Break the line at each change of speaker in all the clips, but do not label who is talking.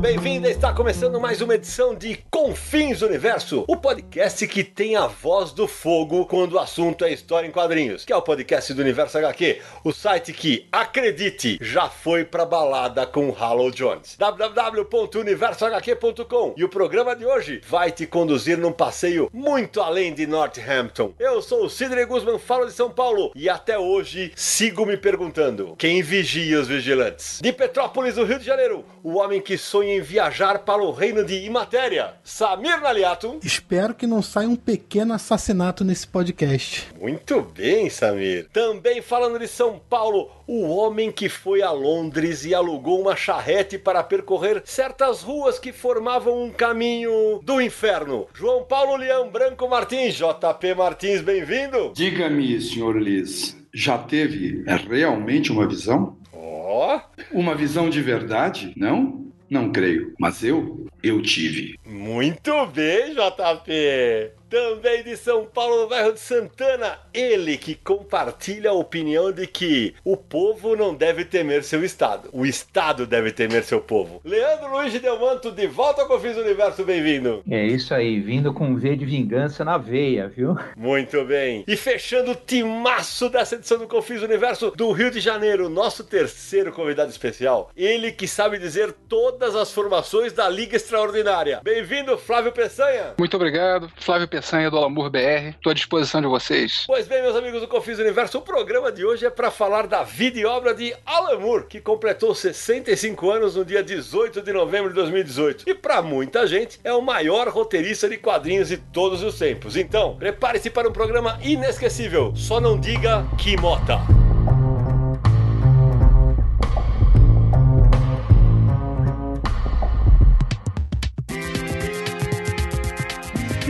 Bem-vinda! Está começando mais uma edição de Confins Universo, o podcast que tem a voz do fogo quando o assunto é história em quadrinhos, que é o podcast do Universo HQ, o site que, acredite, já foi pra balada com Halo Jones. www.universohq.com E o programa de hoje vai te conduzir num passeio muito além de Northampton. Eu sou o Sidney Guzman, falo de São Paulo e até hoje sigo me perguntando: quem vigia os vigilantes? De Petrópolis, no Rio de Janeiro, o homem que sonha em viajar para o reino de Imatéria, Samir Naliato.
Espero que não saia um pequeno assassinato nesse podcast.
Muito bem, Samir. Também falando de São Paulo, o homem que foi a Londres e alugou uma charrete para percorrer certas ruas que formavam um caminho do inferno. João Paulo Leão Branco Martins, JP Martins, bem-vindo.
Diga-me, senhor Liz, já teve realmente uma visão?
Ó, oh,
Uma visão de verdade? Não? Não creio. Mas eu, eu tive.
muito bem, JP. Também de São Paulo, no bairro de Santana, ele que compartilha a opinião de que o povo não deve temer seu Estado. O Estado deve temer seu povo. Leandro Luiz de Delmanto, de volta ao Confins do Universo, bem-vindo.
É isso aí, vindo com V de vingança na veia, viu?
Muito bem. E fechando o timaço dessa edição do Confins do Universo do Rio de Janeiro, nosso terceiro convidado especial. Ele que sabe dizer todas as formações da Liga Extraordinária. Bem-vindo, Flávio Peçanha.
Muito obrigado, Flávio Peçanha do Alamur BR. Estou à disposição de vocês.
Pois bem, meus amigos do Confins do Universo, o programa de hoje é para falar da vida e obra de Alan Moore, que completou 65 anos no dia 18 de novembro de 2018. E para muita gente, é o maior roteirista de quadrinhos de todos os tempos. Então, prepare-se para um programa inesquecível. Só não diga que mota.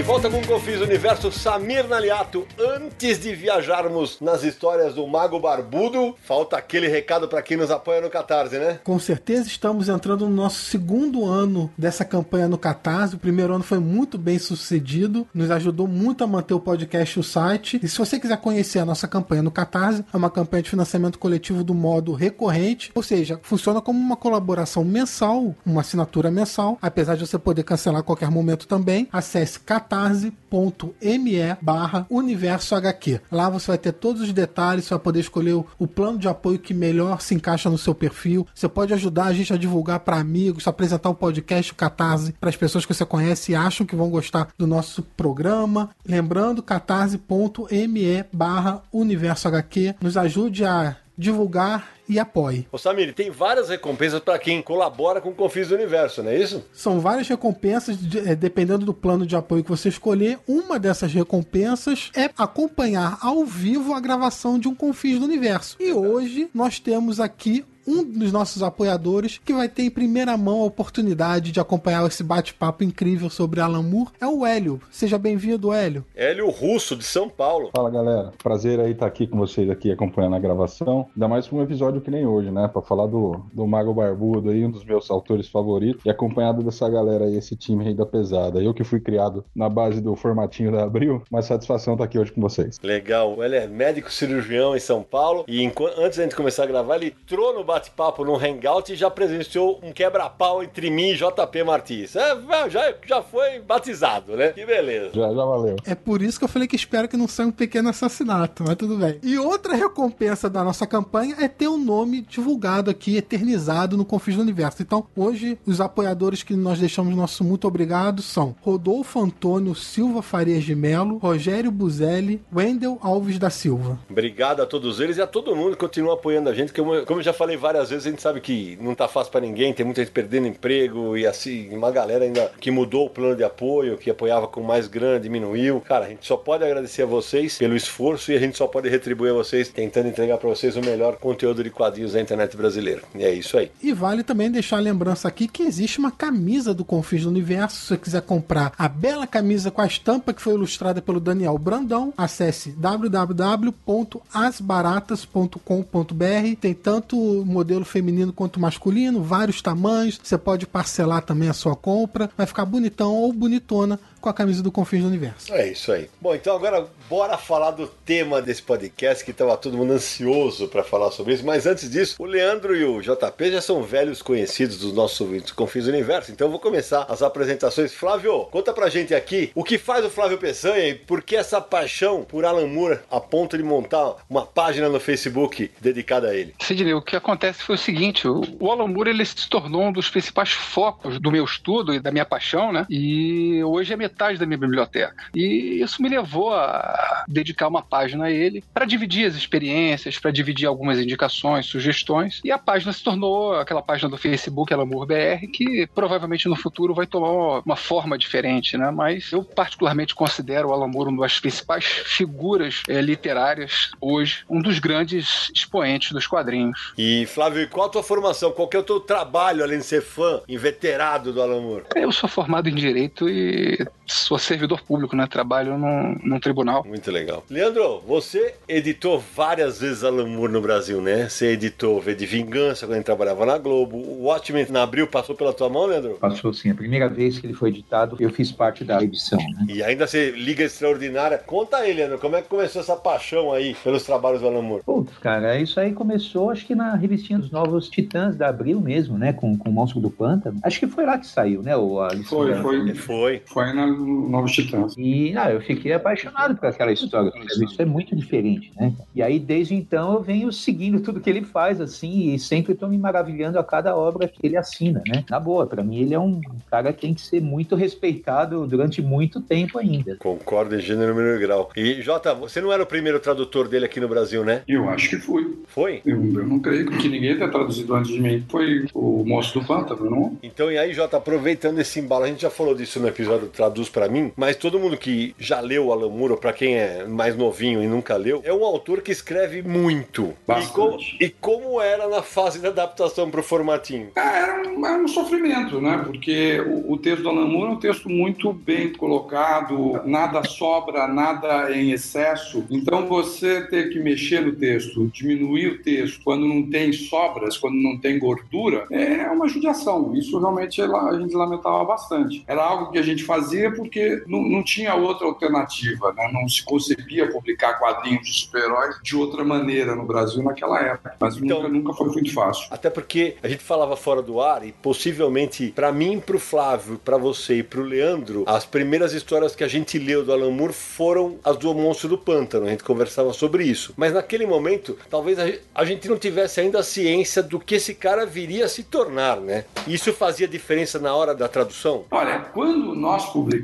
De volta com o Confis Universo, Samir Naliato. Antes de viajarmos nas histórias do Mago Barbudo, falta aquele recado para quem nos apoia no Catarse, né?
Com certeza estamos entrando no nosso segundo ano dessa campanha no Catarse. O primeiro ano foi muito bem sucedido, nos ajudou muito a manter o podcast e o site. E se você quiser conhecer a nossa campanha no Catarse, é uma campanha de financiamento coletivo do modo recorrente, ou seja, funciona como uma colaboração mensal, uma assinatura mensal, apesar de você poder cancelar a qualquer momento também. Acesse catarse.me barra universo HQ. Lá você vai ter todos os detalhes, você vai poder escolher o, o plano de apoio que melhor se encaixa no seu perfil. Você pode ajudar a gente a divulgar para amigos, apresentar o podcast o Catarse para as pessoas que você conhece e acham que vão gostar do nosso programa. Lembrando, catarse.me barra universo HQ. Nos ajude a divulgar e apoie.
Ô Samir, tem várias recompensas para quem colabora com o Confis do Universo, não é isso?
São várias recompensas, de- eh, dependendo do plano de apoio que você escolher. Uma dessas recompensas é acompanhar ao vivo a gravação de um Confis do Universo. E hoje nós temos aqui um dos nossos apoiadores que vai ter em primeira mão a oportunidade de acompanhar esse bate-papo incrível sobre Alan Moore. É o Hélio. Seja bem-vindo, Hélio.
Hélio Russo, de São Paulo.
Fala galera, prazer aí estar aqui com vocês aqui acompanhando a gravação. Ainda mais um episódio que nem hoje, né? Pra falar do, do Mago Barbudo aí, um dos meus autores favoritos. E acompanhado dessa galera aí, esse time aí da pesada. Eu que fui criado na base do formatinho da Abril, mas satisfação estar aqui hoje com vocês.
Legal, ele é médico cirurgião em São Paulo e enquanto, antes da gente começar a gravar, ele entrou no bate-papo num hangout e já presenciou um quebra-pau entre mim e JP Martins. É, já, já foi batizado, né? Que beleza.
Já, já valeu.
É por isso que eu falei que espero que não saia um pequeno assassinato, mas tudo bem. E outra recompensa da nossa campanha é ter o um nome divulgado aqui, eternizado no Confis do Universo. Então, hoje, os apoiadores que nós deixamos nosso muito obrigado são Rodolfo Antônio Silva Farias de Melo, Rogério Buzelli, Wendel Alves da Silva.
Obrigado a todos eles e a todo mundo que continua apoiando a gente, que eu- como eu já falei várias vezes, a gente sabe que não tá fácil pra ninguém, tem muita gente perdendo emprego e assim, uma galera ainda que mudou o plano de apoio, que apoiava com mais grana, diminuiu. Cara, a gente só pode agradecer a vocês pelo esforço e a gente só pode retribuir a vocês tentando entregar pra vocês o melhor conteúdo de quadrinhos da internet brasileira. E é isso aí.
E vale também deixar a lembrança aqui que existe uma camisa do Confins do Universo. Se você quiser comprar a bela camisa com a estampa que foi ilustrada pelo Daniel Brandão, acesse www.asbaratas.com.br. Tem tanto modelo feminino quanto masculino, vários tamanhos. Você pode parcelar também a sua compra. Vai ficar bonitão ou bonitona com a camisa do Confins do Universo.
É isso aí. Bom, então agora bora falar do tema desse podcast que estava todo mundo ansioso para falar sobre isso. Mas antes disso, o Leandro e o JP já são velhos conhecidos dos nossos ouvintes do Confins do Universo. Então eu vou começar as apresentações. Flávio, conta pra gente aqui o que faz o Flávio Peçanha e por que essa paixão por Alan Moore a ponto de montar uma página no Facebook dedicada a ele.
Sidney, o que acontece foi o seguinte: o Alan Moore ele se tornou um dos principais focos do meu estudo e da minha paixão, né? E hoje é metade da minha biblioteca. E isso me levou a dedicar uma página a ele para dividir as experiências, para dividir algumas indicações, sugestões. E a página se tornou aquela página do Facebook Alan Moore BR que provavelmente no futuro vai tomar uma forma diferente, né? Mas eu particularmente considero o Alan Moore uma das principais figuras eh, literárias hoje, um dos grandes expoentes dos quadrinhos.
E Flávio, qual a tua formação? Qual que é o teu trabalho, além de ser fã inveterado do Alan Moore?
Eu sou formado em Direito e sou servidor público, né? Trabalho num, num tribunal.
Muito legal. Leandro, você editou várias vezes Alan Moore no Brasil, né? Você editou V de Vingança quando ele trabalhava na Globo. O Watchmen na Abril passou pela tua mão, Leandro?
Passou sim. A primeira vez que ele foi editado, eu fiz parte da edição. Né?
E ainda você Liga Extraordinária. Conta aí, Leandro, como é que começou essa paixão aí pelos trabalhos do Alan Moore?
Putz, cara, isso aí começou, acho que na revistinha dos Novos Titãs da Abril mesmo, né? Com, com o Monstro do Pântano. Acho que foi lá que saiu, né? O, a
Foi, foi.
Foi.
Foi na Novos Titãs.
E ah, eu fiquei apaixonado por aquela história. Isso é muito diferente, né? E aí, desde então, eu venho seguindo tudo que ele faz, assim, e sempre estou me maravilhando a cada obra que ele assina, né? Na boa, para mim, ele é um cara que tem que ser muito respeitado durante muito tempo ainda.
Concordo em gênero, número e grau. E, Jota, você não era o primeiro tradutor dele aqui no Brasil, né?
Eu acho que fui.
Foi?
Eu, eu não creio que ninguém tenha traduzido antes de mim. Foi o Monstro do Pântano, não?
Então, e aí, Jota, aproveitando esse embalo, a gente já falou disso no episódio do Traduz Pra Mim, mas todo mundo que já leu o Alan Moore, pra quem é mais novinho e nunca leu, é um autor que escreve muito. E, co-
Bastante.
e como era na fase da adaptação pro formatinho?
Ah, era, um, era um sofrimento, né? Porque o, o texto do Alan Moore é um texto muito bem colocado, nada sobra, nada em excesso. Então você ter que mexer no texto, diminuir o texto quando não tem sobras, quando não tem gordura, é uma judiação. Isso realmente a gente lamentava bastante. Era algo que a gente fazia porque não, não tinha outra alternativa, né? Não se concebia publicar quadrinhos de super-heróis de outra maneira no Brasil naquela época. Mas
Então-
nunca, nunca foi muito fácil.
Até porque a gente falava fora do ar e possivelmente pra mim, pro Flávio, pra você e pro Leandro, as primeiras histórias que a gente leu do Alan Moore foram as do Monstro do Pântano. A gente conversava sobre isso. Mas naquele momento, talvez a gente não tivesse ainda a ciência do que esse cara viria a se tornar, né? Isso fazia diferença na hora da tradução?
Olha, quando nós publicamos,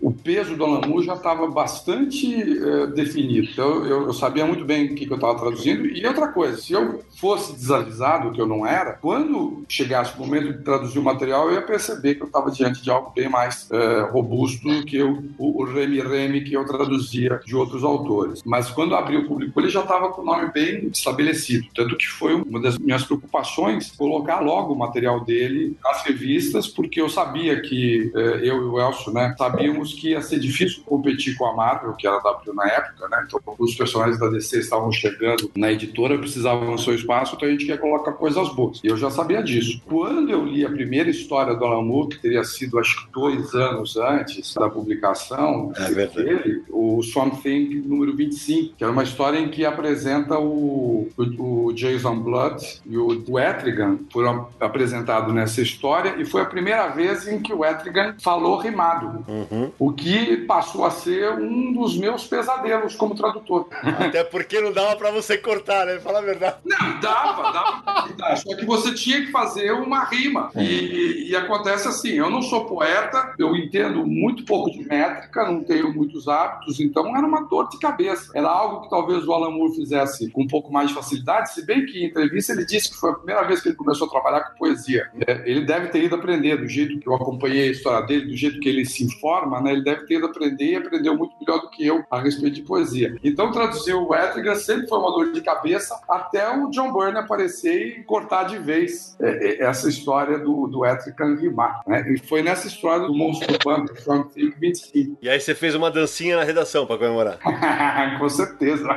o peso do Moore já estava bastante eh, definido. Então, eu, eu sabia muito bem o que, que eu estava traduzindo. E outra coisa, se eu fosse desavisado, que eu não era, quando chegasse o momento de traduzir o material, eu ia perceber que eu estava diante de algo bem mais eh, robusto do que o, o, o Remy que eu traduzia de outros autores. Mas quando abri o público, ele já estava com o nome bem estabelecido. Tanto que foi uma das minhas preocupações colocar logo o material dele nas revistas, porque eu sabia que eh, eu e o Elcio, né, sabíamos que ia ser difícil competir com a Marvel, que era da Abril na época, né? Então, os personagens da DC estavam chegando na editora, precisavam do seu espaço, então a gente quer colocar coisas boas. E eu já sabia disso. Quando eu li a primeira história do Alan Moore, que teria sido acho que dois anos antes da publicação
É
dele, o Swamp Thing número 25, que era uma história em que apresenta o, o, o Jason Blood e o, o Etrigan foram apresentados nessa história e foi a primeira vez em que o Etrigan falou rimado. Cortado, uhum. o que passou a ser um dos meus pesadelos como tradutor.
Até porque não dava para você cortar, né? Fala a verdade.
Não, dava, dava pra cortar. Só que você tinha que fazer uma rima. E, e acontece assim: eu não sou poeta, eu entendo muito pouco de métrica, não tenho muitos hábitos, então era uma dor de cabeça. Era algo que talvez o Alan Moore fizesse com um pouco mais de facilidade, se bem que em entrevista ele disse que foi a primeira vez que ele começou a trabalhar com poesia. É, ele deve ter ido aprender, do jeito que eu acompanhei a história dele, do jeito que ele se informa, né? ele deve ter ido aprender e aprendeu muito melhor do que eu a respeito de poesia. Então, traduzir o Etrigan sempre foi uma dor de cabeça, até o John Byrne aparecer e cortar de vez é, é, essa história do, do Etrigan rimar. Né? E foi nessa história do Monstro do Pântano, From 25.
E aí você fez uma dancinha na redação para comemorar.
com certeza.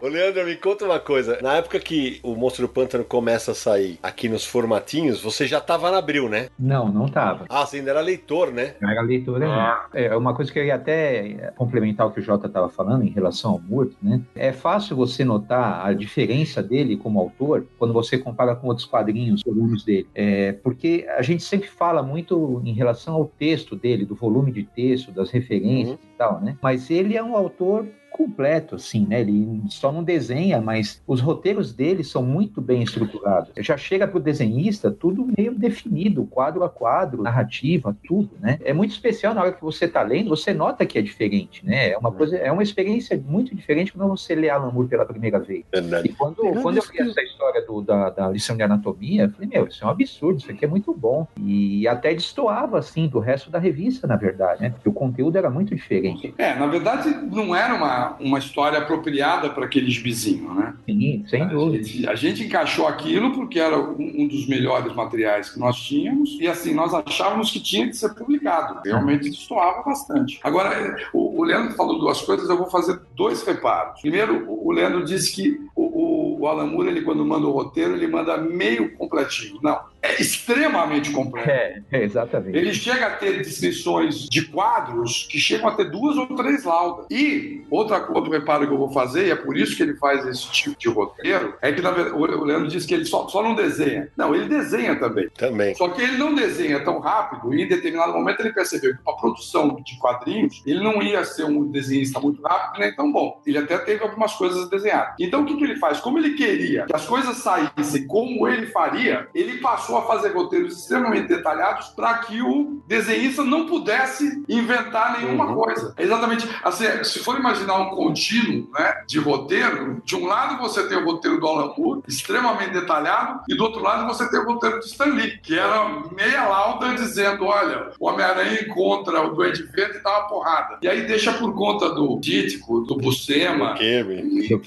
Ô, Leandro, me conta uma coisa. Na época que o Monstro do Pântano começa a sair aqui nos formatinhos, você já tava na Abril, né?
Não, não tava.
Ah, você ainda era leitor, né?
Eu era leitor, ah. é. Uma coisa que eu ia até complementar o que o Jota estava falando em relação ao Murto, né? É fácil você notar a diferença dele como autor quando você compara com outros quadrinhos, volumes dele. É, porque a gente sempre fala muito em relação ao texto dele, do volume de texto, das referências uhum. e tal, né? Mas ele é um autor completo, assim, né? Ele só não desenha, mas os roteiros dele são muito bem estruturados. Já chega para o desenhista tudo meio definido, quadro a quadro, narrativa, tudo, né? É muito especial na hora que você está lendo, você nota que é diferente, né? É uma coisa, é uma experiência muito diferente quando você lê Alan Moore pela primeira vez. Verdade. E quando, quando eu vi essa história do, da, da lição de anatomia, eu falei, meu, isso é um absurdo, isso aqui é muito bom. E até destoava, assim, do resto da revista, na verdade, né? Porque o conteúdo era muito diferente.
É, na verdade, não era uma uma, história apropriada para aqueles vizinhos, né?
Sim, sem dúvida.
A gente, a gente, encaixou aquilo porque era um, um, dos melhores materiais que nós tínhamos e assim, nós achávamos que tinha que ser publicado. Realmente destoava bastante. Agora, o, o Leandro falou duas coisas, eu vou fazer dois reparos. Primeiro, o, o Leandro disse que o, o, o Alan Moore, ele, quando manda o roteiro, ele manda meio completinho. Não é extremamente complexo.
É, é, exatamente.
Ele chega a ter descrições de quadros que chegam a ter duas ou três laudas. E outra outro reparo que eu vou fazer, e é por isso que ele faz esse tipo de roteiro, é que verdade, o Leandro disse que ele só, só não desenha. Não, ele desenha também.
Também.
Só que ele não desenha tão rápido e em determinado momento ele percebeu que a produção de quadrinhos ele não ia ser um desenhista muito rápido nem tão bom. Ele até teve algumas coisas a desenhar. Então o que, que ele faz? Como ele queria que as coisas saíssem como ele faria, ele passou passou a fazer roteiros extremamente detalhados para que o desenhista não pudesse inventar nenhuma uhum. coisa. É exatamente assim, se for imaginar um contínuo né, de roteiro, de um lado você tem o roteiro do Alan Moore, extremamente detalhado, e do outro lado você tem o roteiro de Stan Lee, que era meia lauda dizendo: olha, o Homem-Aranha encontra o Duende Verde e dá uma porrada. E aí deixa por conta do Dítico, do Buscema,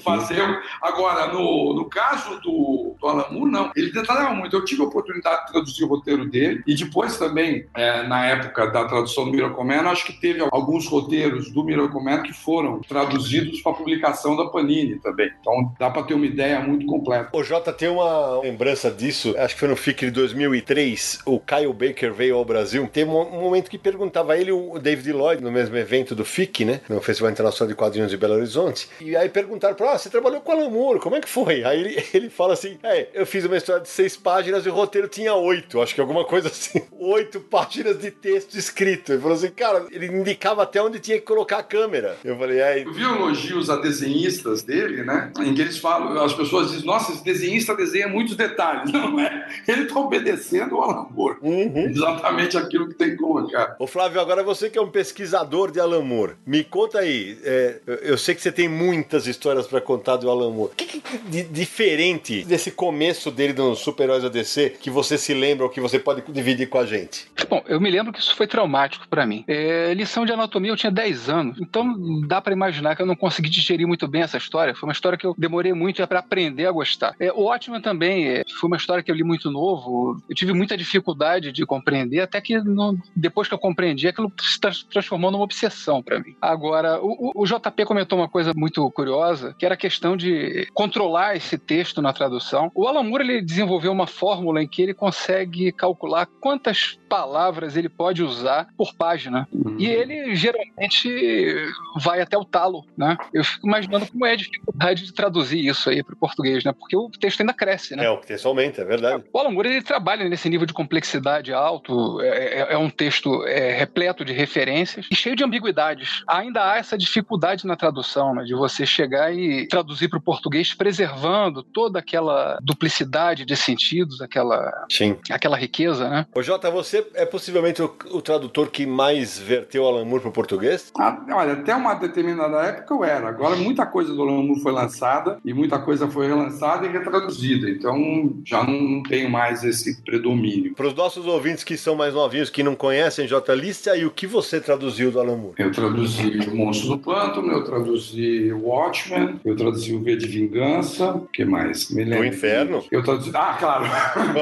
fazer. Agora, no, no caso do, do Alan Moore, não. Ele detalhava muito. Eu tive a oportunidade oportunidade de traduzir o roteiro dele. E depois também, é, na época da tradução do Miracle acho que teve alguns roteiros do Miracle que foram traduzidos para publicação da Panini também. Então dá para ter uma ideia muito completa.
O Jota tem uma lembrança disso, acho que foi no FIC de 2003, o Kyle Baker veio ao Brasil. Teve um momento que perguntava ele, o David Lloyd, no mesmo evento do FIC, né? No Festival Internacional de Quadrinhos de Belo Horizonte. E aí perguntaram para ah, você trabalhou com Alan Moore, como é que foi? Aí ele, ele fala assim, é, eu fiz uma história de seis páginas e o roteiro tinha oito, acho que alguma coisa assim. Oito páginas de texto escrito. Ele falou assim, cara, ele indicava até onde tinha que colocar a câmera. Eu falei, é.
Eu vi elogios a desenhistas dele, né? Em que eles falam, as pessoas dizem, nossa, esse desenhista desenha muitos detalhes. Não é? Ele tá obedecendo o Alan Moore. Uhum. Exatamente aquilo que tem que colocar.
Ô Flávio, agora você que é um pesquisador de Alan Moore, me conta aí. É, eu sei que você tem muitas histórias para contar do Alan Moore. O que, que de diferente desse começo dele no Super-Heróis ADC que você se lembra ou que você pode dividir com a gente?
Bom, eu me lembro que isso foi traumático para mim. É, lição de anatomia eu tinha 10 anos, então dá para imaginar que eu não consegui digerir muito bem essa história. Foi uma história que eu demorei muito para aprender a gostar. É, o Watchmen também é, foi uma história que eu li muito novo. Eu tive muita dificuldade de compreender, até que no, depois que eu compreendi, aquilo se transformou numa obsessão para mim. Agora, o, o, JP comentou uma coisa muito curiosa, que era a questão de controlar esse texto na tradução. O Alan Moore ele desenvolveu uma fórmula em que que ele consegue calcular quantas palavras ele pode usar por página. Uhum. E ele geralmente vai até o talo, né? Eu fico imaginando como é a dificuldade de traduzir isso aí para o português, né? Porque o texto ainda cresce, né?
É, o texto aumenta, é verdade.
O Alan Moore, ele trabalha nesse nível de complexidade alto, é, é, é um texto é, repleto de referências e cheio de ambiguidades. Ainda há essa dificuldade na tradução, né? De você chegar e traduzir para o português preservando toda aquela duplicidade de sentidos, aquela,
Sim.
aquela riqueza, né?
Ô Jota, você é possivelmente o, o tradutor que mais verteu Alan Moore para o português?
Ah, olha, até uma determinada época eu era. Agora muita coisa do Alan Moore foi lançada e muita coisa foi relançada e retraduzida. Então já não tenho mais esse predomínio.
Para os nossos ouvintes que são mais novinhos, que não conhecem J. List, aí o que você traduziu do Alan Moore?
Eu traduzi O Monstro do Pântano, eu traduzi Watchmen, eu traduzi O V de Vingança, o que mais?
Me lembro. O Inferno?
Eu traduzi... Ah, claro!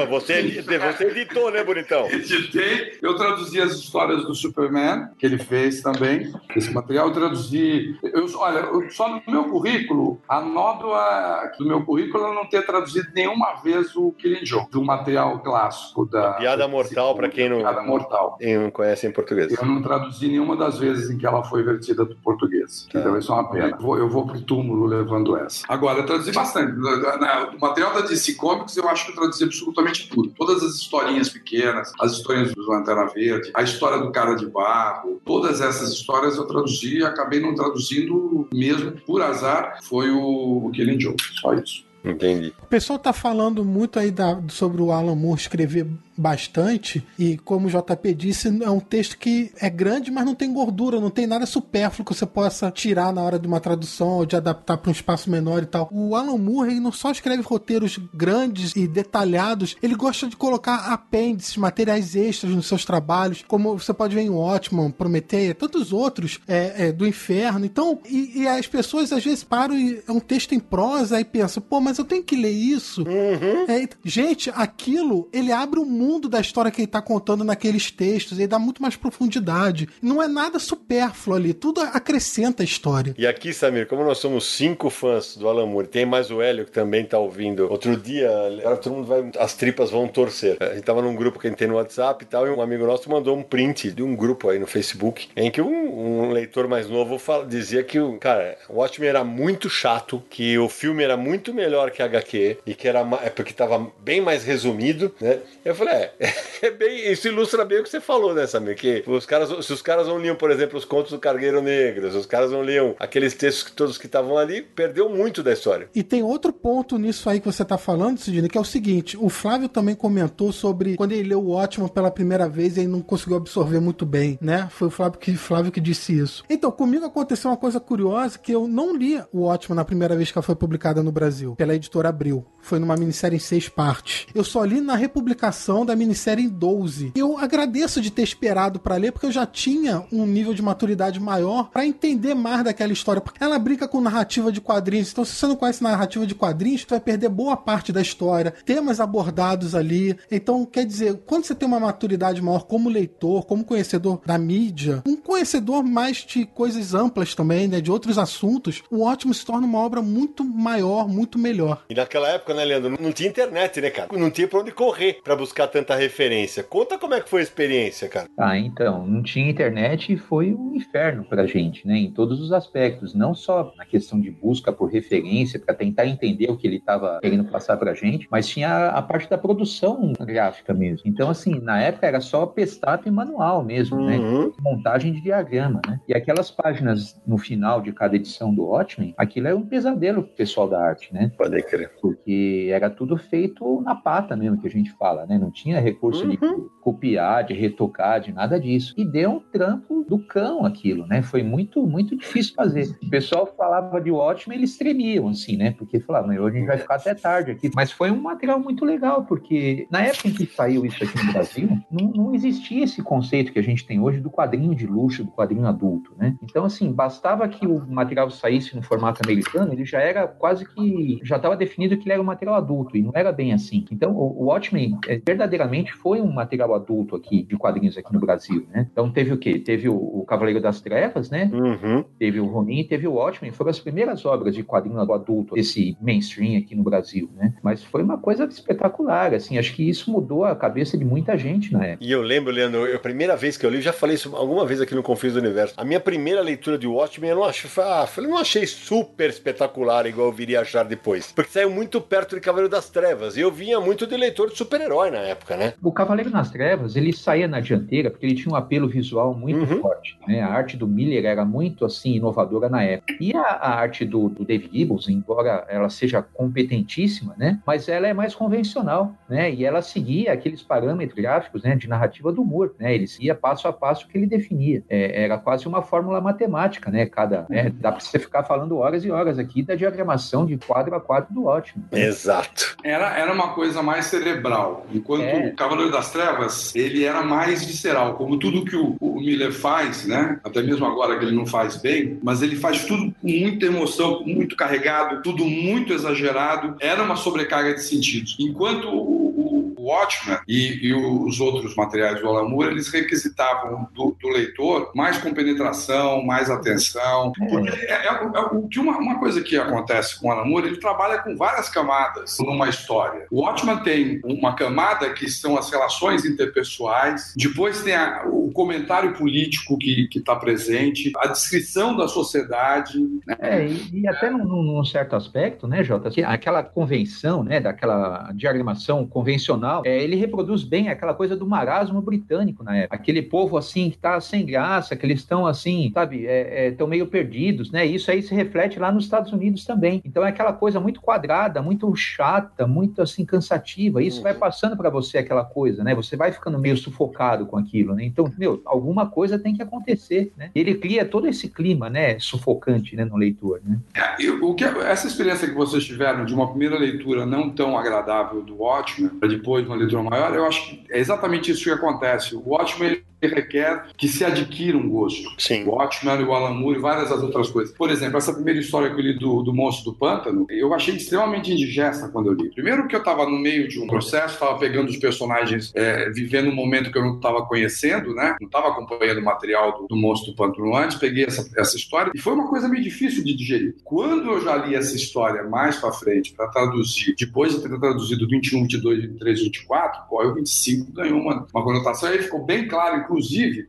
Você, você editou, né, bonitão?
Editei. Eu traduzi as histórias do Superman, que ele fez também. Esse material eu traduzi... Eu, olha, eu, só no meu currículo, a nódoa do meu currículo eu não ter traduzido nenhuma vez o Killing Joke, do material clássico da...
Piada Mortal, para quem não...
Piada Mortal.
Quem não conhece em português.
Eu não traduzi nenhuma das vezes em que ela foi vertida do português. É. Então isso é uma pena. Vou, eu vou pro túmulo levando essa. Agora, eu traduzi bastante. O material da DC Comics eu acho que eu traduzi absolutamente tudo. Todas as historinhas pequenas, as histórias do Lanterna Verde, a história do Cara de Barro, todas essas histórias eu traduzi e acabei não traduzindo mesmo, por azar, foi o, o Killing Joke. Só isso.
Entendi.
O pessoal tá falando muito aí da, sobre o Alan Moore escrever bastante. E como o JP disse, é um texto que é grande, mas não tem gordura, não tem nada supérfluo que você possa tirar na hora de uma tradução ou de adaptar para um espaço menor e tal. O Alan Moore não só escreve roteiros grandes e detalhados, ele gosta de colocar apêndices, materiais extras nos seus trabalhos, como você pode ver em Watchman, Prometeia, tantos outros é, é, do inferno. Então, e, e, as pessoas às vezes param e é um texto em prosa e pensam, pô, mas eu tenho que ler isso.
Uhum.
É, gente, aquilo ele abre um mundo da história que ele tá contando naqueles textos, ele dá muito mais profundidade. Não é nada supérfluo ali, tudo acrescenta a história.
E aqui, Samir, como nós somos cinco fãs do Alan Moore, tem mais o Hélio que também tá ouvindo. Outro dia, agora todo mundo vai, as tripas vão torcer. A gente tava num grupo que a gente tem no WhatsApp e tal, e um amigo nosso mandou um print de um grupo aí no Facebook, em que um, um leitor mais novo fala, dizia que, o cara, o Watchmen era muito chato, que o filme era muito melhor que a HQ, e que era é porque tava bem mais resumido, né? Eu falei, é, é bem, isso ilustra bem o que você falou, né, Samir? Que os caras, se os caras não liam, por exemplo, os contos do Cargueiro Negro, se os caras não liam aqueles textos que todos que estavam ali, perdeu muito da história.
E tem outro ponto nisso aí que você tá falando, Sidney, que é o seguinte: o Flávio também comentou sobre quando ele leu o Ótimo pela primeira vez e ele não conseguiu absorver muito bem, né? Foi o Flávio que, Flávio que disse isso. Então, comigo aconteceu uma coisa curiosa que eu não li o Ótimo na primeira vez que ela foi publicada no Brasil, pela editora Abril. Foi numa minissérie em seis partes. Eu só li na republicação da minissérie em 12. Eu agradeço de ter esperado para ler, porque eu já tinha um nível de maturidade maior para entender mais daquela história. Porque ela brinca com narrativa de quadrinhos. Então, se você não conhece narrativa de quadrinhos, você vai perder boa parte da história. Temas abordados ali. Então, quer dizer, quando você tem uma maturidade maior como leitor, como conhecedor da mídia, um conhecedor mais de coisas amplas também, né? De outros assuntos, o ótimo se torna uma obra muito maior, muito melhor.
E naquela época, né, Leandro? Não tinha internet, né, cara? Não tinha pra onde correr para buscar tanta referência. Conta como é que foi a experiência, cara.
Ah, então, não tinha internet e foi um inferno pra gente, né? Em todos os aspectos, não só na questão de busca por referência, para tentar entender o que ele estava querendo passar pra gente, mas tinha a parte da produção gráfica mesmo. Então, assim, na época era só pestato e manual mesmo, né? uhum. né? Montagem de diagrama, né? E aquelas páginas no final de cada edição do Watchmen, aquilo era um pesadelo pro pessoal da arte, né?
Pode crer.
Porque era tudo feito na pata mesmo, que a gente fala, né? Não tinha recurso uhum. de copiar, de retocar, de nada disso. E deu um trampo do cão aquilo, né? Foi muito, muito difícil fazer. O pessoal falava de Watchmen, eles tremiam, assim, né? Porque falavam, hoje a gente vai ficar até tarde aqui. Mas foi um material muito legal, porque na época em que saiu isso aqui no Brasil, não, não existia esse conceito que a gente tem hoje do quadrinho de luxo, do quadrinho adulto, né? Então, assim, bastava que o material saísse no formato americano, ele já era quase que, já estava definido que ele era um material adulto, e não era bem assim. Então, o, o Watchmen é, verdadeiramente foi um material adulto aqui, de quadrinhos aqui no Brasil, né? Então, teve o quê? Teve o, o Cavaleiro das Trevas, né?
Uhum.
Teve o Ronin e teve o Watchmen. Foram as primeiras obras de quadrinho adulto, esse mainstream aqui no Brasil, né? Mas foi uma coisa espetacular, assim. Acho que isso mudou a cabeça de muita gente na época.
E eu lembro, Leandro, a primeira vez que eu li, já falei isso alguma vez aqui no Confins do Universo. A minha primeira leitura de Watchmen, eu não achei, ah, eu não achei super espetacular, igual eu viria achar depois. Porque saiu muito perto de Cavaleiro das Trevas. E eu vinha muito de leitor de super-herói na época, né?
O Cavaleiro nas Trevas, ele saía na dianteira porque ele tinha um apelo visual muito
Uhum.
forte. Né? A arte do Miller era muito assim inovadora na época. E a, a arte do, do David Gibbons, embora ela seja competentíssima, né? Mas ela é mais convencional, né? E ela seguia aqueles parâmetros gráficos, né? De narrativa do Moore, né? Ele seguia passo a passo que ele definia. É, era quase uma fórmula matemática, né? Cada, né? Dá para você ficar falando horas e horas aqui da diagramação de quadro a quadro do ótimo.
Exato.
Era, era uma coisa mais cerebral, enquanto O Cavaleiro das Trevas ele era mais visceral, como tudo que o, o Miller faz, né? Até mesmo agora que ele não faz bem, mas ele faz tudo com muita emoção, muito carregado, tudo muito exagerado. Era uma sobrecarga de sentidos. Enquanto o, Watchmen e, e os outros materiais do Alan Moore, eles requisitavam do, do leitor mais compenetração, mais atenção. Porque é, é- é que uma, uma coisa que acontece com o Alan Moore, ele trabalha com várias camadas numa história. O Watchmen tem uma camada que são as relações interpessoais, depois tem a- o comentário político que está presente, a descrição da sociedade. né?
É, e, e até num, num- certo aspecto, né, Jota, que aquela convenção, né, daquela diagramação convencional, é, ele reproduz bem aquela coisa do marasmo britânico na época. Aquele povo, assim, que tá sem graça, que eles estão, assim, sabe, estão meio perdidos, né, isso aí se reflete lá nos Estados Unidos também. Então é aquela coisa muito quadrada, muito chata, muito, assim, cansativa. Isso vai passando para você aquela coisa, né, você vai ficando meio sufocado com aquilo, né, então, meu, alguma coisa tem que acontecer, né. Ele cria todo esse clima, né, sufocante, né, no leitor, né.
É, o que, essa experiência que vocês tiveram de uma primeira leitura não tão agradável do Watchmen, para depois uma leitura maior, eu acho que é exatamente isso que acontece. O Watchmen requer que se adquira um gosto.
Sim.
O Watchmen, o Alan Moore e várias das outras coisas. Por exemplo, essa primeira história que eu li do, do Monstro do Pântano, eu achei extremamente indigesta quando eu li. Primeiro que eu estava no meio de um processo, estava pegando os personagens, é, vivendo um momento que eu não estava conhecendo, né? Não estava acompanhando o material do, do Monstro do Pântano antes, peguei essa, essa história e foi uma coisa meio difícil de digerir. Quando eu já li essa história mais para frente, para traduzir, depois de ter traduzido 21, 22, 23, 24, pô, o 25 ganhou uma, uma conotação e aí ficou bem claro, inclusive,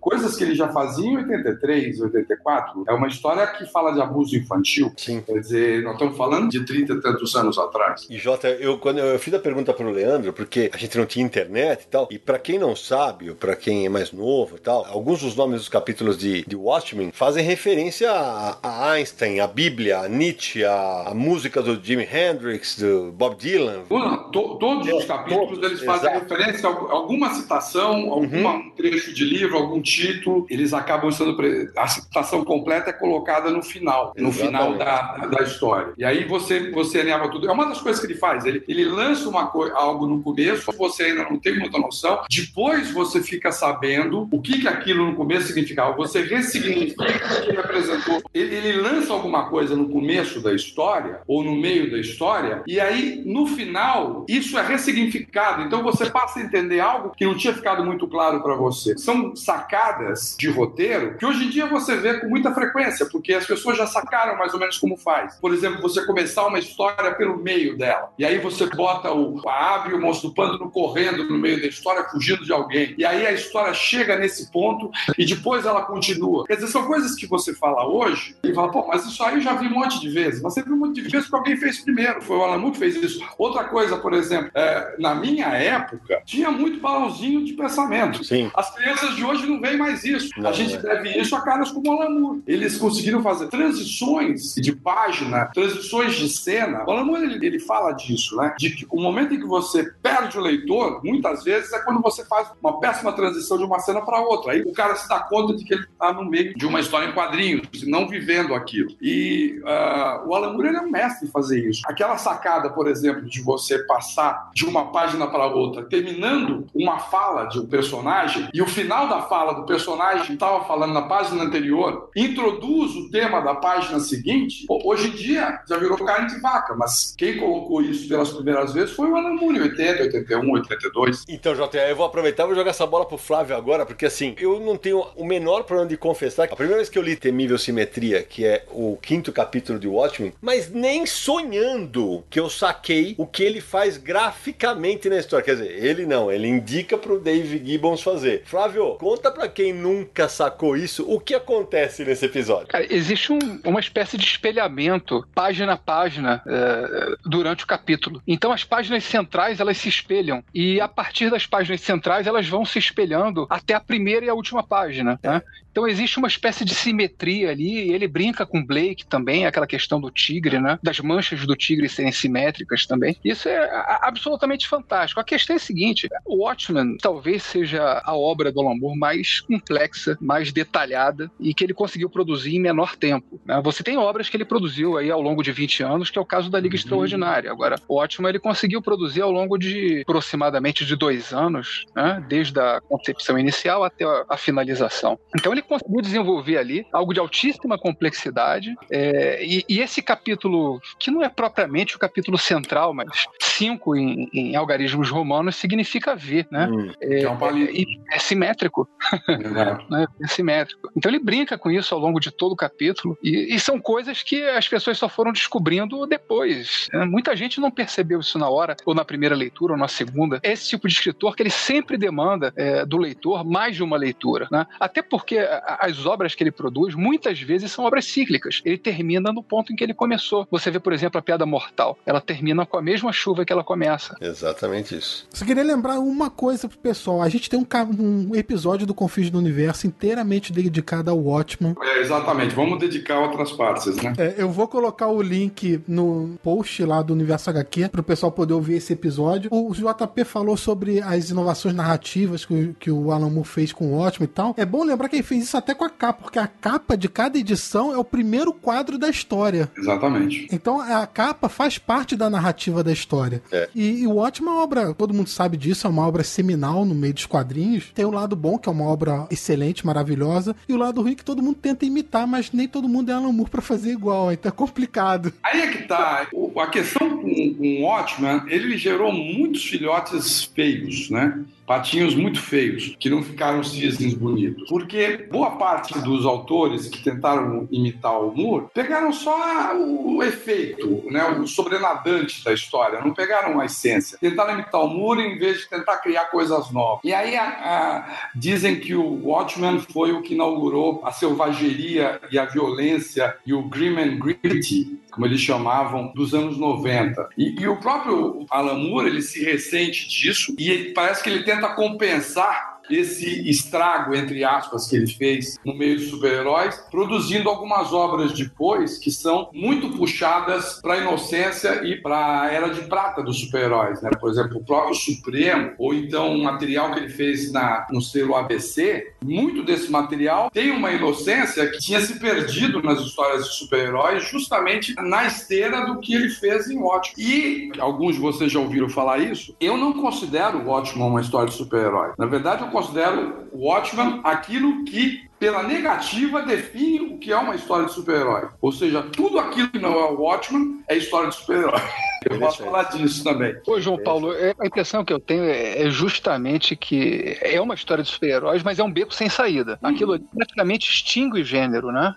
coisas que ele já fazia em 83, 84. É uma história que fala de abuso infantil.
Sim.
Quer dizer, nós estamos falando de 30 e tantos anos atrás.
E Jota, eu quando eu fiz a pergunta pro Leandro, porque a gente não tinha internet e tal, e pra quem não sabe, ou pra quem é mais novo e tal, alguns dos nomes dos capítulos de, de Watchmen fazem referência a, a Einstein, a Bíblia, a Nietzsche, a, a música do Jimi Hendrix, do Bob Dylan.
Não, to- todos
É,
os capítulos
todos,
eles fazem
exato.
referência a alguma citação, alguma um trecho de livro, algum título. Eles acabam sendo. pre- A citação completa é colocada no final, no
Exatamente.
final da, da história. E aí você, você alinhava tudo. É uma das coisas que ele faz. Ele, ele lança uma algo no começo, você ainda não tem muita noção. Depois você fica sabendo o que, que aquilo no começo significava. Você ressignifica o que ele apresentou. Ele, ele lança alguma coisa no começo da história, ou no meio da história, e aí, no final, isso é ressignificado. Então você passa a entender algo que não tinha ficado muito claro para você. São sacadas de roteiro que hoje em dia você vê com muita frequência, porque as pessoas já sacaram mais ou menos como faz. Por exemplo, você começar uma história pelo meio dela, e aí você bota o e o monstro do pântano correndo no meio da história, fugindo de alguém. E aí a história chega nesse ponto e depois ela continua. Quer dizer, são coisas que você fala hoje e fala, pô, mas isso aí eu já vi um monte de vezes. Mas Você viu um monte de vezes porque alguém fez primeiro. Foi o Alan Moore que fez isso. Outra coisa, por exemplo, é, na minha época, tinha muito balãozinho de pensamento.
Sim.
As crianças de hoje não veem mais isso.
Não,
a gente
é.
deve isso a caras como o Alan Moore. Eles conseguiram fazer transições de página, transições de cena. O Alan Moore, ele, ele fala disso, né? De que o momento em que você perde o leitor, muitas vezes, é quando você faz uma péssima transição de uma cena para outra. Aí o cara se dá conta de que ele está no meio de uma história em quadrinhos, não vivendo aquilo. E ah, o Alan Moore ele é um mestre em fazer isso. Aquela sacada, por exemplo, de você passar de uma página para outra, terminando uma fala de um personagem, e o final final da fala do personagem que estava falando na página anterior introduz o tema da página seguinte, hoje em dia já virou carne de vaca, mas quem colocou isso pelas primeiras vezes foi o Alan Moore, 80, 81, 82.
Então, JR, eu vou aproveitar e vou jogar essa bola pro Flávio agora, porque assim, eu não tenho o menor problema de confessar que a primeira vez que eu li Temível Simetria, que é o quinto capítulo de Watchmen, mas nem sonhando que eu saquei o que ele faz graficamente na história. Quer dizer, ele não, ele indica pro Dave Gibbons fazer. Flávio, conta pra quem nunca sacou isso, o que acontece nesse episódio.
Cara, existe um, uma espécie de espelhamento, página a página, é, durante o capítulo. Então as páginas centrais, elas se espelham. E a partir das páginas centrais, elas vão se espelhando até a primeira e a última página. Né? Então existe uma espécie de simetria ali, ele brinca com Blake também, aquela questão do tigre, né? Das manchas do tigre serem simétricas também. Isso é absolutamente fantástico. A questão é a seguinte: o Watchmen talvez seja a obra do Alan Moore mais complexa, mais detalhada e que ele conseguiu produzir em menor tempo. Né? Você tem obras que ele produziu aí ao longo de 20 anos, que é o caso da Liga uhum. Extraordinária. Agora, o Watchmen ele conseguiu produzir ao longo de aproximadamente de dois anos, né? desde a concepção inicial até a, a finalização. Então ele ele conseguiu desenvolver ali algo de altíssima complexidade. É, e, e, esse capítulo, que não é propriamente o capítulo central, mas cinco em, em algarismos romanos, significa ver, né? Hum, é, é, um é, é, simétrico. né? É simétrico. Então ele brinca com isso ao longo de todo o capítulo. E, e são coisas que as pessoas só foram descobrindo depois. Né? Muita gente não percebeu isso na hora, ou na primeira leitura, ou na segunda. É esse tipo de escritor que ele sempre demanda é, do leitor mais de uma leitura. Né? Até porque as obras que ele produz muitas vezes são obras cíclicas. Ele termina no ponto em que ele começou. Você vê, por exemplo, a Piada Mortal. Ela termina com a mesma chuva que ela começa.
Exatamente isso.
Só queria lembrar uma coisa pro pessoal. A gente tem um, um episódio do Confins do Universo inteiramente dedicado ao Watchman.
É, exatamente. Vamos dedicar outras partes, né?
É, eu vou colocar o link no post lá do Universo HQ pro pessoal poder ouvir esse episódio. O JP falou sobre as inovações narrativas que, que o Alan Moore fez com o Watchman e tal. É bom lembrar que ele fez isso até com a capa, porque a capa de cada edição é o primeiro quadro da história.
Exatamente.
Então a capa faz parte da narrativa da história. É. E, e o Ótimo é uma obra, todo mundo sabe disso, é uma obra seminal no meio dos quadrinhos. Tem o lado bom, que é uma obra excelente, maravilhosa, e o lado ruim que todo mundo tenta imitar, mas nem todo mundo é Alan Moore pra fazer igual, então é complicado.
Aí é que tá. A questão com o Watchman, ele gerou muitos filhotes feios, né? patinhos muito feios, que não ficaram cisnes bonitos. Porque boa parte dos autores que tentaram imitar o Moore pegaram só o, efeito, né, o sobrenadante da história, não pegaram a essência. Tentaram imitar o Moore em vez de tentar criar coisas novas. E aí a, a, dizem que o Watchmen foi o que inaugurou a selvageria e a violência e o grim and gritty como eles chamavam, dos anos 90. E, e o próprio Alan Moore, ele se ressente disso e parece que ele tenta compensar esse estrago, entre aspas, que ele fez no meio dos super-heróis, produzindo algumas obras depois que são muito puxadas para a inocência e para a era de prata dos super-heróis. Né? Por exemplo, o próprio Supremo, ou então o material que ele fez na, no selo ABC, muito desse material tem uma inocência que tinha se perdido nas histórias de super-heróis, justamente na esteira do que ele fez em Watchmen. E alguns de vocês já ouviram falar isso. Eu não considero Watchmen uma história de super-herói. Na verdade, eu considero o Watchman aquilo que pela negativa, define o que é uma história de super-herói. Ou seja, tudo aquilo que não é o Watchman é história de super-herói. Eu posso falar disso também.
Ô, João Paulo, é, a impressão que eu tenho é, é justamente que é uma história de super-heróis, mas é um beco sem saída. Hum. Aquilo praticamente extingue o gênero, né?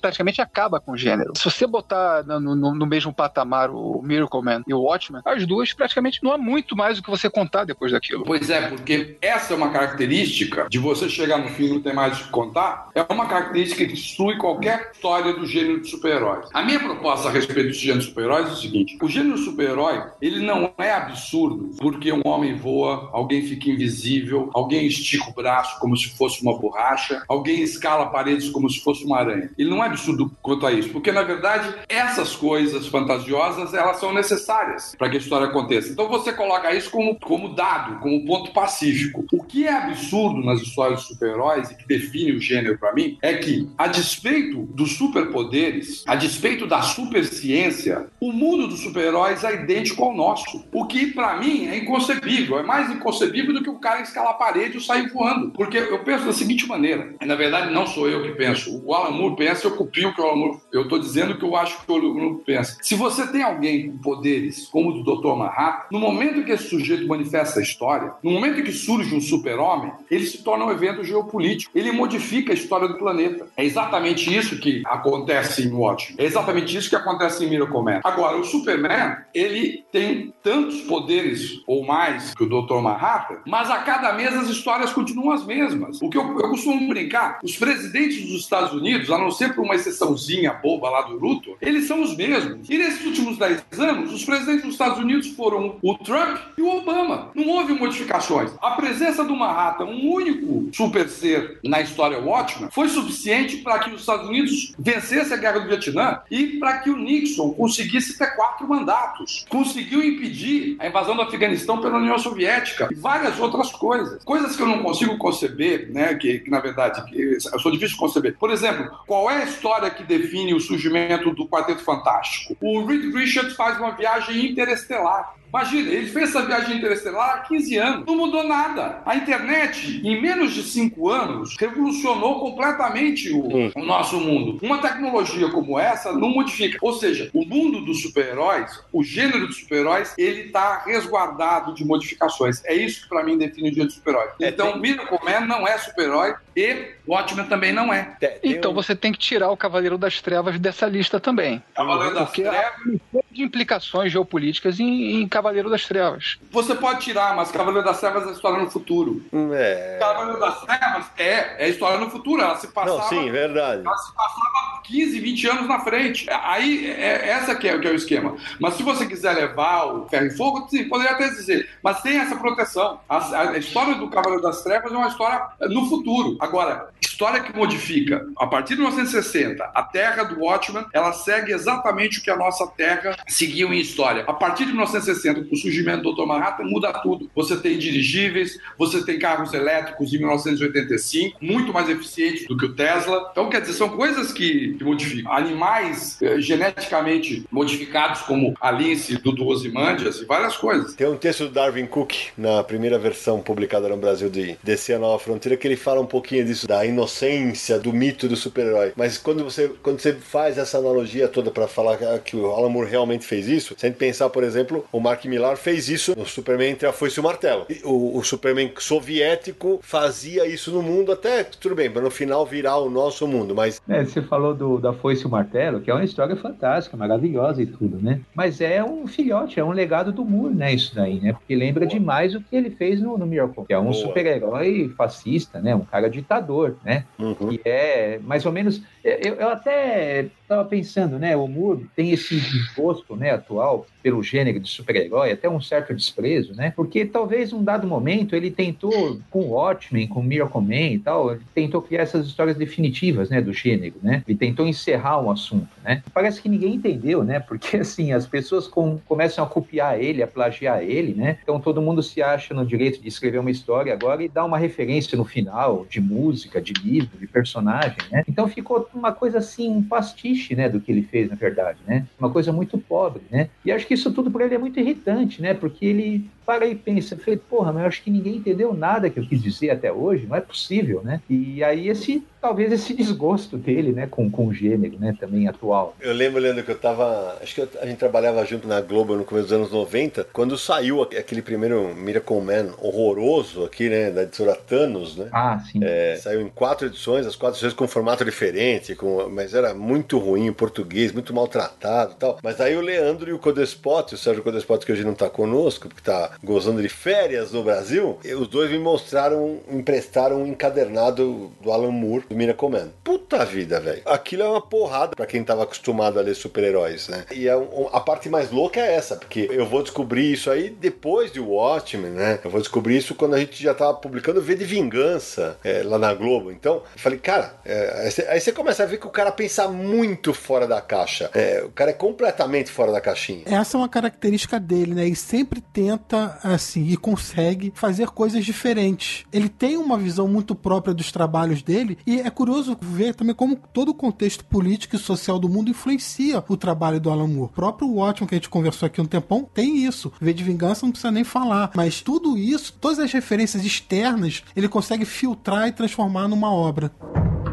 Praticamente acaba com o gênero. Se você botar no, no, no mesmo patamar o Miracle Man e o Watchman, as duas praticamente não há muito mais o que você contar depois daquilo.
Pois é, porque essa é uma característica de você chegar no fim e não ter mais o que contar é uma característica que destrui qualquer história do gênero de super-heróis. A minha proposta a respeito do gênero de super-heróis é o seguinte: o gênero super-herói ele não é absurdo porque um homem voa, alguém fica invisível, alguém estica o braço como se fosse uma borracha, alguém escala paredes como se fosse uma aranha. Ele não é absurdo quanto a isso, porque na verdade essas coisas fantasiosas elas são necessárias para que a história aconteça. Então você coloca isso como, como dado, como ponto pacífico. O que é absurdo nas histórias de super-heróis e que define o gênero gênero para mim é que, a despeito dos superpoderes, a despeito da superciência, o mundo dos super-heróis é idêntico ao nosso. O que, para mim, é inconcebível. É mais inconcebível do que o cara escalar a parede ou sair voando. Porque eu penso da seguinte maneira, e na verdade não sou eu que penso, o Alan Moore pensa, eu copio o que o Alan Moore... Eu estou dizendo que eu acho que o Alan Moore pensa. Se você tem alguém com poderes como o do Dr. Manhattan, no momento que esse sujeito manifesta a história, no momento que surge um super-homem, ele se torna um evento geopolítico. Ele modifica a história do planeta. É exatamente isso que acontece em Watchmen. É exatamente isso que acontece em Miracle Man. Agora, o Superman, ele tem tantos poderes ou mais que o Dr. Manhattan, mas a cada mês as histórias continuam as mesmas. O que eu, eu costumo brincar, os presidentes dos Estados Unidos, a não ser por uma exceçãozinha boba lá do Luto, eles são os mesmos. E nesses últimos 10 anos, os presidentes dos Estados Unidos foram o Trump e o Obama. Não houve modificações. A presença do Manhattan, um único super ser na história Watchmen, foi suficiente para que os Estados Unidos vencessem a guerra do Vietnã e para que o Nixon conseguisse ter quatro mandatos. Conseguiu impedir a invasão do Afeganistão pela União Soviética e várias outras coisas. Coisas que eu não consigo conceber, né? Que, que na verdade que eu sou difícil de conceber. Por exemplo, qual é a história que define o surgimento do Quarteto Fantástico? O Reed Richards faz uma viagem interestelar. Imagina, ele fez essa viagem interestelar há 15 anos. Não mudou nada. A internet, em menos de 5 anos, revolucionou completamente o, o, nosso mundo. Uma tecnologia como essa não modifica. Ou seja, o mundo dos super-heróis, o gênero dos super-heróis, ele está resguardado de modificações. É isso que, para mim, define o dia do super-herói. É, então, tem... Miracle Man não é super-herói e Watchmen também não é.
então, um... você tem que tirar o Cavaleiro das Trevas dessa lista também.
Cavaleiro das Trevas...
de implicações geopolíticas em, em Cavaleiro das Trevas.
Você pode tirar, mas Cavaleiro das Trevas é história no futuro.
É.
Cavaleiro das Trevas é, é história no futuro. Ela se passava.
Não, sim, verdade.
Ela se passava 15, 20 anos na frente. Aí, é, essa que é, que é o esquema. Mas se você quiser levar o ferro e fogo, sim, poderia até dizer. Mas tem essa proteção. A, a história do Cavaleiro das Trevas é uma história no futuro. Agora, história que modifica. A partir de 1960, a Terra do Watchman, ela segue exatamente o que a nossa Terra seguiu em história. A partir de 1960, com o surgimento do Dr. Manhattan, muda tudo. Você tem dirigíveis, você tem carros elétricos em 1985, muito mais eficientes do que o Tesla. Então, quer dizer, são coisas que, que modificam. Animais eh, geneticamente modificados, como a lince do Ozymandias e várias coisas.
Tem um texto do Darwin Cook, na primeira versão publicada no Brasil de Descer a Nova Fronteira, que ele fala um pouquinho disso, da inocência, do mito do super-herói. Mas quando você, quando você faz essa analogia toda para falar que o Alan Moore realmente fez isso, se a gente pensar, por exemplo, o Mark Millar fez isso no Superman entre a foice e o martelo. O, o Superman soviético fazia isso no mundo até, tudo bem, para no final virar o nosso mundo, mas...
É, você falou do, da foice e o martelo, que é uma história fantástica, maravilhosa e tudo, né? Mas é um filhote, é um legado do Moore, né, isso daí, né? Porque lembra Boa. demais o que ele fez no, no Miracle, que é um super-herói fascista, né? Um cara ditador, né? Uhum. Que é mais ou menos... Eu, eu até estava pensando, né? O Moore tem esse desgosto, né, atual pelo gênero de super-herói, até um certo desprezo, né? Porque talvez num dado momento ele tentou, com o Watchmen, com o Miracle Man e tal, ele tentou criar essas histórias definitivas, né, do gênero, né? Ele tentou encerrar um assunto, né? Parece que ninguém entendeu, né? Porque, assim, as pessoas com, começam a copiar ele, a plagiar ele, né? Então todo mundo se acha no direito de escrever uma história agora e dar uma referência no final de música, de livro, de personagem, né? Então ficou uma coisa assim, um pastiche, né, do que ele fez, na verdade, né? Uma coisa muito pobre, né? E acho que isso tudo para ele é muito irritante, né? Porque ele para e pensa, falei, porra, mas eu acho que ninguém entendeu nada que eu quis dizer até hoje, não é possível, né? E aí esse, talvez esse desgosto dele, né, com, com o gênero, né, também atual.
Eu lembro, Leandro, que eu tava, acho que eu, a gente trabalhava junto na Globo no começo dos anos 90, quando saiu aquele primeiro Miracle Man horroroso aqui, né, da editora Thanos, né?
Ah, sim.
É, saiu em quatro edições, as quatro edições com formato diferente, com, mas era muito ruim em português, muito maltratado e tal. Mas aí o Leandro e o Codespot, o Sérgio Codespot que hoje não tá conosco, porque tá gozando de férias no Brasil, os dois me mostraram, emprestaram um encadernado do Alan Moore, do Man. Puta vida, velho. Aquilo é uma porrada para quem tava acostumado a ler super-heróis, né? E é um, a parte mais louca é essa, porque eu vou descobrir isso aí depois de Watchmen, né? Eu vou descobrir isso quando a gente já tava publicando V de Vingança é, lá na Globo. Então, eu falei, cara, é, aí você começa a ver que o cara pensa muito fora da caixa. É, o cara é completamente fora da caixinha.
Essa é uma característica dele, né? Ele sempre tenta, assim, e consegue fazer coisas diferentes. Ele tem uma visão muito própria dos trabalhos dele, e é curioso ver também como todo o contexto político e social do mundo influencia o trabalho do Alan Moore. O próprio Watchmen que a gente conversou aqui um tempão tem isso. V de Vingança não precisa nem falar. Mas tudo isso, todas as referências externas, ele consegue filtrar e transformar numa obra.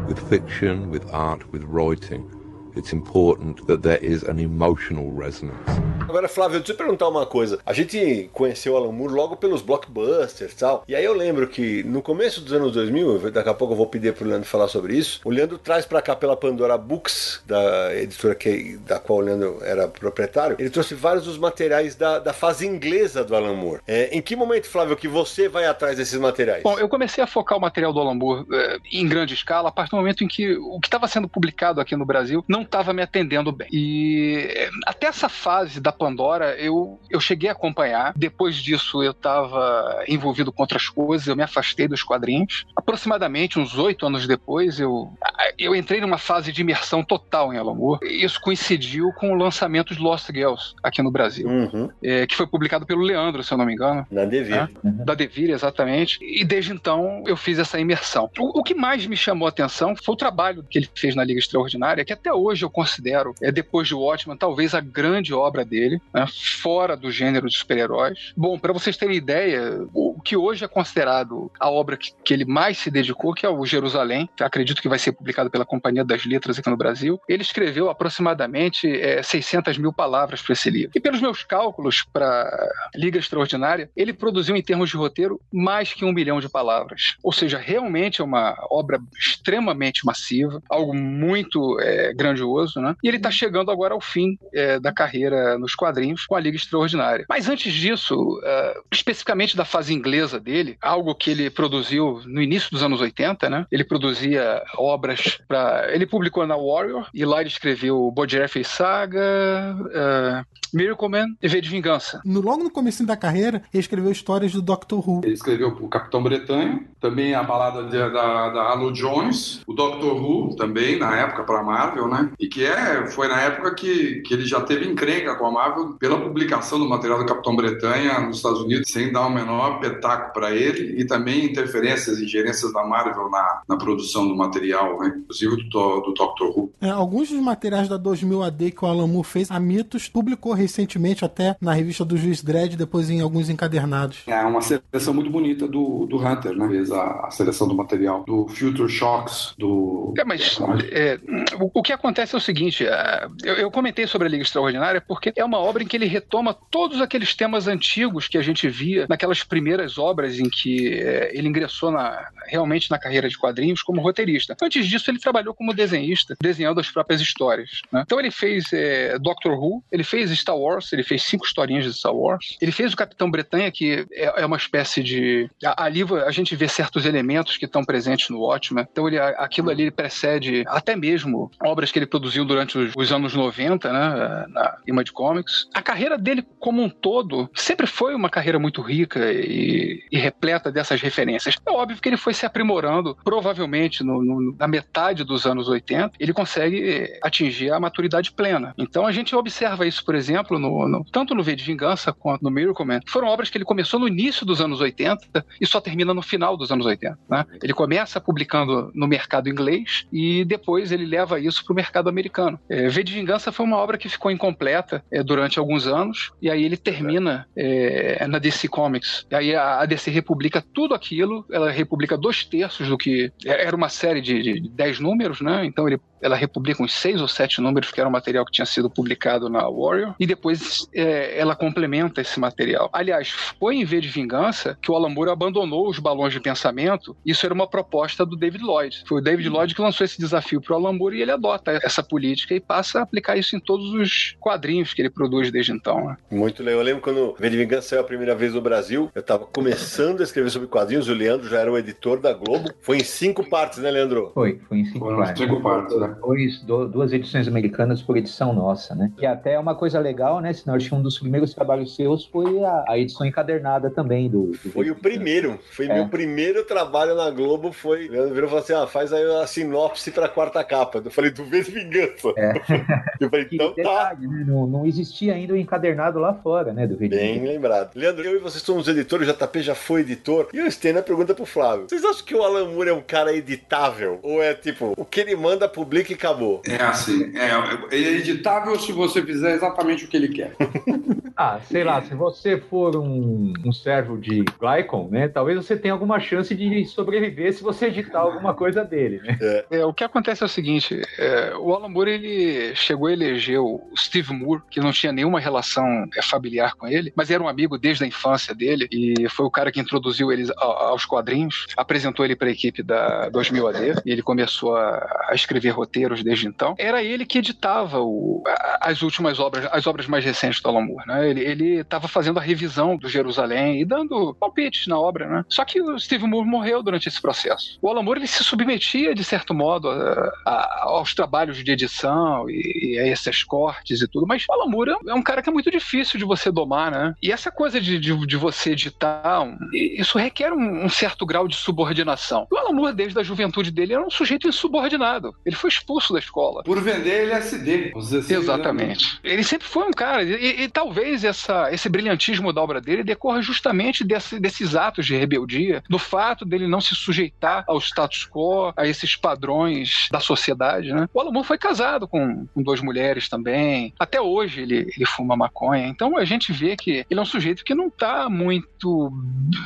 With fiction, with art, with writing, it's important that there is an emotional resonance.
Agora, Flávio, deixa eu te perguntar uma coisa. A gente conheceu o Alan Moore logo pelos blockbusters e tal. E aí eu lembro que no começo dos anos 2000, daqui a pouco eu vou pedir pro Leandro falar sobre isso. O Leandro traz pra cá pela Pandora Books, da editora que, da qual o Leandro era proprietário. Ele trouxe vários dos materiais da, da fase inglesa do Alan Moore. É, em que momento, Flávio, que você vai atrás desses materiais?
Bom, eu comecei a focar o material do Alan Moore eh, em grande escala a partir do momento em que o que estava sendo publicado aqui no Brasil não estava me atendendo bem. E eh, até essa fase da Pandora eu, eu cheguei a acompanhar. Depois disso eu estava envolvido com outras coisas, eu me afastei dos quadrinhos. Aproximadamente uns oito anos depois eu, eu entrei numa fase de imersão total em Alan Moore. Isso coincidiu com o lançamento de Lost Girls aqui no Brasil,
Uhum.
eh, que foi publicado pelo Leandro, se eu não me engano
Na Devir.
da Devir, exatamente. E desde então eu fiz essa imersão. O, o que mais me chamou a atenção foi o trabalho que ele fez na Liga Extraordinária, que até hoje eu considero, é, depois de Watchmen, talvez a grande obra dele, né, fora do gênero de super-heróis. Bom, para vocês terem ideia, o que hoje é considerado a obra que, que ele mais se dedicou, que é o Jerusalém, acredito que vai ser publicado pela Companhia das Letras aqui no Brasil, ele escreveu aproximadamente é, 600 mil palavras para esse livro. E pelos meus cálculos para Liga Extraordinária, ele produziu em termos de roteiro mais que um milhão de palavras. Ou seja, realmente é uma obra extremamente massiva, algo muito é, grandioso, né? E ele está chegando agora ao fim é, da carreira nos quadrinhos com a Liga Extraordinária. Mas antes disso, é, especificamente da fase inglesa dele, algo que ele produziu no início dos anos 80, né? Ele produzia obras para. Ele publicou na Warrior e lá ele escreveu Bojack Saga, uh, Miracle Man e V de Vingança.
No, logo no começo da carreira, ele escreveu histórias do Doctor Who.
Ele escreveu o Capitão Bretanha, também a balada de- da, da Alu Jones, o Doctor Who também, na época, para a Marvel, né? E que é, foi na época que, que ele já teve encrenca com a Marvel pela publicação do material do Capitão Bretanha nos Estados Unidos, sem dar o menor petaco para ele, e também interferências e ingerências da Marvel na, na produção do material, né? inclusive do, do, do Doctor Who.
É, alguns dos materiais da 2000 AD que o Alan Moore fez, a Mitos publicou recentemente até na revista do Juiz Dredd, depois em alguns encadernados.
É uma seleção muito bonita do, do Hunter, né? Fez a, a seleção do material, do Future Shocks, do.
É, mas é, o, o que acontece é o seguinte: é, eu, eu comentei sobre a Liga Extraordinária porque é uma obra em que ele retoma todos aqueles temas antigos que a gente via naquelas primeiras obras em que é, ele ingressou na, realmente na carreira de quadrinhos como roteirista. Antes disso, ele trabalhou como desenhista, desenhando as próprias histórias. né? Então, ele fez é, Doctor Who, ele fez Star Wars, ele fez cinco historinhas de Star Wars, ele fez o Capitão Bretanha, que é, é uma espécie de. Ali a gente vê certos elementos que estão presentes no Watchmen. Então, ele, aquilo ali ele precede até mesmo obras que ele produziu durante os, os anos 90, né, na Image Comics. A carreira dele como um todo sempre foi uma carreira muito rica e, e repleta dessas referências. É óbvio que ele foi se aprimorando, provavelmente no- no- na metade dos anos 80, ele consegue atingir a maturidade plena. Então a gente observa isso, por exemplo, no, no- tanto no V de Vingança quanto no Miracle Man. Foram obras que ele começou no início dos anos 80 e só termina no final dos anos 80. né? Ele começa publicando no mercado inglês e depois ele leva isso para o mercado americano. É, v de Vingança foi uma obra que ficou incompleta é, durante alguns anos e aí ele termina é, na DC Comics. E aí a, a DC republica tudo aquilo, ela republica dois terços do que era uma série de, de dez números, né? Então ele ela republica uns seis ou sete números, que era o material que tinha sido publicado na Warrior, e depois é, ela complementa esse material. Aliás, foi em V de Vingança que o Alan Moore abandonou os balões de pensamento. Isso era uma proposta do David Lloyd. Foi o David Lloyd que lançou esse desafio para o Alan Moore e ele adota essa política e passa a aplicar isso em todos os quadrinhos que ele produz desde então. né?
Muito legal. Eu lembro quando V de Vingança saiu a primeira vez no Brasil, eu tava começando a escrever sobre quadrinhos, o Leandro já era o editor da Globo. Foi em cinco partes, né, Leandro?
Foi, foi em cinco
Foram
partes.
cinco partes, né?
Dois, do- duas edições americanas por edição nossa, né? E até é uma coisa legal, né? Senão acho que um dos primeiros trabalhos seus foi a, a edição encadernada também do. do
Foi o primeiro. Foi
É.
meu primeiro trabalho na Globo. Foi. O Leandro virou e falou assim: ah, faz aí a sinopse pra quarta capa. Eu falei, do V de Vingança.
É.
Eu falei, então tá.
detalhe, né? não, não existia ainda o encadernado lá fora, né? Do Rio
Bem lembrado. Leandro, eu e vocês somos editores, o JP já foi editor. E o Stena pergunta pro Flávio: Vocês acham que o Alan Moore é um cara editável? Ou é tipo, o que ele manda, publica e acabou?
É assim, é, ele é editável se você fizer exatamente o que ele quer.
Ah, sei lá, se você for um, um servo de Glycon, né? Talvez você tenha alguma chance de sobreviver se você editar alguma coisa dele, né?
É, o que acontece é o seguinte: é, o Alan Moore ele chegou a eleger o Steve Moore, que não tinha nenhuma relação é, familiar com ele, mas era um amigo desde a infância dele e foi o cara que introduziu ele a- aos quadrinhos, apresentou ele para a equipe da 2000 AD e ele começou a, a escrever roteiros desde então. Era ele que editava o- as últimas obras, as obras mais recentes do Alan Moore, né? Ele estava fazendo a revisão do Jerusalém e dando palpites na obra, né? Só que o Steve Moore morreu durante esse processo. O Alan Moore ele se submetia de certo modo a- a- aos trabalhos de edição e, e a esses cortes e tudo, mas o Alan Moore é um cara que é muito difícil de você domar, né? E essa coisa de, de, de você editar, isso requer um, um certo grau de subordinação. O Alan Moore, desde a juventude dele, era um sujeito insubordinado. Ele foi expulso da escola.
Por vender LSD. assim,
Exatamente. Ele sempre foi um cara, e, e talvez essa, esse brilhantismo da obra dele decorra justamente desse- desses atos de rebeldia, do fato dele não se sujeitar ao status quo, a esses padrões da sociedade, né? O Alan Moore foi casado com, com duas mulheres também. Até hoje ele, ele fuma maconha. Então a gente vê que ele é um sujeito que não tá muito.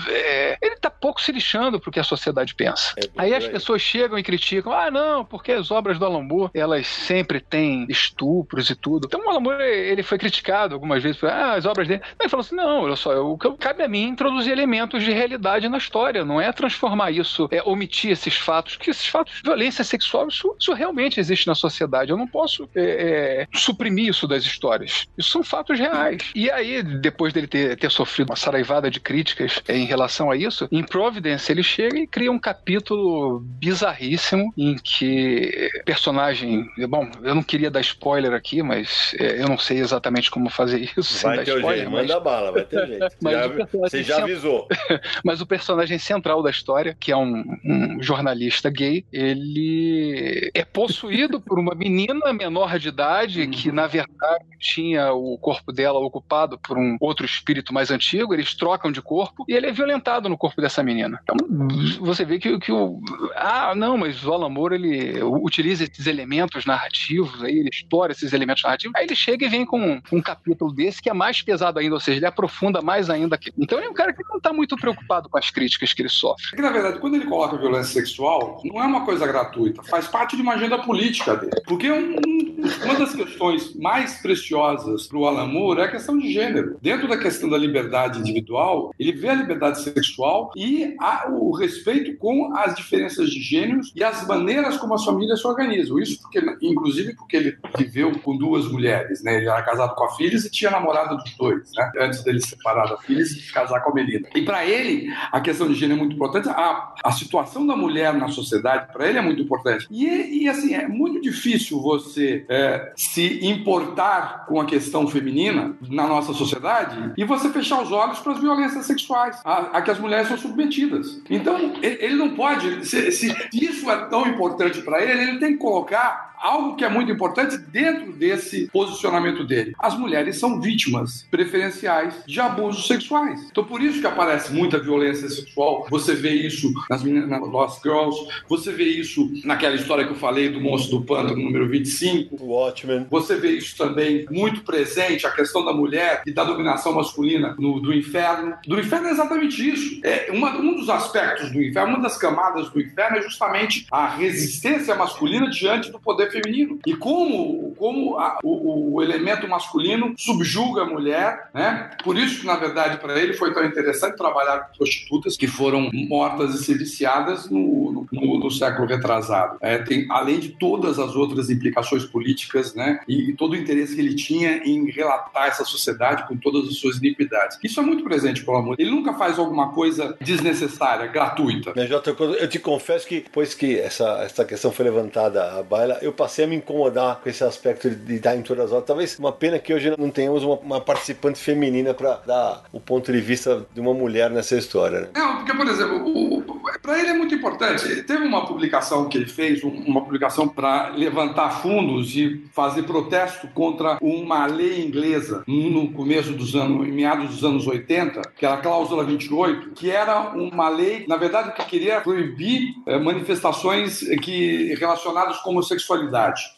É, ele tá pouco se lixando pro que a sociedade pensa.
É,
Aí as pessoas chegam e criticam, ah, não, porque as obras do Alan Moore, elas sempre têm estupros e tudo. Então o Alan Moore, ele foi criticado algumas vezes, por, ah, as obras dele... Aí ele falou assim, não, olha só, o que cabe a mim é introduzir elementos de realidade na história, não é transformar isso, é omitir esses fatos, que esses fatos de violência sexual, isso, isso realmente existe na sociedade. Eu não posso é, é, suprimir isso das histórias. Isso são fatos reais. E aí, depois dele ter, ter sofrido uma saraivada de críticas é, em relação a isso, em Providence ele chega e cria um capítulo bizarríssimo em que personagem. Bom, eu não queria dar spoiler aqui, mas é, eu não sei exatamente como fazer isso
Vai ter o
spoiler.
jeito,
mas-
manda bala, vai ter jeito. Já- você já avisou.
mas o personagem central da história, que é um, um jornalista gay, ele é possuído por uma menina menor de idade que, na verdade, tinha o corpo dela ocupado por um outro espírito mais antigo. Eles trocam de corpo e ele é violentado no corpo dessa menina. Então, você vê que, que o. Ah, não, mas o Alan Moore ele utiliza esses elementos narrativos, aí ele explora esses elementos narrativos. Aí ele chega e vem com um, capítulo desse que é mais pesado ainda, ou seja, ele aprofunda mais ainda. aquilo. Então ele é um cara que não está muito preocupado com as críticas que ele sofre.
É que, na verdade, quando ele coloca violência sexual, não é uma coisa gratuita, faz parte de uma agenda política dele. Porque um- uma das questões mais preciosas para o Alan Moore é a questão de gênero. Dentro da questão da liberdade individual, ele vê a liberdade sexual e a- o respeito com as diferenças de gêneros e as maneiras como as famílias se organizam. Isso, porque, inclusive, porque ele viveu com duas mulheres. Né? Ele era casado com a Phyllis e tinha namorada dos dois, né? antes dele se separar da Phyllis e casar com a Melina. E para ele, a questão de gênero é muito importante. A, a situação da mulher na sociedade, para ele, é muito importante. E, e, assim, é muito difícil você é, se importar com a questão feminina na nossa sociedade e você fechar os olhos para as violências sexuais a, a que as mulheres são submetidas. Então, ele, ele não pode. Se, se isso é tão importante para ele, ele tem que colocar algo que é muito importante dentro desse posicionamento dele. As mulheres são vítimas preferenciais de abusos sexuais. Então, por isso que aparece muita violência sexual. Você vê isso nas meninas, nas Lost Girls, você vê isso naquela história que eu falei do monstro do pântano número 25.
Watchmen.
Você vê isso também muito presente, a questão da mulher e da dominação masculina no, do inferno. Do inferno é exatamente isso. É uma, um dos aspectos do inferno, uma das camadas do inferno é justamente a resistência masculina diante do poder feminino. E como, como a- o, o elemento masculino subjuga a mulher, né? Por isso que, na verdade, para ele foi tão interessante trabalhar com prostitutas que foram mortas e sediciadas no, no, no século retrasado. É, tem, além de todas as outras implicações políticas, né? E, e todo o interesse que ele tinha em relatar essa sociedade com todas as suas iniquidades. Isso é muito presente, pelo amor. Ele nunca faz alguma coisa desnecessária, gratuita.
Né, eu- te confesso que, depois que essa, essa questão foi levantada à baila, eu passei a me incomodar com esse aspecto de, de estar em todas as horas. Talvez uma pena que hoje não tenhamos uma, uma participante feminina para dar o ponto de vista de uma mulher nessa história. Né?
Não, porque, por exemplo, para ele é muito importante. Teve uma publicação que ele fez, uma publicação para levantar fundos e fazer protesto contra uma lei inglesa no começo dos anos, em meados dos anos 80, que era a cláusula 28, que era uma lei, na verdade, que queria proibir é, manifestações que relacionadas com homossexualidade.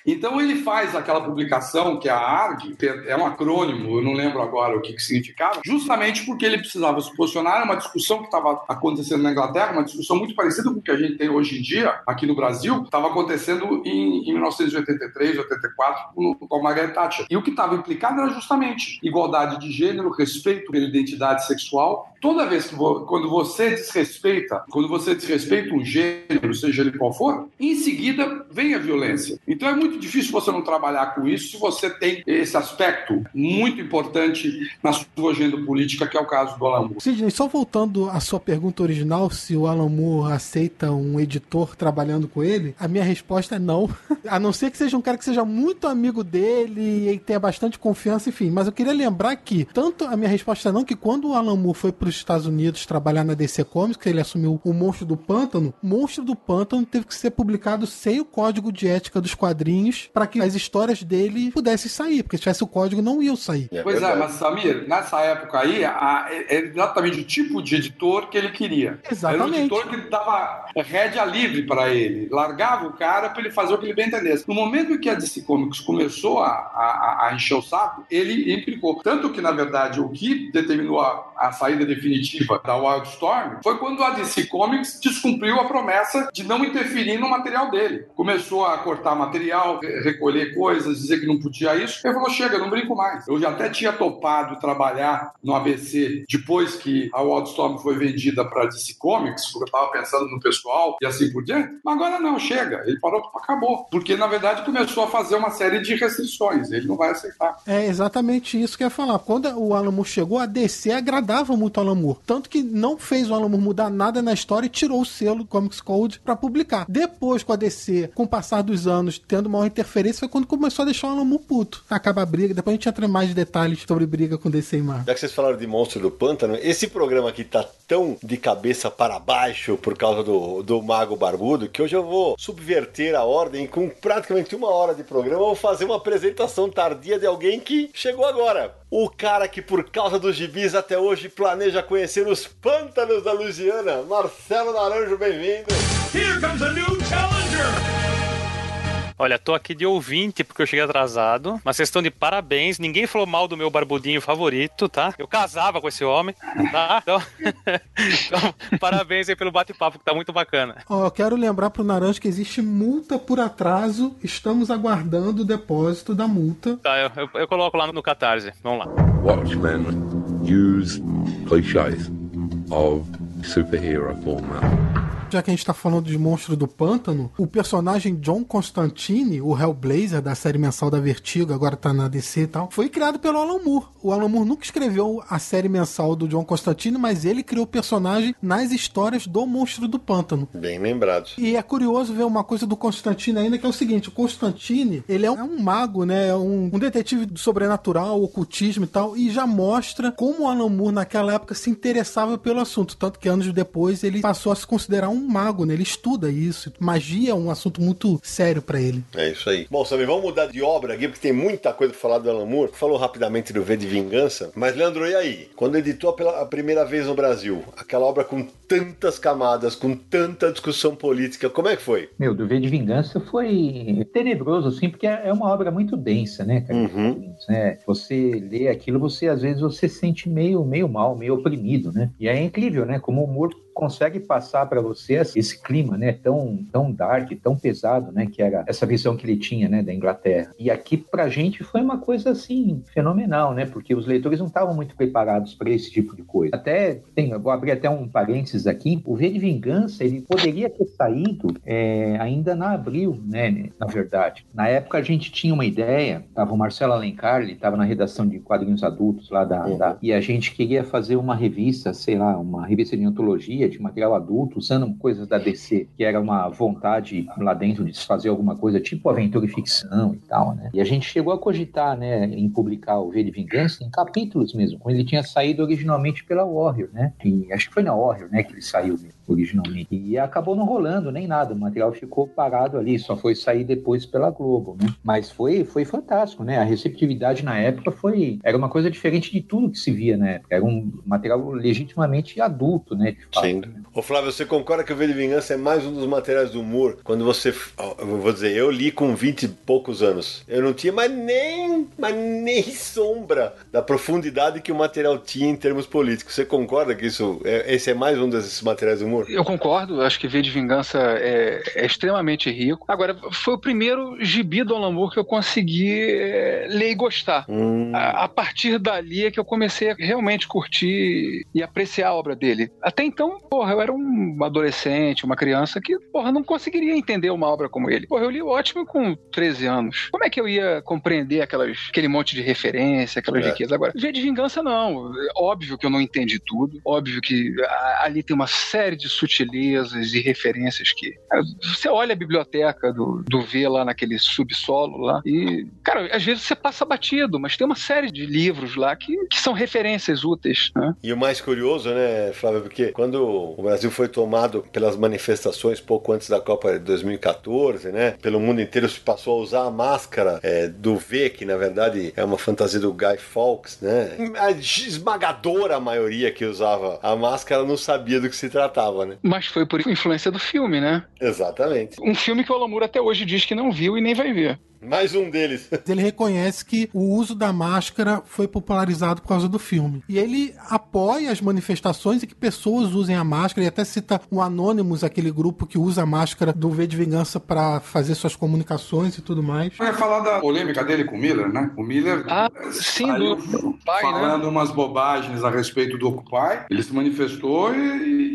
Então ele faz aquela publicação que é a ARG, é um acrônimo, eu não lembro agora o que, que significava, justamente porque ele precisava se posicionar, era uma discussão que estava acontecendo na Inglaterra, uma discussão muito parecida com o que a gente tem hoje em dia aqui no Brasil, estava acontecendo em, em 1983, 84, com, Margaret Thatcher. E o que estava implicado era justamente igualdade de gênero, respeito pela identidade sexual. Toda vez que quando você desrespeita, quando você desrespeita um gênero, seja ele qual for, em seguida vem a violência. Então é muito difícil você não trabalhar com isso se você tem esse aspecto muito importante na sua agenda política, que é o caso do Alan Moore.
Sidney, só voltando à sua pergunta original, se o Alan Moore aceita um editor trabalhando com ele, a minha resposta é não. a não ser que seja um cara que seja muito amigo dele e tenha bastante confiança, enfim. Mas eu queria lembrar que, tanto a minha resposta é não, que quando o Alan Moore foi para os Estados Unidos trabalhar na DC Comics, que ele assumiu o Monstro do Pântano, Monstro do Pântano teve que ser publicado sem o código de ética dos quadrinhos para que as histórias dele pudessem sair, porque se tivesse o código não iam sair.
É pois é, mas Samir, nessa época aí, a, é exatamente o tipo de editor que ele queria.
Exatamente.
Era um editor que dava rédea livre para ele, largava o cara para ele fazer o que ele bem entendesse. No momento em que a DC Comics começou a, a, a encher o saco, ele implicou. Tanto que, na verdade, o que determinou a, a saída definitiva da Wildstorm foi quando a DC Comics descumpriu a promessa de não interferir no material dele. Começou a cortar material, recolher coisas, dizer que não podia isso. Ele falou: chega, não brinco mais. Eu já até tinha topado trabalhar no ABC depois que a Wildstorm foi vendida para a DC Comics, porque eu estava pensando no pessoal e assim por diante. Mas agora não, chega. Ele parou, acabou. Porque, na verdade, começou a fazer uma série de restrições. Ele não vai aceitar.
É exatamente isso que eu ia falar. Quando o Alan Moore chegou, a DC agradava muito o Alan Moore. Tanto que não fez o Alan Moore mudar nada na história e tirou o selo Comics Code para publicar. Depois, com a DC, com o passar dos anos, tendo maior interferência, foi quando começou a deixar o Alan Moore puto. Acaba a briga. Depois a gente entra em mais detalhes sobre briga com DC e Marvel.
Já que vocês falaram de Monstro do Pântano, esse programa aqui tá tão de cabeça para baixo por causa do, do Mago Barbudo que hoje eu vou subverter a ordem com praticamente uma hora de programa. Eu vou fazer uma apresentação tardia de alguém que chegou agora. O cara que, por causa dos gibis, até hoje planeja conhecer os pântanos da Louisiana. Marcelo Naranjo, bem-vindo. Here comes a new
challenger. Olha, tô aqui de ouvinte porque eu cheguei atrasado, mas vocês estão de parabéns. Ninguém falou mal do meu barbudinho favorito, tá? Eu casava com esse homem, tá? Então, então parabéns aí pelo bate-papo, que tá muito bacana.
Ó, eu quero lembrar pro Naranja que existe multa por atraso. Estamos aguardando o depósito da multa.
Tá, eu, eu, eu coloco lá no Catarse. Vamos lá.
Watchmen use clichés of superhero format
já que a gente tá falando de Monstro do Pântano, o personagem John Constantine, o Hellblazer da série mensal da Vertigo, agora tá na DC e tal, foi criado pelo Alan Moore. O Alan Moore nunca escreveu a série mensal do John Constantine, mas ele criou o personagem nas histórias do Monstro do Pântano.
Bem lembrado.
E é curioso ver uma coisa do Constantine ainda, que é o seguinte, o Constantine, ele é um, mago, né, é um, um detetive do sobrenatural, ocultismo e tal, e já mostra como o Alan Moore naquela época se interessava pelo assunto, tanto que anos depois ele passou a se considerar um um mago, né? Ele estuda isso. Magia é um assunto muito sério para ele.
É isso aí. Bom, Samir, vamos mudar de obra aqui, porque tem muita coisa pra falar do Alan Moore. Falou rapidamente do V de Vingança, mas Leandro, e aí? Quando editou pela primeira vez no Brasil, aquela obra com tantas camadas, com tanta discussão política, como é que foi?
Meu, do V de Vingança foi tenebroso, assim, porque é uma obra muito densa, né, cara? Uhum. É, você lê aquilo, você às vezes você sente meio, meio mal, meio oprimido, né? E é incrível, né? Como o humor consegue passar para você esse clima, né, tão tão dark, tão pesado, né, que era essa visão que ele tinha, né, da Inglaterra. E aqui pra gente foi uma coisa assim fenomenal, né, porque os leitores não estavam muito preparados para esse tipo de coisa. Até tem, vou abrir até um parênteses aqui, o V de Vingança, ele poderia ter saído é, ainda na abril, né, na verdade. Na época a gente tinha uma ideia, tava o Marcelo Alencar, ele estava na redação de quadrinhos adultos lá da, uhum. da, e a gente queria fazer uma revista, sei lá, uma revista de antologia de material adulto, usando coisas da DC, que era uma vontade lá dentro de se fazer alguma coisa tipo aventura e ficção e tal, né? E a gente chegou a cogitar, né, em publicar o V de Vingança em capítulos mesmo, quando ele tinha saído originalmente pela Warrior, né? E acho que foi na Warrior, né, que ele saiu originalmente. E acabou não rolando nem nada, o material ficou parado ali, só foi sair depois pela Globo, né? Mas foi, foi fantástico, né? A receptividade na época foi. Era uma coisa diferente de tudo que se via na época. Era um material legitimamente adulto, né? De fato,
Sim.
né?
Ô Flávio, você concorda que o V de Vingança é mais um dos materiais do Moore? Quando você. Eu vou dizer, eu li com 20 e poucos anos. Eu não tinha mais nem, mas nem sombra da profundidade que o material tinha em termos políticos. Você concorda que isso. é- esse é mais um desses materiais do Moore?
Eu concordo, acho que V de Vingança é, é extremamente rico. Agora, foi o primeiro gibi do Alan Moore que eu consegui é, ler e gostar.
Hum.
A, a partir dali é que eu comecei a realmente curtir e apreciar a obra dele. Até então, porra, eu era um adolescente, uma criança que, porra, não conseguiria entender uma obra como ele. Porra, eu li o Ótimo com 13 anos. Como é que eu ia compreender aquelas, aquele monte de referência, aquelas
É.
riquezas? Agora, V de Vingança, não. É Óbvio que eu não entendi tudo. Óbvio que a- ali tem uma série de sutilezas e referências que. Você olha a biblioteca do, do V lá naquele subsolo lá e, cara, às vezes você passa batido, mas tem uma série de livros lá que, que são referências úteis, né?
E o mais curioso, né, Flávio, porque quando o Brasil foi tomado pelas manifestações pouco antes da Copa de 2014, né, pelo mundo inteiro se passou a usar a máscara é, do V, que na verdade é uma fantasia do Guy Fawkes, né? A esmagadora maioria que usava a máscara não sabia do que se tratava, né?
Mas foi por influência do filme, né?
Exatamente.
Um filme que o Alan Moore até hoje diz que não viu e nem vai ver.
Mais um deles.
Ele reconhece que o uso da máscara foi popularizado por causa do filme. E ele apoia as manifestações e que pessoas usem a máscara. E até cita o Anonymous, aquele grupo que usa a máscara do V de Vingança para fazer suas comunicações e tudo mais.
Eu ia falar da polêmica dele com o Miller, né? O Miller
Ah, sim, do pai, né?
falando umas bobagens a respeito do Occupy. Ele se manifestou e,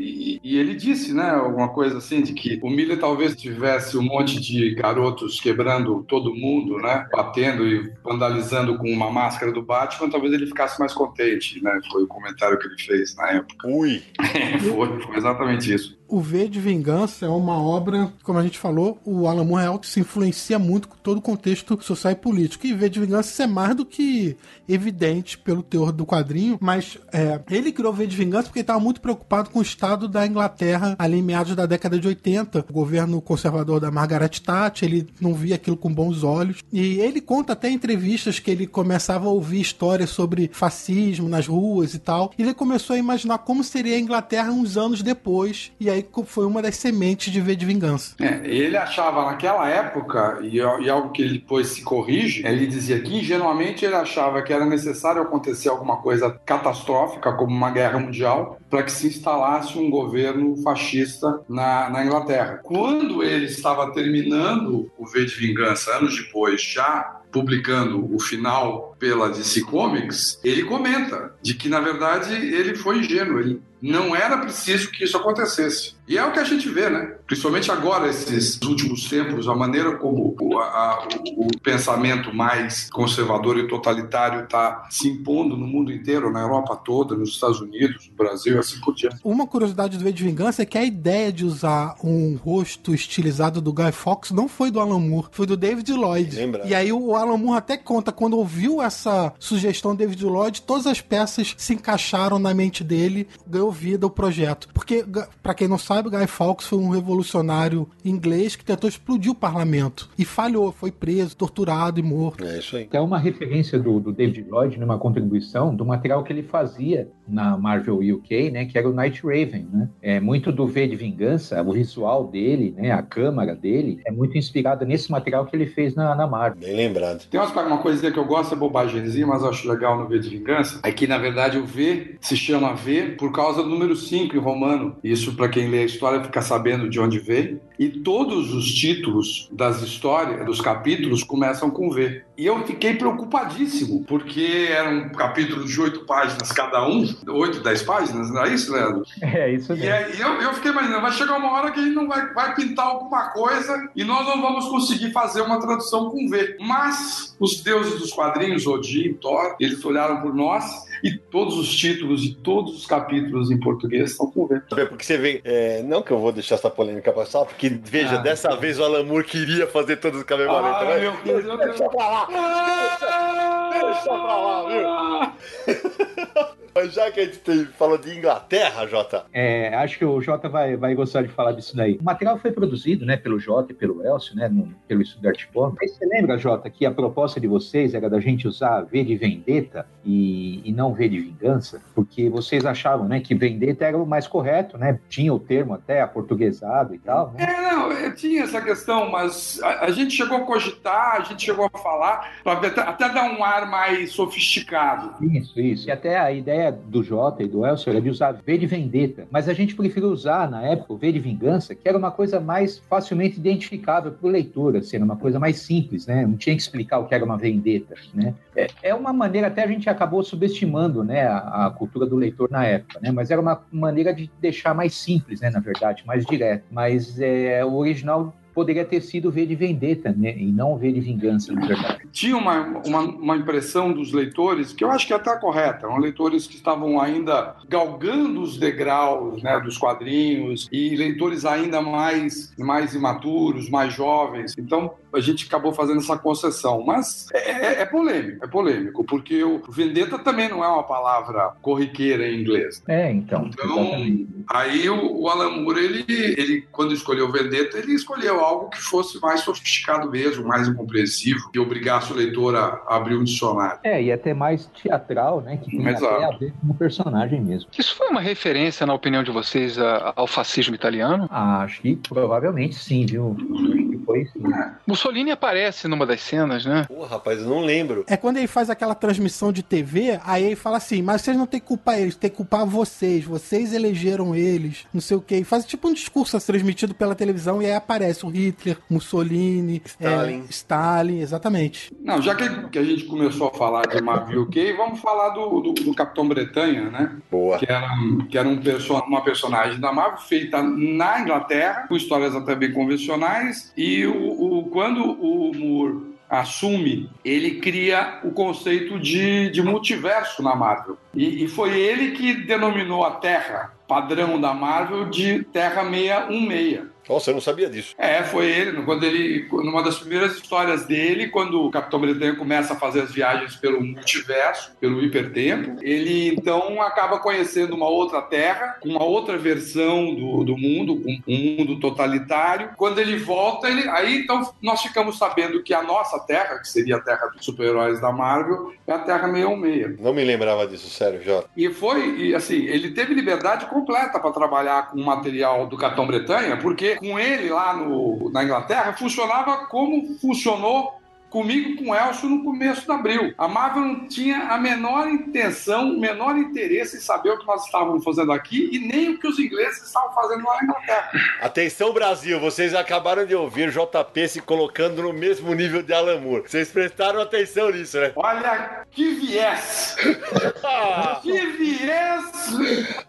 e- ele disse, né, alguma coisa assim, de que o Miller talvez tivesse um monte de garotos quebrando todo mundo, né? Batendo e vandalizando com uma máscara do Batman, talvez ele ficasse mais contente, né? Foi o comentário que ele fez na época.
Ui.
foi, foi exatamente isso.
O V de Vingança é uma obra, como a gente falou, o Alan Moore Real se influencia muito com todo o contexto social e político. E V de Vingança é mais do que evidente pelo teor do quadrinho, mas é, ele criou V de Vingança porque estava muito preocupado com o estado da Inglaterra ali em meados da década de 80. O governo conservador da Margaret Thatcher, ele não via aquilo com bons olhos. E ele conta até entrevistas que ele começava a ouvir histórias sobre fascismo nas ruas e tal. E ele começou a imaginar como seria a Inglaterra uns anos depois. E aí foi uma das sementes de V de Vingança.
É, ele achava naquela época, e, e algo que ele depois se corrige, ele dizia que ingenuamente ele achava que era necessário acontecer alguma coisa catastrófica, como uma guerra mundial, para que se instalasse um governo fascista na, na Inglaterra. Quando ele estava terminando o V de Vingança, anos depois, já publicando o final pela DC Comics, ele comenta de que, na verdade, ele foi ingênuo, ele não era preciso que isso acontecesse. E é o que a gente vê, né? Principalmente agora, esses últimos tempos, a maneira como o, a- o- o pensamento mais conservador e totalitário está se impondo no mundo inteiro, na Europa toda, nos Estados Unidos, no Brasil, e assim por diante.
Uma curiosidade do V de Vingança é que a ideia de usar um rosto estilizado do Guy Fawkes não foi do Alan Moore, foi do David Lloyd.
Lembra?
E aí o Alan Moore até conta, quando ouviu essa sugestão do David Lloyd, todas as peças se encaixaram na mente dele, ganhou vida o projeto. Porque, pra quem não sabe, o Guy Fawkes foi um revolucionário inglês que tentou explodir o parlamento. E falhou, foi preso, torturado e morto.
É isso aí.
Até uma referência do, do David Lloyd numa contribuição do material que ele fazia na Marvel UK, né, que era o Night Raven, né? É muito do V de Vingança, o visual dele, né, a câmara dele é muito inspirada nesse material que ele fez na, na Marvel.
Bem lembrado.
Tem umas- uma coisinha que eu gosto, é bobagemzinha, mas eu acho legal no V de Vingança, é que, na verdade, o V se chama V por causa do número 5 em romano. Isso, para quem lê a história, fica sabendo de onde veio. E todos os títulos das histórias, dos capítulos, começam com V. E eu fiquei preocupadíssimo, porque era um capítulo de oito páginas cada um, oito, dez páginas, não é isso, Leandro?
É isso
E
mesmo.
aí eu, eu fiquei imaginando, vai chegar uma hora que ele não vai, vai pintar alguma coisa e nós não vamos conseguir fazer uma tradução com V. Mas os deuses dos quadrinhos, Odin, Thor, eles olharam por nós, E todos os títulos e todos os capítulos em português estão com V.
Porque você vê, é, não que eu vou deixar essa polêmica passar, porque veja,
Ah.
dessa vez o Alan Moore queria fazer todos os cabelos
Ah,
né?
meu Deus, meu Deus.
Deixa pra lá! Deixa, deixa pra lá, viu? Mas já que a gente falou de Inglaterra, Jota,
É, acho que o Jota vai, vai gostar de falar disso daí. O material foi produzido né, pelo Jota e pelo Elcio, né, no- pelo Estudo Artcom. Mas você lembra, Jota, que a proposta de vocês era da gente usar V de Vendetta e, e não V de Vingança? Porque vocês achavam né, que Vendetta era o mais correto, né? Tinha o termo até aportuguesado e tal. Né?
É, não, eu tinha essa questão, mas a, a gente chegou a cogitar, a gente chegou a falar, para até, até dar um ar mais sofisticado.
Isso, isso. E até a ideia do Jota e do Elcio era de usar V de Vendetta. Mas a gente preferiu usar, na época, o V de Vingança, que era uma coisa mais facilmente identificável para o leitor, assim, era uma coisa mais simples, né? Não tinha que explicar o que era uma vendetta, né? É, é uma maneira, até a gente acabou subestimando, né, a, a cultura do leitor na época, né? Mas era uma maneira de deixar mais simples, né, na verdade, mais direto. Mas é, o original poderia ter sido V de Vendetta, né? E não V de Vingança, na verdade.
Tinha uma, uma, uma impressão dos leitores, que eu acho que é até correta, eram leitores que estavam ainda galgando os degraus né, dos quadrinhos e leitores ainda mais, mais imaturos, mais jovens. Então, a gente acabou fazendo essa concessão. Mas é, é- é polêmico, é polêmico, porque o vendetta também não é uma palavra corriqueira em inglês.
É, então.
Então,
exatamente.
Aí o, o Alan Moore, ele, ele, quando escolheu Vendetta, ele escolheu algo que fosse mais sofisticado mesmo, mais incompreensível, que obrigasse o leitor a, a abrir um dicionário.
É, e até mais teatral, né? Que tem
Exato.
até a ver com o personagem mesmo.
Isso foi uma referência, na opinião de vocês, ao fascismo italiano?
Acho que provavelmente sim, viu? Que foi sim.
Mussolini aparece numa das cenas, né?
Pô, rapaz, eu não lembro.
É quando ele faz aquela transmissão de TV, aí ele fala assim, mas vocês não têm que culpar eles, tem que culpar vocês, vocês elegeram eles, não sei o quê. E faz tipo um discurso transmitido pela televisão e aí aparece o Hitler, Mussolini,
Stalin.
é, Stalin, exatamente.
Não, já que, que a gente começou a falar de Marvel UK, vamos falar do, do, do Capitão Bretanha, né?
Boa.
Que era, que era um perso uma personagem da Marvel feita na Inglaterra, com histórias até bem convencionais, e o, o- quando o Moore assume, ele cria o conceito de, de multiverso na Marvel. E, e foi ele que denominou a Terra padrão da Marvel de Terra 616.
Nossa, eu não sabia disso.
É, foi ele, quando ele, numa das primeiras histórias dele, quando o Capitão Britânico começa a fazer as viagens pelo multiverso, pelo hipertempo, ele então acaba conhecendo uma outra Terra, uma outra versão do, do mundo, com um mundo totalitário. Quando ele volta, ele, aí então nós ficamos sabendo que a nossa Terra, que seria a Terra dos super-heróis da Marvel, é a Terra 616.
Não me lembrava disso, sério, Jota.
E foi, e, assim, ele teve liberdade completa para trabalhar com o material do Capitão Bretanha, porque com ele lá no, na Inglaterra funcionava como funcionou comigo com o Elcio no começo de abril. A Marvel não tinha a menor intenção, o menor interesse em saber o que nós estávamos fazendo aqui e nem o que os ingleses estavam fazendo lá na Inglaterra.
Atenção, Brasil, vocês acabaram de ouvir JP se colocando no mesmo nível de Alan Moore. Vocês prestaram atenção nisso, né?
Olha que viés! Que viés!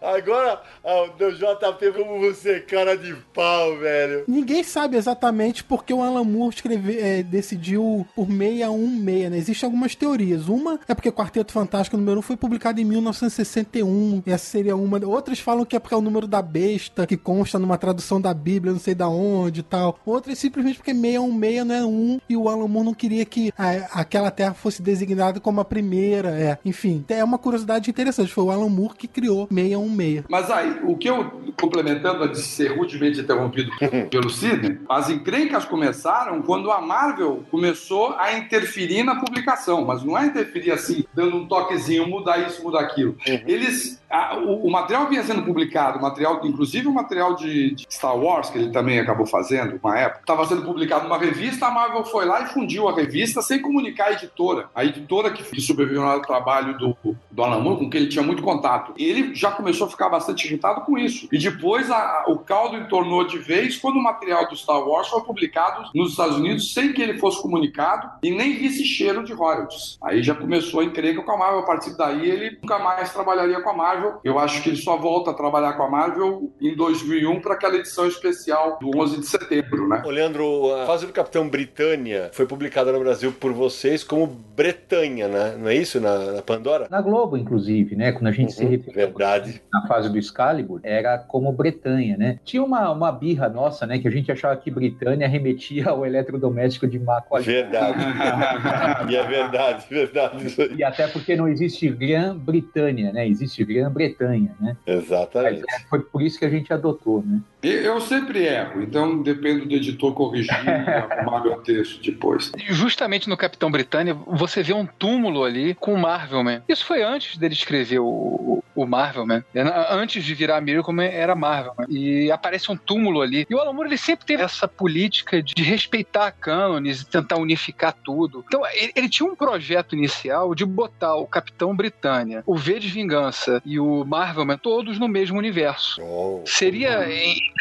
agora, ah, do JP, como você cara de pau, velho.
Ninguém sabe exatamente porque o Alan Moore escreve, é, decidiu por 616, né? Existem algumas teorias. Uma é porque o Quarteto Fantástico número 1 foi publicado em 1961. E essa seria uma. Outras falam que é porque é o número da besta, que consta numa tradução da Bíblia, não sei da onde e tal. Outras simplesmente porque 616 não é um e o Alan Moore não queria que a- aquela terra fosse designada como a primeira. É. Enfim, é uma curiosidade interessante. Foi o Alan Moore que criou 616.
Mas aí, o que eu, complementando a de ser rudemente interrompido pelo Sidney, as encrencas começaram quando a Marvel começou a interferir na publicação, mas não é interferir assim, dando um toquezinho, mudar isso, mudar aquilo. Eles. A- o, o material vinha sendo publicado, material, inclusive o material de, de Star Wars, que ele também acabou fazendo, uma época, estava sendo publicado numa revista, a Marvel foi lá e fundiu a revista sem comunicar a editora. A editora que, que supervisionou o trabalho do, do Alan Moore, com quem ele tinha muito contato. Ele já começou a ficar bastante irritado com isso. E depois a, o caldo entornou de vez quando o material do Star Wars foi publicado nos Estados Unidos sem que ele fosse comunicado e nem visse cheiro de royalties. Aí já começou a encrenca com a Marvel. A partir daí ele nunca mais trabalharia com a Marvel. Eu acho que ele só volta a trabalhar com a Marvel em 2001 para aquela edição especial do 11 de setembro, né?
Ô, Leandro, a fase do Capitão Britânia foi publicada no Brasil por vocês como Bretanha, né? Não é isso? Na, na Pandora?
Na Globo, inclusive, né? Quando a gente se
Uhum,
referiu
verdade.
na fase do Excalibur, era como Bretanha, né? Tinha uma, uma birra nossa, né? Que a gente achava que Britânia remetia ao eletrodoméstico de má qualidade.
Verdade. e é verdade, verdade.
E até porque não existe Grã-Bretanha, né? Existe Grã-Bretanha, né? Mas
Exatamente.
é, foi por isso que a gente adotou, né?
Eu sempre erro, então dependo do editor corrigir e arrumar meu texto depois.
E justamente no Capitão Britânia, você vê um túmulo ali com o Marvelman. Isso foi antes dele escrever o, o Marvelman. Antes de virar Miracle Man, era Marvelman. E aparece um túmulo ali. E o Alan Moore, ele sempre teve essa política de respeitar cânones e tentar unificar tudo. Então, ele, ele tinha um projeto inicial de botar o Capitão Britânia, o V de Vingança e o Marvelman todos no mesmo universo.
Oh.
Seria, em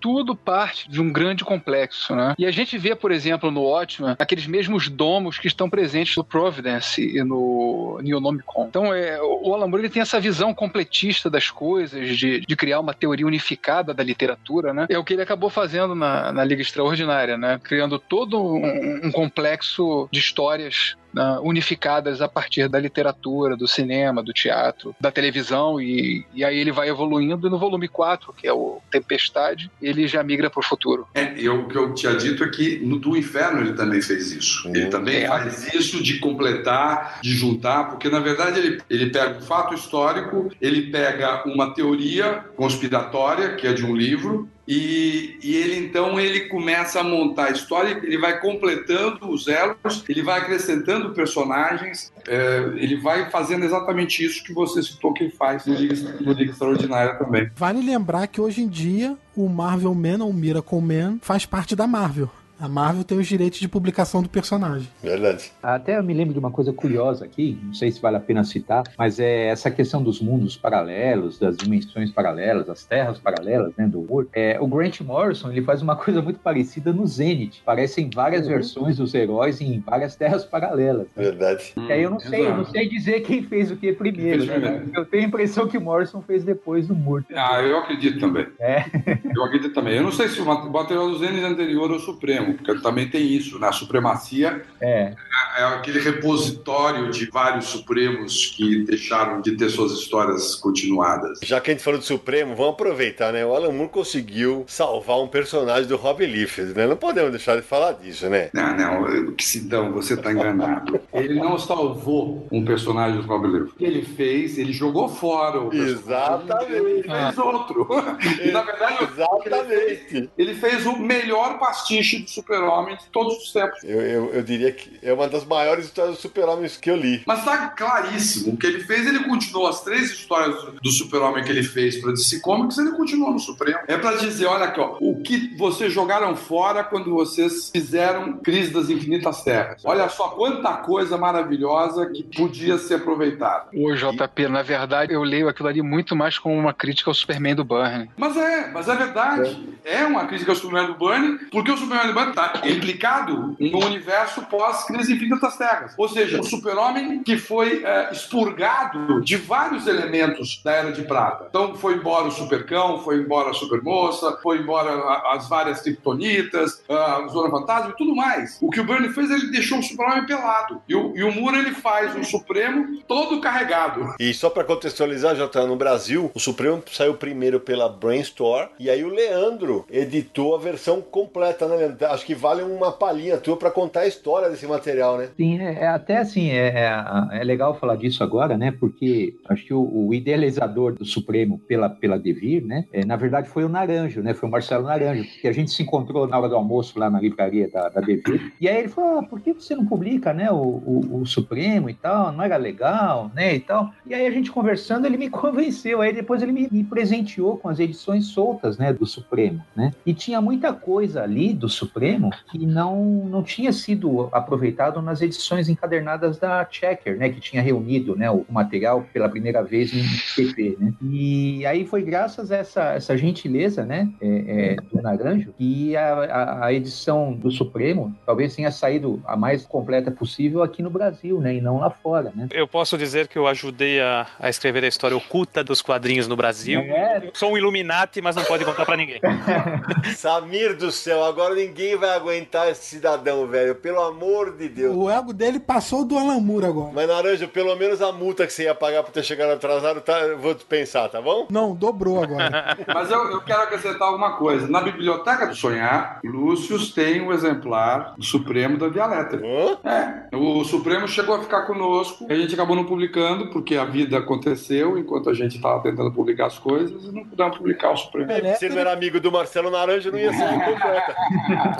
tudo parte de um grande complexo, né? E a gente vê, por exemplo, no Watchmen, aqueles mesmos domos que estão presentes no Providence e no Neonomicon. Então, é, o Alan Moore ele tem essa visão completista das coisas, de, de criar uma teoria unificada da literatura, né? É o que ele acabou fazendo na, na Liga Extraordinária, né? Criando todo um, um complexo de histórias unificadas a partir da literatura, do cinema, do teatro, da televisão, e, e aí ele vai evoluindo. E no volume 4, que é o Tempestade, ele já migra para o futuro.
É, eu, o que eu tinha dito é que no do Inferno ele também fez isso. Ele
Hum.
também
É.
faz isso de completar, de juntar, porque na verdade ele, ele pega um fato histórico, ele pega uma teoria conspiratória, que é de um livro, e, e ele então ele começa a montar a história, ele vai completando os elos, ele vai acrescentando personagens, é, ele vai fazendo exatamente isso que você citou que faz no Liga, no Liga Extraordinária também.
Vale lembrar que hoje em dia o Marvel Man ou Miracle Man faz parte da Marvel. A Marvel tem os direitos de publicação do personagem.
Verdade.
Até eu me lembro de uma coisa curiosa aqui, não sei se vale a pena citar, mas é essa questão dos mundos paralelos, das dimensões paralelas, das terras paralelas, né, do Moore. É, o Grant Morrison, ele faz uma coisa muito parecida no Zenith. Parecem várias versões dos heróis em várias terras paralelas. né?
Verdade.
E aí eu não sei, eu não sei dizer quem fez o que primeiro. Né?
primeiro.
Eu tenho a impressão que o Morrison fez depois do Moore.
Ah, eu acredito também.
É.
Eu acredito também. Eu não sei se o mate- o material dos N é anterior ao Supremo, porque também tem isso, né? A supremacia
É,
é aquele repositório de vários Supremos que deixaram de ter suas histórias continuadas.
Já que a gente falou do Supremo, vamos aproveitar, né? O Alan Moore conseguiu salvar um personagem do Rob Liefeld, né? Não podemos deixar de falar disso, né?
Não, não, Sidão, você está enganado. Ele não salvou um personagem do Rob Liefeld. Ele fez, ele jogou fora o personagem.
Exatamente.
Ele fez outro. E, na verdade,
Exatamente.
ele fez o melhor pastiche do super-homem de todos os tempos.
Eu, eu, eu diria que é uma das maiores histórias do super-homens que eu li.
Mas tá claríssimo. O que ele fez, ele continuou as três histórias do Super-Homem que ele fez pra DC Comics, ele continuou no Supremo. É pra dizer, olha aqui, ó, o que vocês jogaram fora quando vocês fizeram Crise das Infinitas Terras. Olha só quanta coisa maravilhosa que podia ser aproveitada.
Ô, JP, na verdade, eu leio aquilo ali muito mais como uma crítica ao Superman do Byrne.
Mas é, mas é verdade. É, uma crítica ao Superman do Burnie, porque o Superman do Burnie está implicado no universo pós-crise infinitas terras. Ou seja, o super-homem que foi é, expurgado de vários elementos da Era de Prata. Então foi embora o supercão, foi embora a supermoça, foi embora a- as várias kryptonitas, a Zona Fantasma e tudo mais. O que o Burnie fez, ele deixou o super-homem pelado. E o, e o ele faz um Supremo todo carregado.
E só pra contextualizar, Jota, no Brasil, o Supremo saiu primeiro pela Brainstorm e aí o Leandro editou a versão completa, né, Leandro? Acho que vale uma palhinha tua pra contar a história desse material, né?
Sim, é, é até assim, é, é, é legal falar disso agora, né? Porque acho que o, o idealizador do Supremo pela, pela Devir, né? é, na verdade foi o Naranjo, né? Foi o Marcelo Naranjo, porque a gente se encontrou na hora do almoço lá na livraria da, da Devir, e aí ele falou, ah, por que você não publica, né? O, o, o Supremo e tal, não era legal, né? E tal. E aí a gente conversando, ele me convenceu, aí depois ele me, me presenteou com as edições soltas, né? Do Supremo, né? E tinha muita coisa ali do Supremo que não, não tinha sido aproveitado nas edições encadernadas da Checker, né, que tinha reunido né, o material pela primeira vez em PP. Né? E aí foi graças a essa, essa gentileza né, é, é, do Naranjo que a, a, a, edição do Supremo talvez tenha saído a mais completa possível aqui no Brasil, né, e não lá fora. Né?
Eu posso dizer que eu ajudei a, a escrever a história oculta dos quadrinhos no Brasil. É. Sou um Illuminati, mas não pode contar para ninguém.
Samir do céu, agora ninguém vai aguentar esse cidadão, velho. Pelo amor de Deus.
O ego dele passou do Alan Moore agora.
Mas, Naranja, pelo menos a multa que você ia pagar por ter chegado atrasado, tá, eu vou pensar, tá bom?
Não, dobrou agora.
Mas eu, eu quero acrescentar alguma coisa. Na Biblioteca do Sonhar, Lúcio tem um exemplar do Supremo da Via Letra. É. O Supremo chegou a ficar conosco, a gente acabou não publicando, porque a vida aconteceu enquanto a gente estava tentando publicar as coisas e não pudemos publicar o Supremo.
Se não era amigo do Marcelo Naranja, não ia ser completa.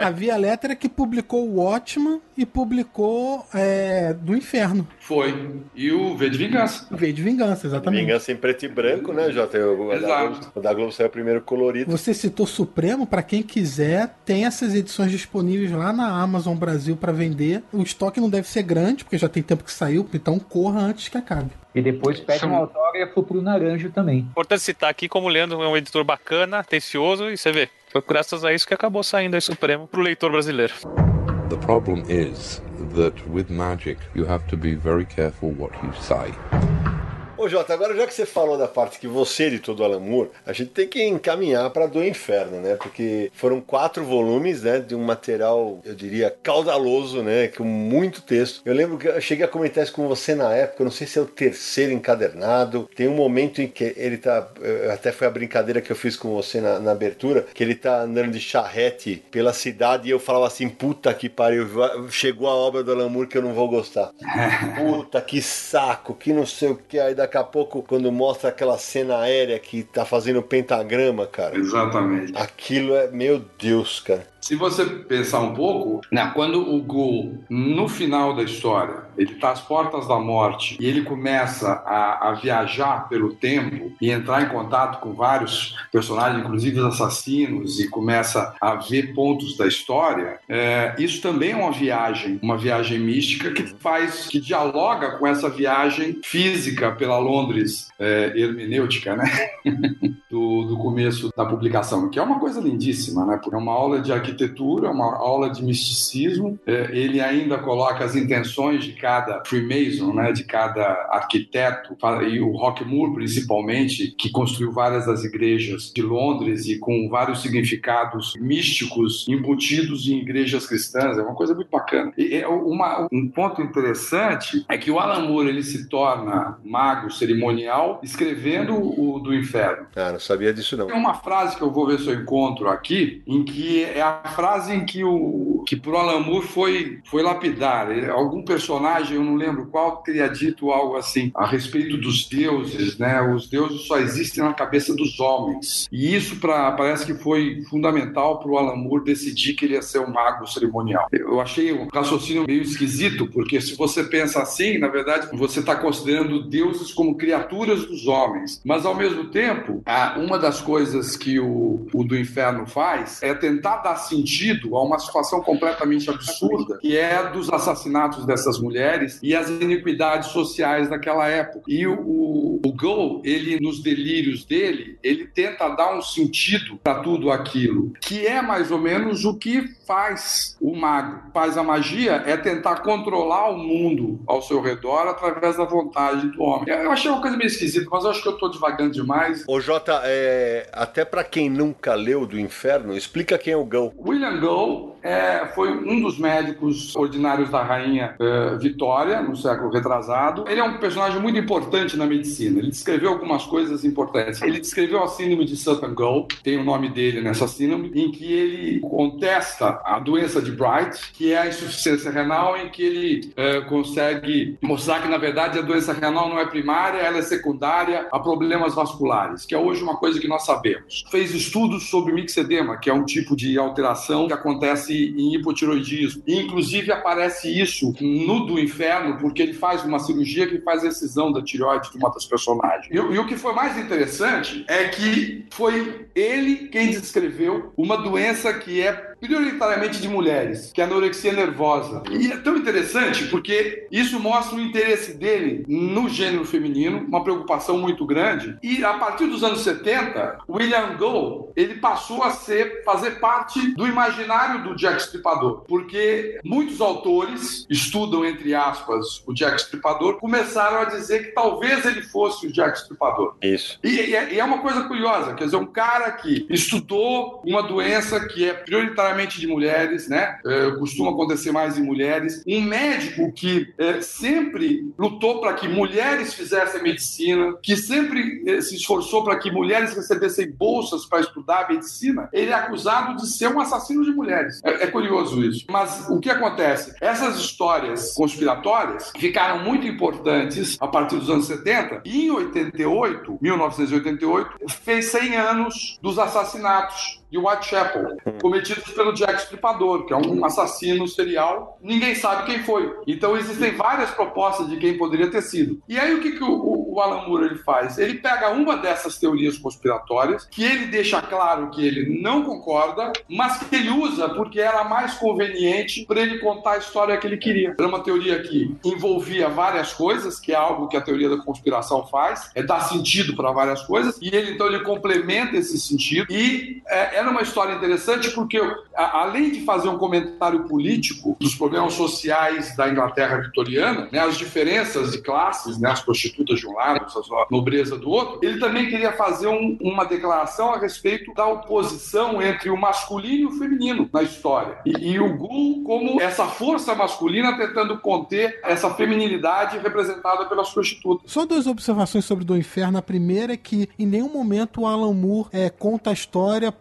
a Via Letra que publicou o Watchman e publicou é, do Inferno.
Foi. E o V de Vingança.
O V de Vingança, exatamente.
Vingança em preto e branco, né, Jota? O, Exato. Da Globo, o da Globo saiu primeiro colorido.
Você citou Supremo, para quem quiser, tem essas edições disponíveis lá na Amazon Brasil para vender. O estoque não deve ser grande, porque já tem tempo que saiu, então corra antes que acabe.
E depois pede um autógrafo pro Naranjo também.
Importante citar aqui como o Leandro é um editor bacana, atencioso, e você vê, foi graças a isso que acabou saindo aí Supremo pro leitor brasileiro.
The problem is that with magic you have to be very careful what you say.
Ô Jota, agora já que você falou da parte que você editou do Alan Moore, a gente tem que encaminhar para do Inferno, né? Porque foram quatro volumes, né? De um material, eu diria, caudaloso, né? Com muito texto. Eu lembro que eu cheguei a comentar isso com você na época, eu não sei se é o terceiro encadernado. Tem um momento em que ele tá. Até foi a brincadeira que eu fiz com você na, na abertura, que ele tá andando de charrete pela cidade e eu falava assim: puta que pariu, chegou a obra do Alan Moore que eu não vou gostar. Puta que saco, que não sei o que. Aí daqui a pouco, quando mostra aquela cena aérea que tá fazendo pentagrama, cara.
Exatamente.
Aquilo é, meu Deus, cara.
Se você pensar um pouco, né, quando o Gol, no final da história, ele está às portas da morte e ele começa a, a, viajar pelo tempo e entrar em contato com vários personagens, inclusive os assassinos, e começa a ver pontos da história, é, isso também é uma viagem, uma viagem mística que faz, que dialoga com essa viagem física pela Londres é, hermenêutica, né? do, do começo da publicação, que é uma coisa lindíssima, né? Porque é uma aula de arquitetura arquitetura, uma aula de misticismo. É, ele ainda coloca as intenções de cada Freemason, né, de cada arquiteto, e o Rockmore principalmente, que construiu várias das igrejas de Londres e com vários significados místicos embutidos em igrejas cristãs. É uma coisa muito bacana. E é uma, um ponto interessante é que o Alan Moore ele se torna mago cerimonial escrevendo o do inferno.
Ah, não sabia disso não.
Tem uma frase que eu vou ver se eu encontro aqui, em que é a frase em que o que pro Alan Moore foi, foi lapidar. Algum personagem, eu não lembro qual, teria dito algo assim a respeito dos deuses, né? Os deuses só existem na cabeça dos homens. E isso pra, parece que foi fundamental para o Alan Moore decidir que ele ia ser um mago cerimonial. Eu achei um raciocínio meio esquisito, porque se você pensa assim, na verdade, você está considerando deuses como criaturas dos homens. Mas ao mesmo tempo, uma das coisas que o, o do inferno faz é tentar dar sentido a uma situação completamente absurda, que é dos assassinatos dessas mulheres e as iniquidades sociais daquela época. E o, o, Go, ele, nos delírios dele, ele tenta dar um sentido para tudo aquilo, que é mais ou menos o que faz o mago. Faz a magia é tentar controlar o mundo ao seu redor através da vontade do homem. Eu achei uma coisa meio esquisita, mas acho que eu estou devagando demais.
Ô Jota, é... até para quem nunca leu do Inferno, explica quem é o Go.
William Gow é, foi um dos médicos ordinários da rainha é, Vitória, no século retrasado. Ele é um personagem muito importante na medicina. Ele descreveu algumas coisas importantes. Ele descreveu a síndrome de Sutton Gow, tem o nome dele nessa síndrome, em que ele contesta a doença de Bright, que é a insuficiência renal, em que ele é, consegue mostrar que, na verdade, a doença renal não é primária, ela é secundária a problemas vasculares, que é hoje uma coisa que nós sabemos. Fez estudos sobre mixedema, que é um tipo de alteração que acontece em hipotiroidismo. Inclusive, aparece isso no do inferno, porque ele faz uma cirurgia que faz excisão da tireoide de uma das personagens. E, e o que foi mais interessante é que foi ele quem descreveu uma doença que é prioritariamente de mulheres, que é a anorexia nervosa. E é tão interessante porque isso mostra o interesse dele no gênero feminino, uma preocupação muito grande. E a partir dos anos 70, William Gould, ele passou a ser fazer parte do imaginário do Jack Stripador, porque muitos autores estudam entre aspas o Jack Stripador, começaram a dizer que talvez ele fosse o Jack Stripador.
Isso.
E, e é, e é uma coisa curiosa, quer dizer, um cara que estudou uma doença que é prioritariamente de mulheres, né? É, costuma acontecer mais em mulheres. Um médico que é, sempre lutou para que mulheres fizessem medicina, que sempre é, se esforçou para que mulheres recebessem bolsas para estudar medicina, ele é acusado de ser um assassino de mulheres. É, é curioso isso. Mas o que acontece? Essas histórias conspiratórias ficaram muito importantes a partir dos anos 70 e em 88, 1988, fez 100 anos dos assassinatos de Whitechapel, cometidos pelo Jack Stripador, que é um assassino serial. Ninguém sabe quem foi. Então existem várias propostas de quem poderia ter sido. E aí o que, que o, o Alan Moore ele faz? Ele pega uma dessas teorias conspiratórias, que ele deixa claro que ele não concorda, mas que ele usa porque era mais conveniente para ele contar a história que ele queria. Era uma teoria que envolvia várias coisas, que é algo que a teoria da conspiração faz, é dar sentido para várias coisas, e ele então ele complementa esse sentido e é, era uma história interessante porque, a, além de fazer um comentário político dos problemas sociais da Inglaterra vitoriana, né, as diferenças de classes, né, as prostitutas de um lado, a nobreza do outro, ele também queria fazer um, uma declaração a respeito da oposição entre o masculino e o feminino na história. E, e o Gul como essa força masculina tentando conter essa feminilidade representada pelas prostitutas.
Só duas observações sobre Do Inferno. A primeira é que em nenhum momento o Alan Moore é, conta a história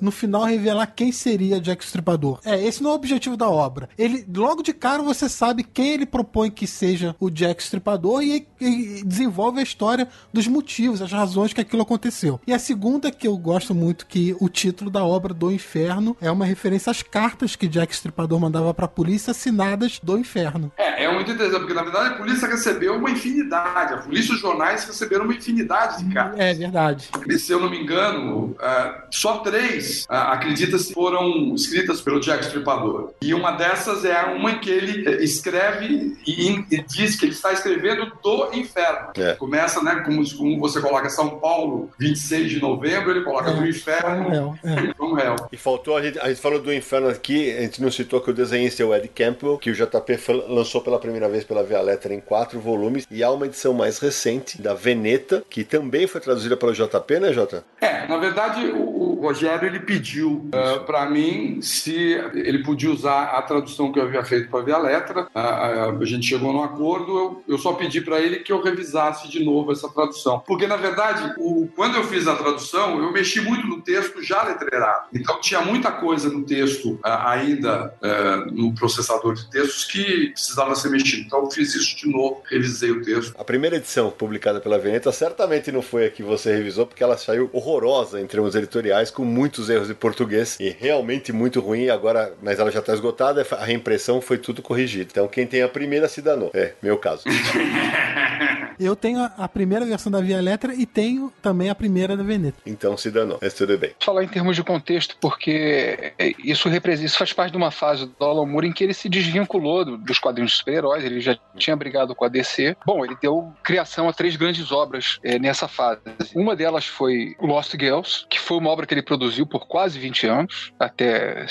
no final revelar quem seria Jack Stripador. É, esse não é o objetivo da obra. Ele, logo de cara, você sabe quem ele propõe que seja o Jack Stripador e, e desenvolve a história dos motivos, as razões que aquilo aconteceu. E a segunda que eu gosto muito, que o título da obra do Inferno é uma referência às cartas que Jack Stripador mandava para a polícia assinadas do Inferno.
É, é muito interessante, porque na verdade a polícia recebeu uma infinidade, a polícia e os jornais receberam uma infinidade de cartas.
É verdade.
E, se eu não me engano, uh, só três, acredita-se, foram escritas pelo Jack Stripador. E uma dessas é uma que ele eh, escreve e, e diz que ele está escrevendo do inferno.
É.
Começa, né, como, como você coloca São Paulo, 26 de novembro, ele coloca do inferno
From
Hell.
E faltou, a gente, a gente falou do Inferno aqui, a gente não citou que o desenhista é o Ed Campbell, que o JP lançou pela primeira vez pela Via Lettera em quatro volumes, e há uma edição mais recente, da Veneta, que também foi traduzida pelo JP, né, Jota?
É, na verdade, o, o Rogério ele pediu para mim se ele podia usar a tradução que eu havia feito para a Via Letra. A, a- gente chegou num acordo, eu, eu só pedi para ele que eu revisasse de novo essa tradução. Porque, na verdade, o, quando eu fiz a tradução, eu mexi muito no texto já letreirado. Então, tinha muita coisa no texto ah, ainda ah, no processador de textos que precisava ser mexido. Então, eu fiz isso de novo, revisei o texto.
A primeira edição publicada pela Veneta certamente não foi a que você revisou, porque ela saiu horrorosa em termos editoriais, com muitos erros de português e realmente muito ruim. Agora, mas ela já está esgotada, a reimpressão foi tudo corrigido. Então, quem tem a primeira se danou. É, meu caso.
Eu tenho a, primeira versão da Via Letra e tenho também a primeira da Veneta.
Então se danou. Mas tudo bem.
falar em termos de contexto, porque isso, representa, isso faz parte de uma fase do Alan Moore em que ele se desvinculou do- dos quadrinhos de super-heróis, ele já tinha brigado com a DC. Bom, ele deu criação a três grandes obras eh, nessa fase. Uma delas foi Lost Girls, que foi uma obra que ele produziu por quase 20 anos, até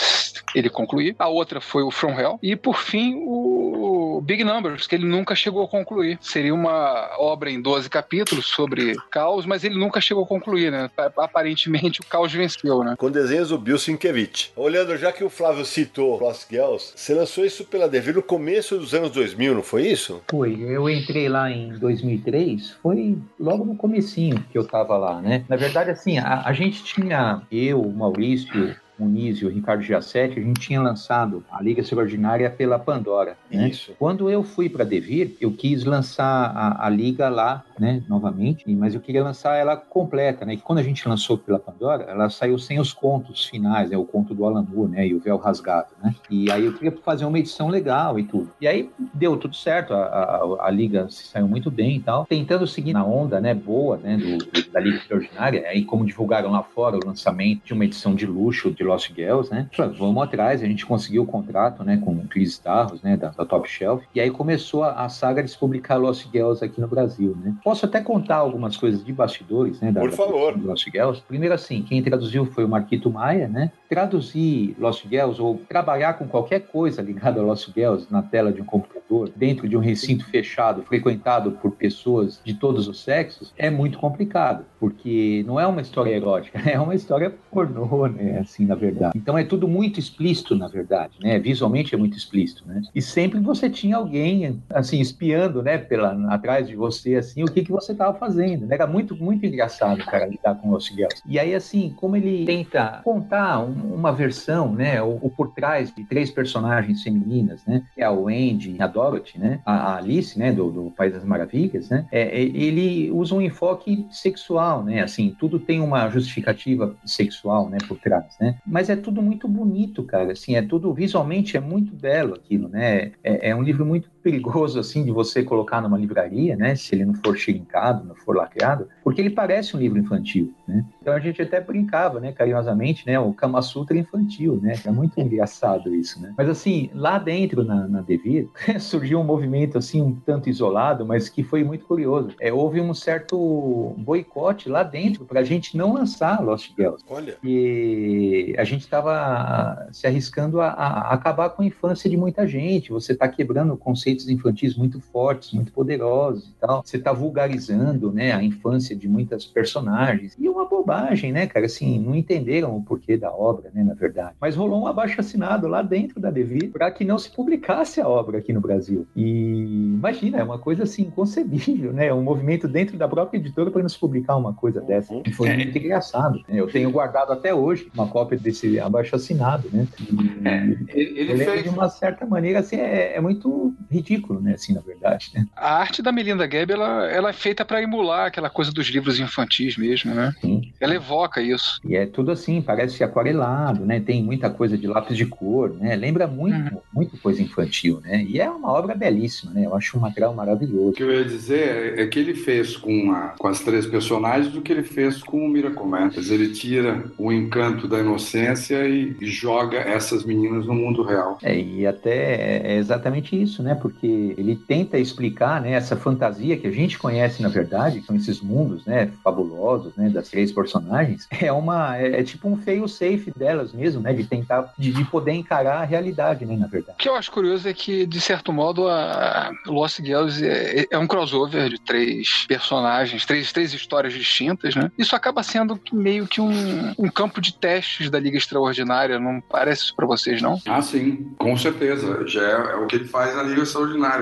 ele concluir. A outra foi o From Hell. E, por fim, o Big Numbers, que ele nunca chegou a concluir. Seria uma obra em 12 capítulos sobre caos, mas ele nunca chegou a concluir, né? Pa- Aparentemente o caos venceu, né?
Com desenhos do Bill Sienkiewicz. Olhando, já que o Flávio citou Lost Girls, você lançou isso pela Devir no começo dos anos 2000, não foi isso?
Foi, eu entrei lá em 2003, foi logo no comecinho que eu tava lá, né? Na verdade, assim, a, a gente tinha, eu, o Maurício, Muniz e o Ricardo Giassetti, a gente tinha lançado a Liga Extraordinária pela Pandora, né?
Isso.
Quando eu fui para Devir, eu quis lançar a, a Liga lá, né, novamente, mas eu queria lançar ela completa, né? E quando a gente lançou pela Pandora, ela saiu sem os contos finais, né? O conto do Alan Moore, né? E o Véu Rasgado, né? E aí eu queria fazer uma edição legal e tudo. E aí deu tudo certo, a, a, a Liga se saiu muito bem e tal. Tentando seguir na onda, né, boa, né, do- da Liga Extraordinária, aí como divulgaram lá fora o lançamento de uma edição de luxo de Lost Girls, né? Vamos atrás, a gente conseguiu o contrato, né, com o Chris Starros, né, da, da, Top Shelf, e aí começou a, a, saga de se publicar Lost Girls aqui no Brasil, né? Posso até contar algumas coisas de bastidores, né, da,
Por favor.
Da Lost Girls. Primeiro assim, quem traduziu foi o Marquito Maia, né? Traduzir Lost Girls ou trabalhar com qualquer coisa ligada a Lost Girls na tela de um computador, dentro de um recinto fechado, frequentado por pessoas de todos os sexos, é muito complicado, porque não é uma história erótica, é uma história pornô, né? Assim, na verdade. Então é tudo muito explícito, na verdade, né? Visualmente é muito explícito, né? E sempre você tinha alguém, assim, espiando, né? Pela, atrás de você, assim, o que, que você estava fazendo, né? Era muito, muito engraçado, cara, lidar com Lost Girls. E aí, assim, como ele tenta contar uma versão, né? O, o por trás de três personagens femininas, né? Que é a Wendy, a Dorothy, né? A, a Alice, né? Do, do País das Maravilhas, né? É, ele usa um enfoque sexual, né? Assim, tudo tem uma justificativa sexual, né? Por trás, né? Mas é tudo muito bonito, cara. Assim, é tudo visualmente é muito belo aquilo, né? É, é um livro muito perigoso assim de você colocar numa livraria, né? Se ele não for xerincado, não for lacrado, porque ele parece um livro infantil, né? Então a gente até brincava, né, carinhosamente, né, o Kama Sutra infantil, né? É muito engraçado isso, né? Mas assim, lá dentro na, na Devir surgiu um movimento assim um tanto isolado, mas que foi muito curioso. É, houve um certo boicote lá dentro para a gente não lançar Lost Girls.
Olha.
E a gente estava se arriscando a, a, acabar com a infância de muita gente. Você está quebrando conceitos infantis muito fortes, muito poderosos e tal. Você está vulgarizando, né, a infância de muitas personagens. E uma bobagem, né, cara? Assim, não entenderam o porquê da obra, né, na verdade. Mas rolou um abaixo assinado lá dentro da Devir para que não se publicasse a obra aqui no Brasil. E imagina, é uma coisa assim inconcebível, né? Um movimento dentro da própria editora para não se publicar uma coisa dessa. E foi muito engraçado. Né? Eu tenho guardado até hoje uma cópia desse abaixo assinado, né? E,
é, ele, ele fez
de uma certa maneira assim é, é, muito ridículo, né? Assim, na verdade. Né?
A arte da Melinda Gabe ela, ela é feita para emular aquela coisa dos livros infantis mesmo, né?
Sim.
Ela evoca isso.
E é tudo assim, parece aquarelado, né? Tem muita coisa de lápis de cor, né? Lembra muito, uhum. muito coisa infantil, né? E é uma obra belíssima, né? Eu acho um material maravilhoso. O
que eu ia dizer é que ele fez com, a, com as três personagens o que ele fez com o Miracle Mantis. Ele tira o encanto da inocência e, e joga essas meninas no mundo real.
É, e até é exatamente isso, né? Porque ele tenta explicar né, essa fantasia que a gente conhece, na verdade, com esses mundos né, fabulosos, né? Das três personagens. É uma. É, é tipo um feio safe delas mesmo, né? De tentar. De, de, poder encarar a realidade, né? Na verdade.
O que eu acho curioso é que, de certo modo, a Lost Girls é, é um crossover de três personagens, três, três histórias distintas, né? Isso acaba sendo meio que um, um campo de testes da Liga Extraordinária, não parece isso pra vocês, não?
Ah, sim, com certeza. Já é, é o que ele faz na Liga Extraordinária,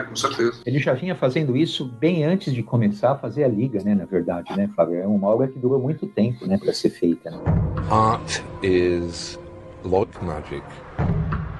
com certeza.
Ele já vinha fazendo isso bem antes de começar a fazer a Liga, né? Na verdade, né, Flávio? É uma obra que dura muito tempo, né? Pra ser feita. Né?
Art is like magic.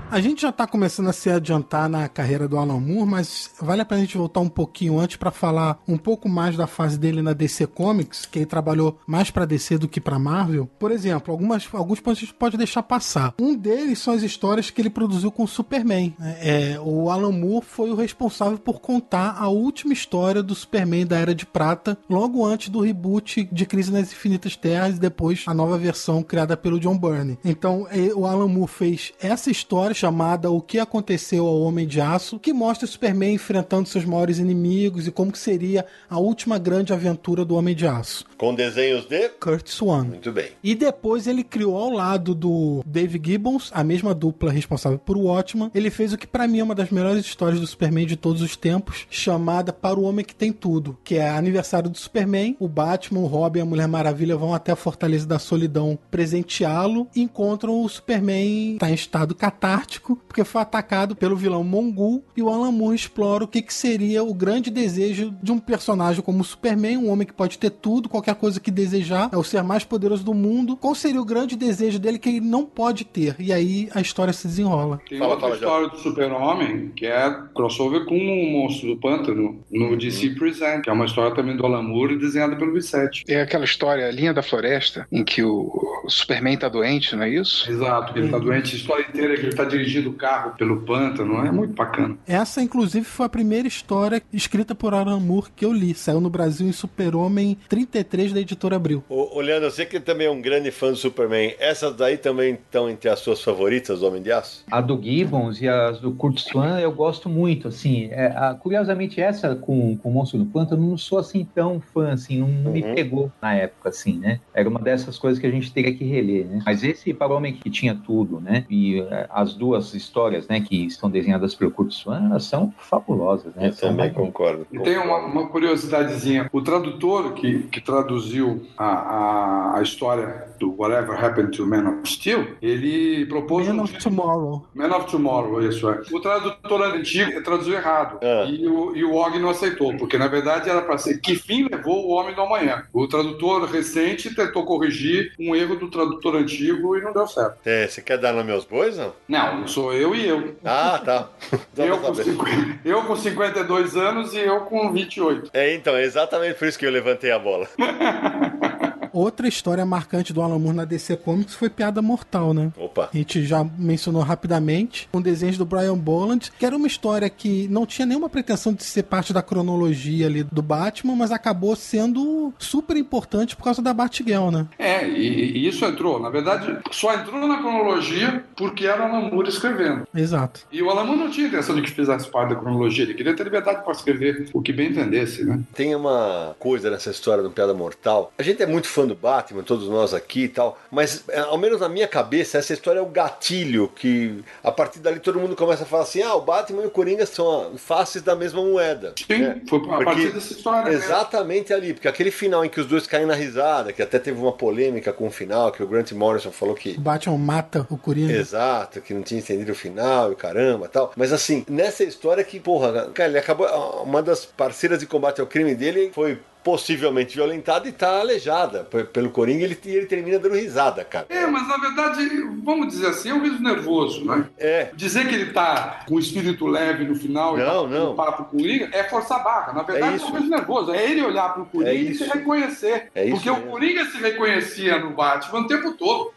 A gente já está começando a se adiantar na carreira do Alan Moore, mas vale a pena a gente voltar um pouquinho antes para falar um pouco mais da fase dele na DC Comics, que ele trabalhou mais para DC do que para Marvel. Por exemplo, algumas, alguns pontos a gente pode deixar passar. Um deles são as histórias que ele produziu com o Superman. Né? É, o Alan Moore foi o responsável por contar a última história do Superman da Era de Prata, logo antes do reboot de Crise nas Infinitas Terras e depois a nova versão criada pelo John Byrne. Então, o Alan Moore fez essa história chamada O que aconteceu ao Homem de Aço, que mostra o Superman enfrentando seus maiores inimigos e como que seria a última grande aventura do Homem de Aço.
Com desenhos de
Kurt Swan.
Muito bem.
E depois ele criou ao lado do Dave Gibbons, a mesma dupla responsável por Watchman, ele fez o que para mim é uma das melhores histórias do Superman de todos os tempos, chamada Para o Homem que Tem Tudo, que é aniversário do Superman, o Batman, o Robin e a Mulher Maravilha vão até a Fortaleza da Solidão presenteá-lo e encontram o Superman tá em estado catártico porque foi atacado pelo vilão Mongul e o Alan Moore explora o que, que seria o grande desejo de um personagem como o Superman, um homem que pode ter tudo, qualquer coisa que desejar, é o ser mais poderoso do mundo. Qual seria o grande desejo dele que ele não pode ter? E aí a história se desenrola.
Tem fala, outra fala, história já. do Super-Homem, que é crossover com o Monstro do Pântano, no uhum. DC Present, que é uma história também do Alan Moore desenhada pelo Vicente.
É aquela história, Linha da Floresta, em que o Superman tá doente, não é isso?
Exato, ele tá uhum. doente, a história inteira que ele tá de dirigindo o carro pelo pântano. É muito bacana.
Essa, inclusive, foi a primeira história escrita por Alan Moore que eu li. Saiu no Brasil em Super-Homem 33 da editora Abril.
Ô, ô, Leandro, você que também é um grande fã do Superman, essas daí também estão entre as suas favoritas, do Homem de Aço?
A do Gibbons e as do Kurt Swan eu gosto muito, assim. É, a, curiosamente, essa com, com o Monstro do Pântano, não sou assim tão fã, assim, não, não me
Uhum.
pegou na época, assim, né? Era uma dessas coisas que a gente teria que reler, né? Mas esse para o Homem que tinha tudo, né? E é, as duas histórias, né, que estão desenhadas pelo Kurt Swan, elas são fabulosas, né?
Eu
São
também
mais-
concordo.
E tem uma, uma curiosidadezinha. O tradutor que, que traduziu a, a, a história do Whatever Happened to Man of Steel, ele propôs
Man
um
of Tomorrow.
Man of Tomorrow, isso é. O tradutor antigo traduziu errado.
Ah.
E, o, e o Og não aceitou, porque na verdade era para ser Que fim levou o Homem do Amanhã. O tradutor recente tentou corrigir um erro do tradutor antigo e não deu certo.
É, você quer dar nome aos bois, não?
Não, sou eu e eu.
Ah, tá.
Eu com,
saber.
50, eu com 52 anos e eu com 28.
É, então, é exatamente por isso que eu levantei a bola.
Outra história marcante do Alan Moore na DC Comics foi Piada Mortal, né?
Opa.
A gente já mencionou rapidamente, com desenhos do Brian Boland, que era uma história que não tinha nenhuma pretensão de ser parte da cronologia ali do Batman, mas acabou sendo super importante por causa da Batgirl, né?
É, e, e isso entrou. Na verdade, só entrou na cronologia porque era o Alan Moore escrevendo.
Exato.
E o Alan Moore não tinha intenção de que fizesse parte da cronologia. Ele queria ter liberdade para escrever o que bem entendesse, né?
Tem uma coisa nessa história do Piada Mortal. A gente é muito fã do Batman, todos nós aqui e tal, mas é, ao menos na minha cabeça, essa história é o gatilho que a partir dali todo mundo começa a falar assim: ah, o Batman e o Coringa são a- faces da mesma moeda.
Sim,
né?
foi a partir dessa história. né?
Exatamente ali, porque aquele final em que os dois caem na risada, que até teve uma polêmica com o final, que o Grant Morrison falou que
O Batman mata o Coringa.
Exato, que não tinha entendido o final e o caramba tal. Mas assim, nessa história que, porra, cara, ele acabou. Uma das parceiras de combate ao crime dele foi possivelmente violentada e tá aleijada pe- pelo Coringa e ele, e ele termina dando risada, cara.
É, mas na verdade, vamos dizer assim, é um riso nervoso, né?
É.
Dizer que ele tá com o espírito leve no final e
Não,
tá
não.
com papo com o Coringa é forçar a barra. Na verdade, é,
isso.
um riso nervoso. É ele olhar pro Coringa
É
e se reconhecer.
É isso
Porque
mesmo.
o Coringa se reconhecia no Batman o tempo todo.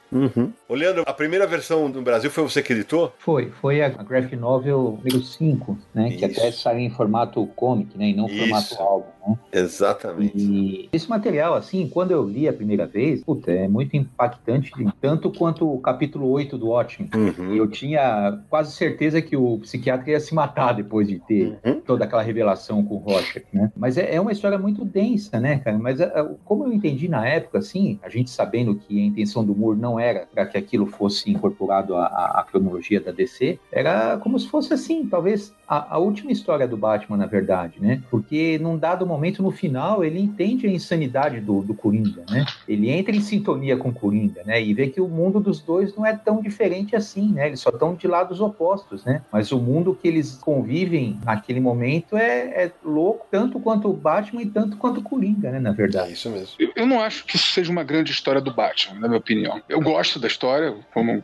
Ô, Leandro, a primeira versão no Brasil foi você que editou?
Foi, foi a graphic novel número 5, né? Que
Isso.
até saiu em formato comic, né? E não
Isso.
formato álbum, né?
Exatamente.
E esse material, assim, quando eu li a primeira vez, puta, é muito impactante, tanto quanto o capítulo 8 do Watchmen.
Uhum.
Eu tinha quase certeza que o psiquiatra ia se matar depois de ter
Uhum.
toda aquela revelação com o Rocha, né? Mas é, é uma história muito densa, né, cara? Mas é, é, como eu entendi na época, assim, a gente sabendo que a intenção do Moore não era para que aquilo fosse incorporado à, à- cronologia da DC, era como se fosse assim, talvez a, a última história do Batman, na verdade, né? Porque num dado momento, no final, ele entende a insanidade do, do Coringa, né? Ele entra em sintonia com o Coringa, né? E vê que o mundo dos dois não é tão diferente assim, né? Eles só estão de lados opostos, né? Mas o mundo que eles convivem naquele momento é, é louco, tanto quanto o Batman e tanto quanto o Coringa, né? Na
É
verdade.
isso mesmo.
Eu, eu não acho que isso seja uma grande história do Batman, na minha opinião. Eu gosto da história, como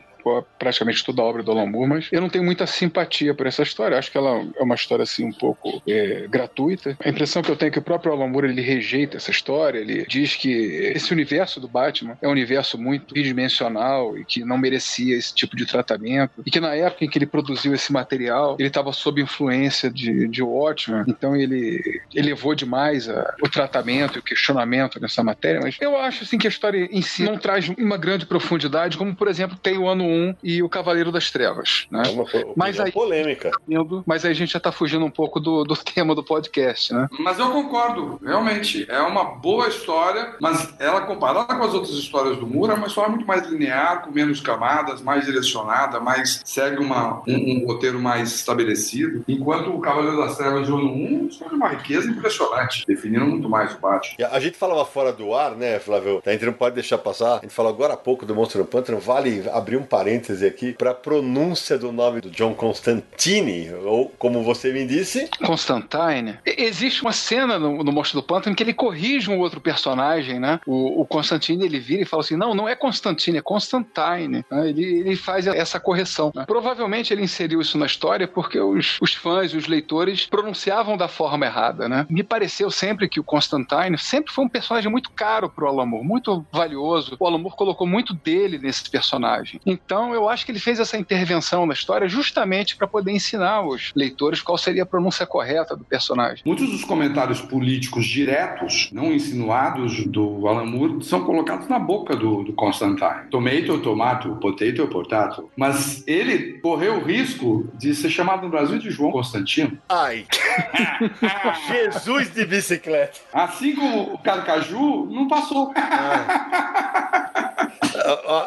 praticamente toda a obra do Alan Moore, mas eu não tenho muita simpatia por essa história. Acho que ela é uma história assim um pouco é, gratuita. A impressão que eu tenho é que o próprio Alan Moore ele rejeita essa história. Ele diz que esse universo do Batman é um universo muito bidimensional e que não merecia esse tipo de tratamento e que na época em que ele produziu esse material ele estava sob influência de, de Watchmen. Então ele elevou demais a- o tratamento e o questionamento nessa matéria. Mas eu acho assim que a história em si não traz uma grande profundidade, como por exemplo tem o ano 1 e o Cavaleiro das Trevas. Né?
É uma
Mas aí-
polêmica.
Mas aí a gente já está fugindo um pouco do, do tema do podcast, né?
Mas eu concordo, realmente. É uma boa história, mas ela, comparada com as outras histórias do Moore, é uma história muito mais linear, com menos camadas, mais direcionada, mais segue uma, um, um roteiro mais estabelecido. Enquanto o Cavaleiro das Trevas de Ano 1 foi uma riqueza impressionante, definindo muito mais o Batman.
E a gente falava fora do ar, né, Flávio? A gente não pode deixar passar. A gente falou agora há pouco do Monstro no Pântano. Vale abrir um parêntese aqui para pronúncia do nome do John Constantine, ou como você me disse,
Constantine. Existe uma cena no, no Monstro do Pântano que ele corrige um outro personagem, né? O, o Constantine ele vira e fala assim: não, não é Constantine, é Constantine. né? Ele, ele faz essa correção. né? Provavelmente ele inseriu isso na história porque os, os fãs, os leitores pronunciavam da forma errada, né? Me pareceu sempre que o Constantine sempre foi um personagem muito caro pro Alan Moore, muito valioso. O Alan Moore colocou muito dele nesse personagem. Então Então, eu acho que ele fez essa intervenção na história justamente para poder ensinar os leitores qual seria a pronúncia correta do personagem.
Muitos dos comentários políticos diretos, não insinuados do Alan Moore, são colocados na boca do, do Constantine. Tomato, tomato, potato, potato. Mas ele correu o risco de ser chamado no Brasil de João Constantino.
Ai! Jesus de bicicleta!
Assim como o Carcaju não passou.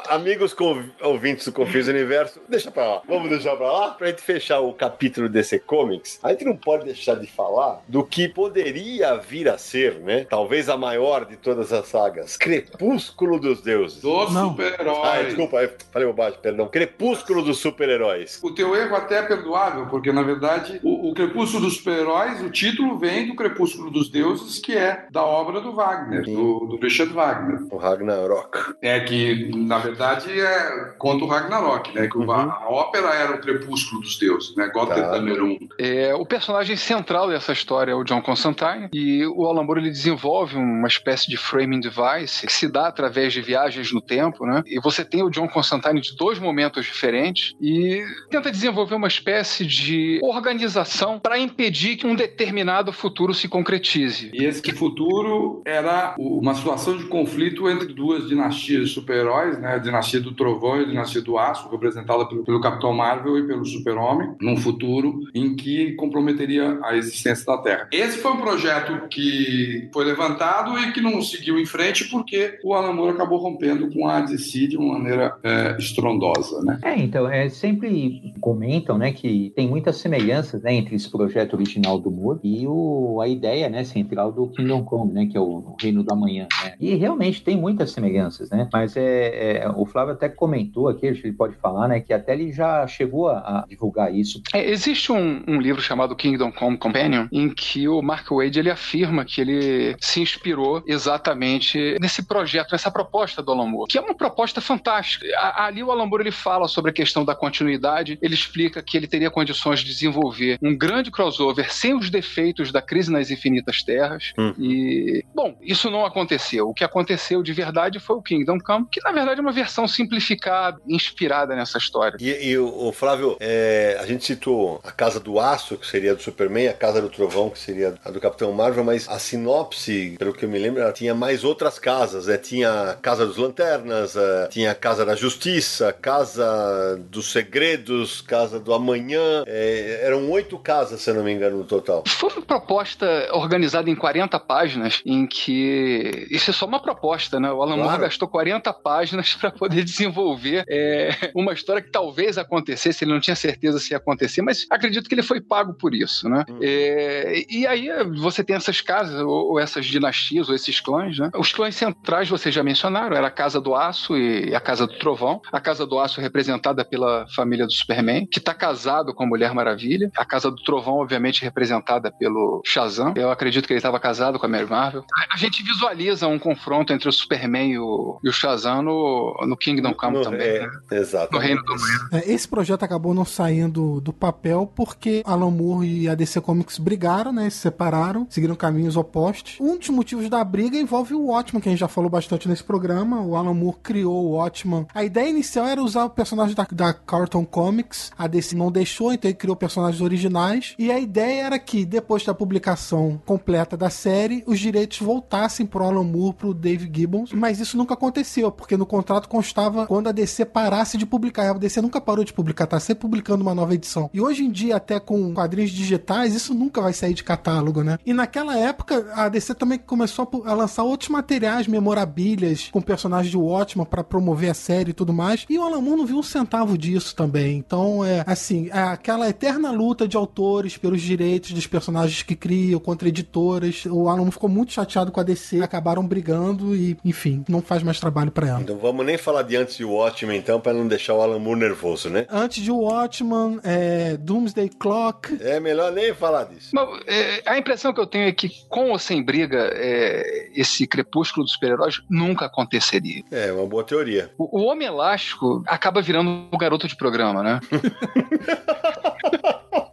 Amigos ouvintes do Confis Universo, deixa pra lá. Vamos deixar pra lá? Pra gente fechar o capítulo DC Comics, a gente não pode deixar de falar do que poderia vir a ser, né? Talvez a maior de todas as sagas. Crepúsculo dos Deuses.
Dos super-heróis.
Ah, desculpa, falei bobagem, perdão. Crepúsculo dos super-heróis.
O teu erro até é perdoável, porque na verdade o, o Crepúsculo dos super-heróis, o título vem do Crepúsculo dos Deuses, que é da obra do Wagner, do, do Richard Wagner.
O Ragnarok.
É que, na verdade, é contra o Ragnarok, né? Que uhum. a, ópera era o Crepúsculo dos Deuses, né? Gothic tá. número um.
É, o personagem central dessa história é o John Constantine, e o Alan Moore ele desenvolve uma espécie de framing device que se dá através de viagens no tempo, né? E você tem o John Constantine de dois momentos diferentes e tenta desenvolver uma espécie de organização para impedir que um determinado futuro se concretize.
E esse futuro era uma situação de conflito entre duas dinastias de super-heróis, né? A dinastia do Trovão e a dinastia do Aço, representada pelo, pelo Capitão Marvel e pelo Super-Homem, num futuro em que comprometeria a existência da Terra. Esse foi um projeto que foi levantado e que não seguiu em frente porque o Alan Moore acabou rompendo com a DC de uma maneira é, estrondosa, né?
É, então, é, sempre comentam, né, que tem muitas semelhanças, né, entre esse projeto original do Moore e o, a ideia, né, central do Kingdom Come, né, que é o Reino da Manhã, né? E realmente tem muitas semelhanças, né? Mas é, é o Flávio até comentou aqui, que ele pode falar, né, que até ele já chegou a, a divulgar isso.
É, existe um, um, livro chamado Kingdom Come Companion em que o Mark Wade ele afirma que ele se inspirou exatamente nesse projeto, nessa proposta do Alan Moore, que é uma proposta fantástica. Ali o Alan Moore ele fala sobre a questão da continuidade, ele explica que ele teria condições de desenvolver um grande crossover sem os defeitos da crise nas infinitas terras. Uhum. E, bom, isso não aconteceu. O que aconteceu de verdade foi o Kingdom Come, que na verdade é uma versão simplificada, inspirada nessa história.
E, e o, Flávio, é, a gente citou a Casa do Aço, que seria do Superman, a Casa do Trovão, que seria a do Capitão Marvel, mas a sinopse, pelo que eu me lembro, ela tinha mais outras casas. Né? Tinha a Casa dos Lanternas, tinha a Casa da Justiça, Casa dos Segredos, Casa do Amanhã. É, eram oito casas, se eu não me engano, no total.
Foi uma proposta organizada em 40 páginas, em que. Isso é só uma proposta, né? O Alan claro. Moore gastou 40 páginas para poder desenvolver é, uma história que talvez acontecesse, ele não tinha certeza se ia acontecer, mas acredito que ele foi pago por isso, né? Uhum. É, e aí você tem essas casas, ou, ou, essas dinastias, ou esses clãs, né? Os clãs centrais vocês já mencionaram, era a Casa do Aço e a Casa do Trovão. A Casa do Aço representada pela família do Superman, que está casado com a Mulher Maravilha. A Casa do Trovão, obviamente, representada pelo Shazam. Eu acredito que ele estava casado com a Mary Marvel. A gente visualiza um confronto entre o Superman e o, e o Shazam no, no Kingdom Come no, também. É, né?
Exato.
No Reino do Manhã.
É, esse projeto acabou não saindo do papel porque Alan Moore e a DC Comics brigaram, né? Se separaram, seguiram caminhos opostos. Um dos motivos da briga envolve o Watchman, que a gente já falou bastante nesse programa. O Alan Moore criou o Watchman. A ideia inicial era usar o personagem da, da Carlton Comics. A DC não deixou, então ele criou personagens originais. E a ideia era que, depois da publicação completa da série, os direitos voltassem pro Alan Moore, pro Dave Gibbons. Mas isso nunca aconteceu, porque no contrato constava quando a DC parasse de publicar. A DC nunca parou de publicar, tá sempre publicando uma nova edição. E hoje em dia, até com quadrinhos digitais, isso nunca vai sair de catálogo, né? E naquela época, a DC também começou a lançar outros materiais, memorabilhas, com personagens de Watchmen para promover a série e tudo mais. E o Alan Moore não viu um centavo disso também. Então, é assim, é aquela eterna luta de autores pelos direitos dos personagens que criam, contra editoras. O Alan Moore ficou muito chateado com a DC, acabaram brigando e, enfim, não faz mais trabalho para ela.
Então vamos nem falar de antes de Watchmen, então, para não deixar o Alan Moore nervoso, né?
Antes de Watchmen, é, Doomsday Clock.
É melhor nem falar disso.
Mas, é, a impressão que eu tenho é que, com ou sem briga, é, esse crepúsculo dos super-heróis nunca aconteceria.
É, uma boa teoria.
O, o Homem Elástico acaba virando o garoto de programa, né?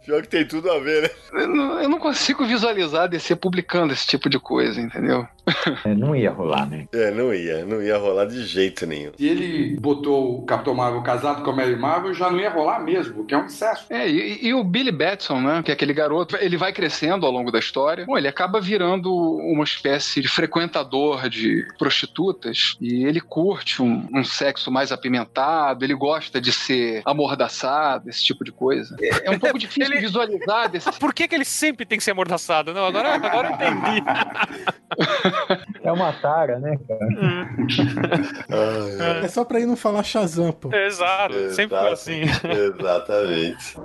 Pior que tem tudo a ver, né?
Eu não, eu não consigo visualizar a DC publicando esse tipo de coisa, entendeu?
É, não ia rolar, né?
É, não ia, não ia rolar de jeito nenhum.
Se ele botou o Capitão Marvel casado com a Mary Marvel, já não ia rolar mesmo, porque é um excesso.
É, e, e o Billy Batson, né? Que é aquele garoto, ele vai crescendo ao longo da história. Bom, ele acaba virando uma espécie de frequentador de prostitutas e ele curte um, um sexo mais apimentado, ele gosta de ser amordaçado, esse tipo de coisa. É, é um pouco difícil
Ele-
visualizar desse
Por que, que ele sempre tem que ser amordaçado? Não, agora, agora eu entendi.
É uma tara, né, cara?
É só pra ir não falar Shazam, pô.
Exato, sempre foi assim.
Exatamente.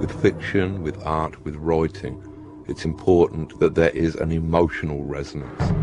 With fiction, with art, with writing, it's important that there is an emotional resonance.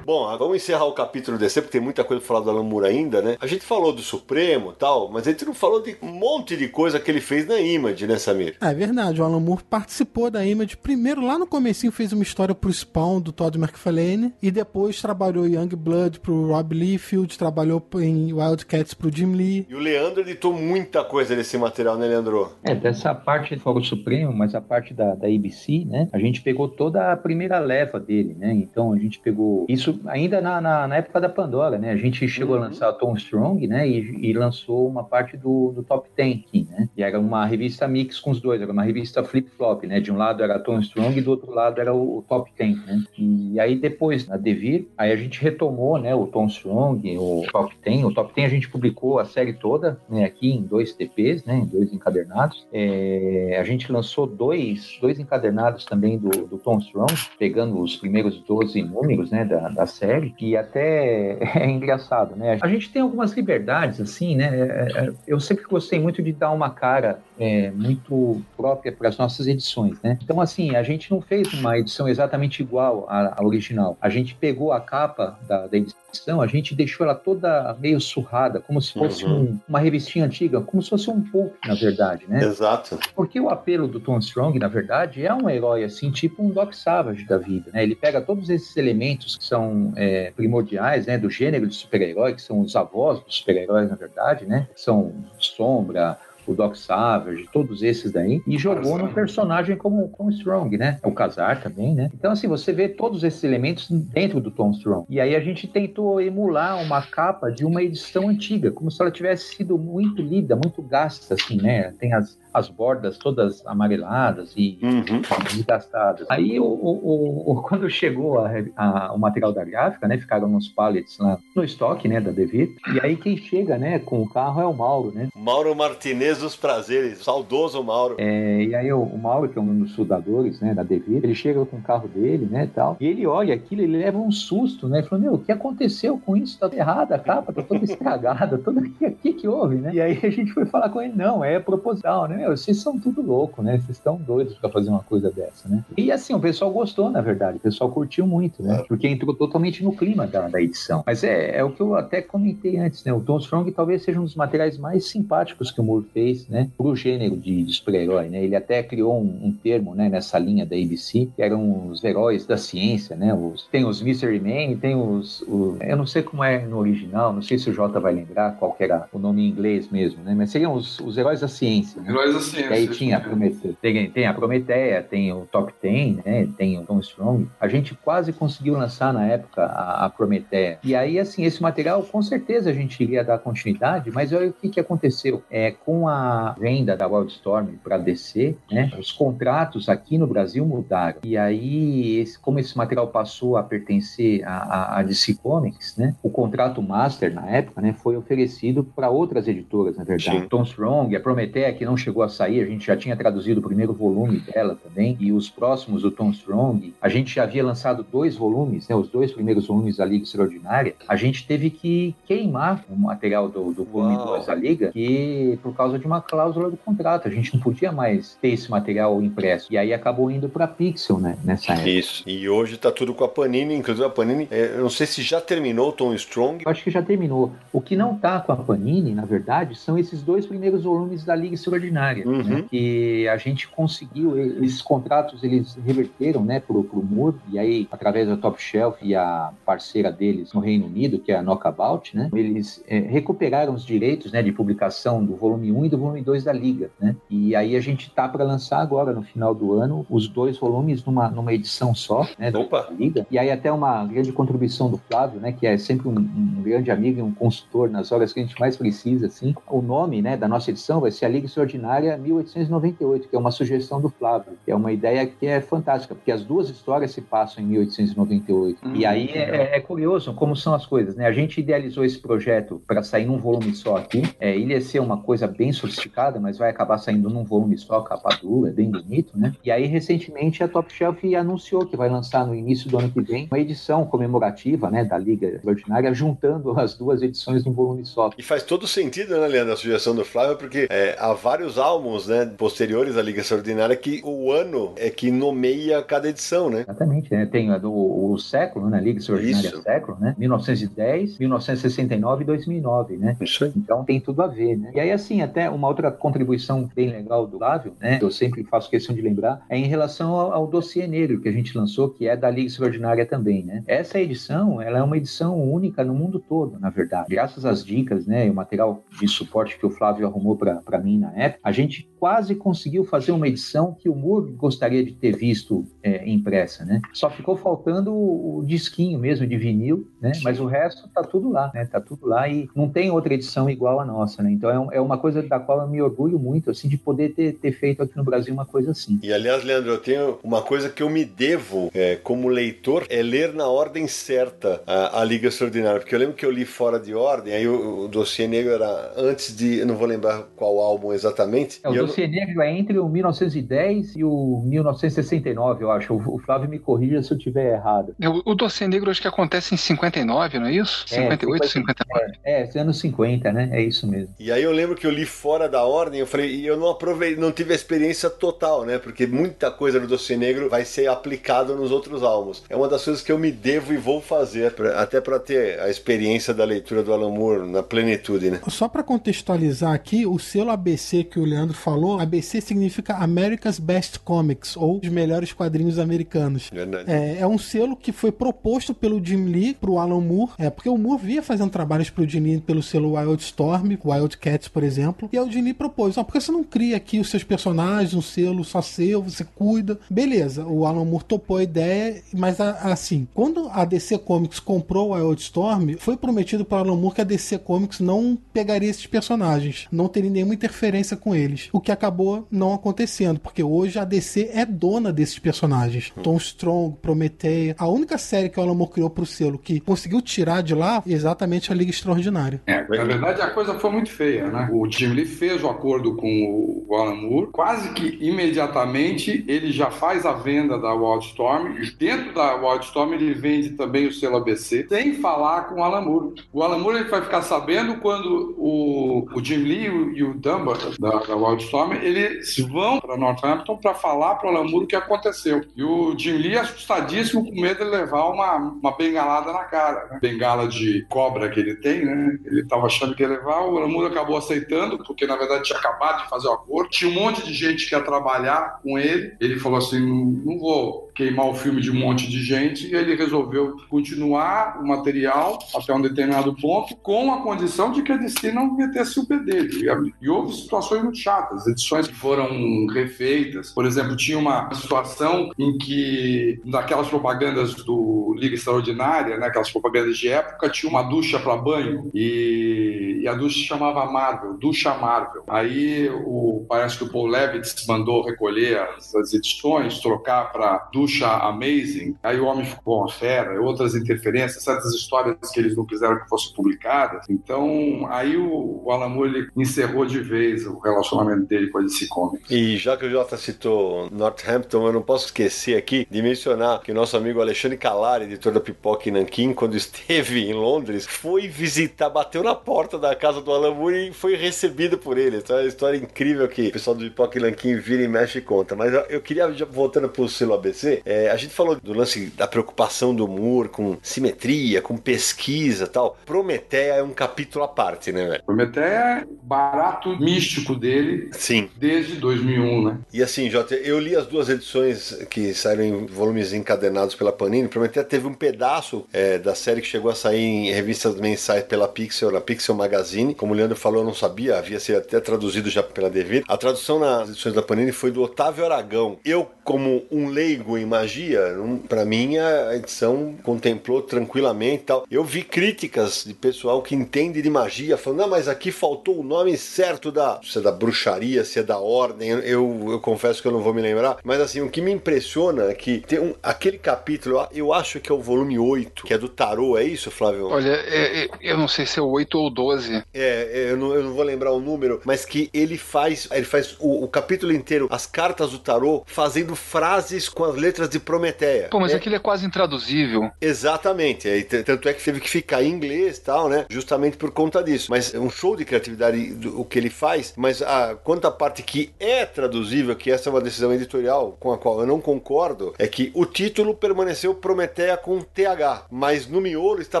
Bom, vamos encerrar o capítulo DC, porque tem muita coisa pra falar do Alan Moore ainda, né? A gente falou do Supremo e tal, mas a gente não falou de um monte de coisa que ele fez na Image, né, Samir?
É verdade, o Alan Moore participou da Image. Primeiro, lá no comecinho, fez uma história pro Spawn, do Todd McFarlane. E depois trabalhou em Young Blood pro Rob Liefeld, trabalhou em Wildcats pro Jim Lee.
E o Leandro editou muita coisa desse material, né, Leandro?
É, dessa parte do Fogo Supremo, mas a parte da, da ABC, né? A gente pegou toda a primeira leva dele, né? Então a gente pegou isso ainda na, na, na época da Pandora, né? A gente chegou a lançar Tom Strong, né? E, e lançou uma parte do, do Top Ten aqui, né? E era uma revista mix com os dois, era uma revista flip-flop, né? De um lado era Tom Strong e do outro lado era o, o Top Ten, né? E aí depois, na Devir, aí a gente retomou, né? O Tom Strong, o Top Ten. O Top Ten a gente publicou a série toda, né? Aqui em dois TPs, né? Em dois encadernados. É, a gente lançou dois, dois encadernados também do, do Tom Strong, pegando os primeiros 12 números, né? Da, da série. E até é engraçado, né? A gente tem algumas liberdades, assim, né? É, é, Eu sempre gostei muito de dar uma cara é, muito própria para as nossas edições, né? Então, assim, a gente não fez uma edição exatamente igual à, à original. A gente pegou a capa da, da edição, a gente deixou ela toda meio surrada, como se fosse
Uhum.
um- uma revistinha antiga, como se fosse um pulp, na verdade, né?
Exato.
Porque o apelo do Tom Strong, na verdade, é um herói assim, tipo um Doc Savage da vida, né? Ele pega todos esses elementos que são é, primordiais, né, do gênero de super-herói, que são os avós dos super-heróis, na verdade, né? Que são Sombra, o Doc Savage, todos esses daí, e jogou num personagem como, como Strong, né? O Kazar também, né? Então, assim, você vê todos esses elementos dentro do Tom Strong. E aí a gente tentou emular uma capa de uma edição antiga, como se ela tivesse sido muito lida, muito gasta, assim, né? Tem as, as bordas todas amareladas e
Uhum.
desgastadas. Aí, o, o- o- quando chegou a- a- o material da gráfica, né? Ficaram nos pallets lá no estoque, né? Da Devir. E aí quem chega, né? Com o carro é o Mauro, né?
Mauro Martinez dos Prazeres, saudoso Mauro.
É, e aí o, o Mauro, que é um dos soldadores, né, da Devir, ele chega com o carro dele, né, tal, e ele olha aquilo, ele leva um susto, né, falou, meu, o que aconteceu com isso? Tá errada a capa, tá toda estragada, toda, o que, que que houve, né? E aí a gente foi falar com ele, não, é proposital, né, meu, vocês são tudo louco, né, vocês estão doidos pra fazer uma coisa dessa, né? E assim, o pessoal gostou, na verdade, o pessoal curtiu muito, né, porque entrou totalmente no clima da, da edição. Mas é, é o que eu até comentei antes, né, o Tom Strong talvez seja um dos materiais mais simpáticos que o Moore fez, né, pro gênero de, de super-herói, né? Ele até criou um, um termo, né, nessa linha da ABC, que eram os heróis da ciência, né? Os, tem os Mystery Men, tem os, o- eu não sei como é no original, não sei se o Jota vai lembrar qual era o nome em inglês mesmo, né? Mas seriam os, os heróis da ciência. Né?
Heróis da
E
ciência.
aí
isso
tinha a. Prometeia, tem, tem a Prometeia, tem o Top Ten, né? Tem o Tom Strong. A gente quase conseguiu lançar na época a, a Prometeia. E aí, assim, esse material, com certeza a gente iria dar continuidade, mas olha o que, que aconteceu. É, com a venda da Wildstorm para DC, né? Os contratos aqui no Brasil mudaram. E aí, esse- como esse material passou a pertencer à, à- à DC Comics, né? O contrato master na época, né? Foi oferecido para outras editoras, na verdade.
Sim.
Tom Strong, a Prometeia, que não chegou a sair, a gente já tinha traduzido o primeiro volume dela também, e os próximos do Tom Strong. A gente já havia lançado dois volumes, né? Os dois primeiros volumes da Liga Extraordinária. A gente teve que queimar o material do, do volume
Uau.
2 da Liga, que por causa de uma cláusula do contrato. A gente não podia mais ter esse material impresso. E aí acabou indo para Pixel, né? Nessa época.
Isso. E hoje tá tudo com a Panini, inclusive a Panini, é, eu não sei se já terminou o Tom Strong.
Eu acho que já terminou. O que não tá com a Panini, na verdade, são esses dois primeiros volumes da Liga Extraordinária.
Uhum.
né, que a gente conseguiu, esses contratos eles reverteram né, pro, pro Moore, e aí, através da Top Shelf e a parceira deles no Reino Unido, que é a Knockabout, né, eles é, recuperaram os direitos né, de publicação do volume 1 e do volume 2 da Liga. Né, e aí a gente tá para lançar agora, no final do ano, os dois volumes numa, numa edição só, né, da
Opa.
Liga. E aí até uma grande contribuição do Flávio, né, que é sempre um, um grande amigo e um consultor nas horas que a gente mais precisa, assim. O nome, né, da nossa edição vai ser a Liga Extraordinária 1898, que é uma sugestão do Flávio, que é uma ideia que é fantástica, porque as duas histórias se passam em 1898.
Hum,
e aí é, é curioso como são as coisas, né? A gente idealizou esse projeto para sair num volume só aqui. É, ele ia ser uma coisa bem sofisticada, mas vai acabar saindo num volume só, capa dura, é bem bonito, né? E aí, recentemente, a Top Shelf anunciou que vai lançar no início do ano que vem uma edição comemorativa, né, da Liga Extraordinária, juntando as duas edições num volume só.
E faz todo sentido, né, Leandro, a sugestão do Flávio, porque é, há vários álbuns, né, posteriores à Liga Extraordinária que o ano é que nomeia cada edição, né?
Exatamente, né? Tem a do o século, né? Liga Extraordinária
Isso.
século, né? 1910, 1969 e 2009, né?
Isso aí.
Então tem tudo a ver, né? E aí, assim, até uma outra contribuição bem legal do Flávio, né? Que eu sempre faço questão de lembrar, é em relação ao, ao dossiê negro que a gente lançou, que é da Liga Extraordinária também, né? Essa edição, ela é uma edição única no mundo todo, na verdade. Graças às dicas, né? E o material de suporte que o Flávio arrumou para mim na época, a gente quase conseguiu fazer uma edição que o Moore gostaria de ter visto é, impressa, né? Só ficou faltando o, o disquinho mesmo de vinil, né? Mas o resto tá tudo lá, né? Tá tudo lá e não tem outra edição igual a nossa, né? Então é, é uma coisa da qual eu me orgulho muito, assim, de poder ter, ter feito aqui no Brasil uma coisa assim.
E aliás, Leandro, eu tenho uma coisa que eu me devo é, como leitor é ler na ordem certa a, a Liga Extraordinária, porque eu lembro que eu li fora de ordem, aí o, o dossiê negro era antes de, eu não vou lembrar qual álbum exatamente.
É, o
eu
dossiê negro é entre o 1910 e o 1969, eu acho. O, Flávio me corrija se eu estiver errado.
É, O, o dossiê negro acho que acontece em 59, não é isso?
É,
58,
50,
59.
É, é, anos 50, né? É isso mesmo.
E aí eu lembro que eu li fora da ordem, eu falei, e eu não aproveitei, não tive a experiência total, né? Porque muita coisa do dossiê negro vai ser aplicado nos outros álbuns. É uma das coisas que eu me devo e vou fazer, pra- até para ter a experiência da leitura do Alan Moore na plenitude, né?
Só pra contextualizar aqui, o selo ABC que o Leandro falou, ABC significa America's Best Comics, ou os melhores quadrinhos americanos.
Verdade.
É, é um selo que foi proposto pelo Jim Lee pro Alan Moore, é, porque o Moore via fazendo trabalhos pro Jim Lee pelo selo Wildstorm, Wildcats, por exemplo, e aí o Jim Lee propôs, ó, por que você não cria aqui os seus personagens, um selo só seu, você cuida? Beleza, o Alan Moore topou a ideia, mas assim, quando a DC Comics comprou o Wildstorm, foi prometido para Alan Moore que a DC Comics não pegaria esses personagens, não teria nenhuma interferência com eles, o que acabou não acontecendo, porque hoje a DC é dona desses personagens. Tom Strong, Prometheia, a única série que o Alan Moore criou pro selo que conseguiu tirar de lá é exatamente a Liga Extraordinária.
É, na verdade a coisa foi muito feia, né? O Jim Lee fez o acordo com o Alan Moore, quase que imediatamente ele já faz a venda da Wildstorm, dentro da Wildstorm ele vende também o selo ABC, sem falar com o Alan Moore. O Alan Moore ele vai ficar sabendo quando o, o Jim Lee e o- e o Dunbar da, da Wildstorm, eles vão para Northampton para falar para o Alan Moore o que aconteceu. E o Jim Lee assustadíssimo com medo de levar uma, uma bengalada na cara, né? bengala de cobra que ele tem, né? Ele estava achando que ia levar, o Alan Moore acabou aceitando, porque na verdade tinha acabado de fazer o acordo. Tinha um monte de gente que ia trabalhar com ele. Ele falou assim: não, não vou queimar o filme de um monte de gente, e ele resolveu continuar o material até um determinado ponto, com a condição de que a DC não metesse o pé dele. E, houve situações muito chatas, edições que foram refeitas. Por exemplo, tinha uma situação em que, naquelas propagandas do Liga Extraordinária, né, aquelas propagandas de época, tinha uma ducha para banho e, e a ducha chamava Marvel, Ducha Marvel. Aí o, parece que o Paul Levitz mandou recolher as, as edições, trocar para Ducha Amazing. Aí o homem ficou uma fera, outras interferências, certas histórias que eles não quiseram que fossem publicadas. Então, aí o, o Alan Moore ele encerrou de vez o relacionamento dele com a DC Comics.
E já que o Jota citou Northampton, eu não posso esquecer aqui de mencionar que o nosso amigo Alexandre Calari, editor da Pipoca em Nanquim, quando esteve em Londres, foi visitar, bateu na porta da casa do Alan Moore e foi recebido por ele. Essa é uma história incrível que o pessoal do Pipoca em Nanquim vira e mexe e conta. Mas eu, queria, já voltando pro selo ABC, é, a gente falou do lance da preocupação do Moore com simetria, com pesquisa e tal. Prometeia é um capítulo à parte, né, velho?
Prometeia barato místico dele
Sim.
desde 2001, né?
E assim, Jota, eu li as duas edições que saíram em volumes encadenados pela Panini. Prometeu teve um pedaço é, da série que chegou a sair em revistas mensais pela Pixel, na Pixel Magazine. Como o Leandro falou, eu não sabia, havia sido até traduzido já pela Devir. A tradução nas edições da Panini foi do Otávio Aragão. Eu, como um leigo em magia, para mim a edição contemplou tranquilamente tal. Eu vi críticas de pessoal que entende de magia, falando, não, mas aqui faltou o nome certo da, se é da bruxaria, se é da ordem, eu, eu confesso que eu não vou me lembrar, mas assim, o que me impressiona é que tem um, aquele capítulo, eu acho que é o volume 8, que é do tarô, é isso, Flávio?
Olha, é, é, eu não sei se é o 8 ou 12.
É, é, eu não, eu não vou lembrar o número, mas que ele faz, ele faz o, o capítulo inteiro, as cartas do tarô, fazendo frases com as letras de Prometeia.
Pô, mas
é,
aquilo é quase intraduzível.
Exatamente, é, tanto é que teve que ficar em inglês e tal, né? Justamente por conta disso. Mas é um show de criatividade do, o que ele faz, mas a, quanto à parte que é traduzível, que essa é uma decisão editorial com a qual eu não concordo, é que o título permaneceu Prometeia com TH, mas no miolo está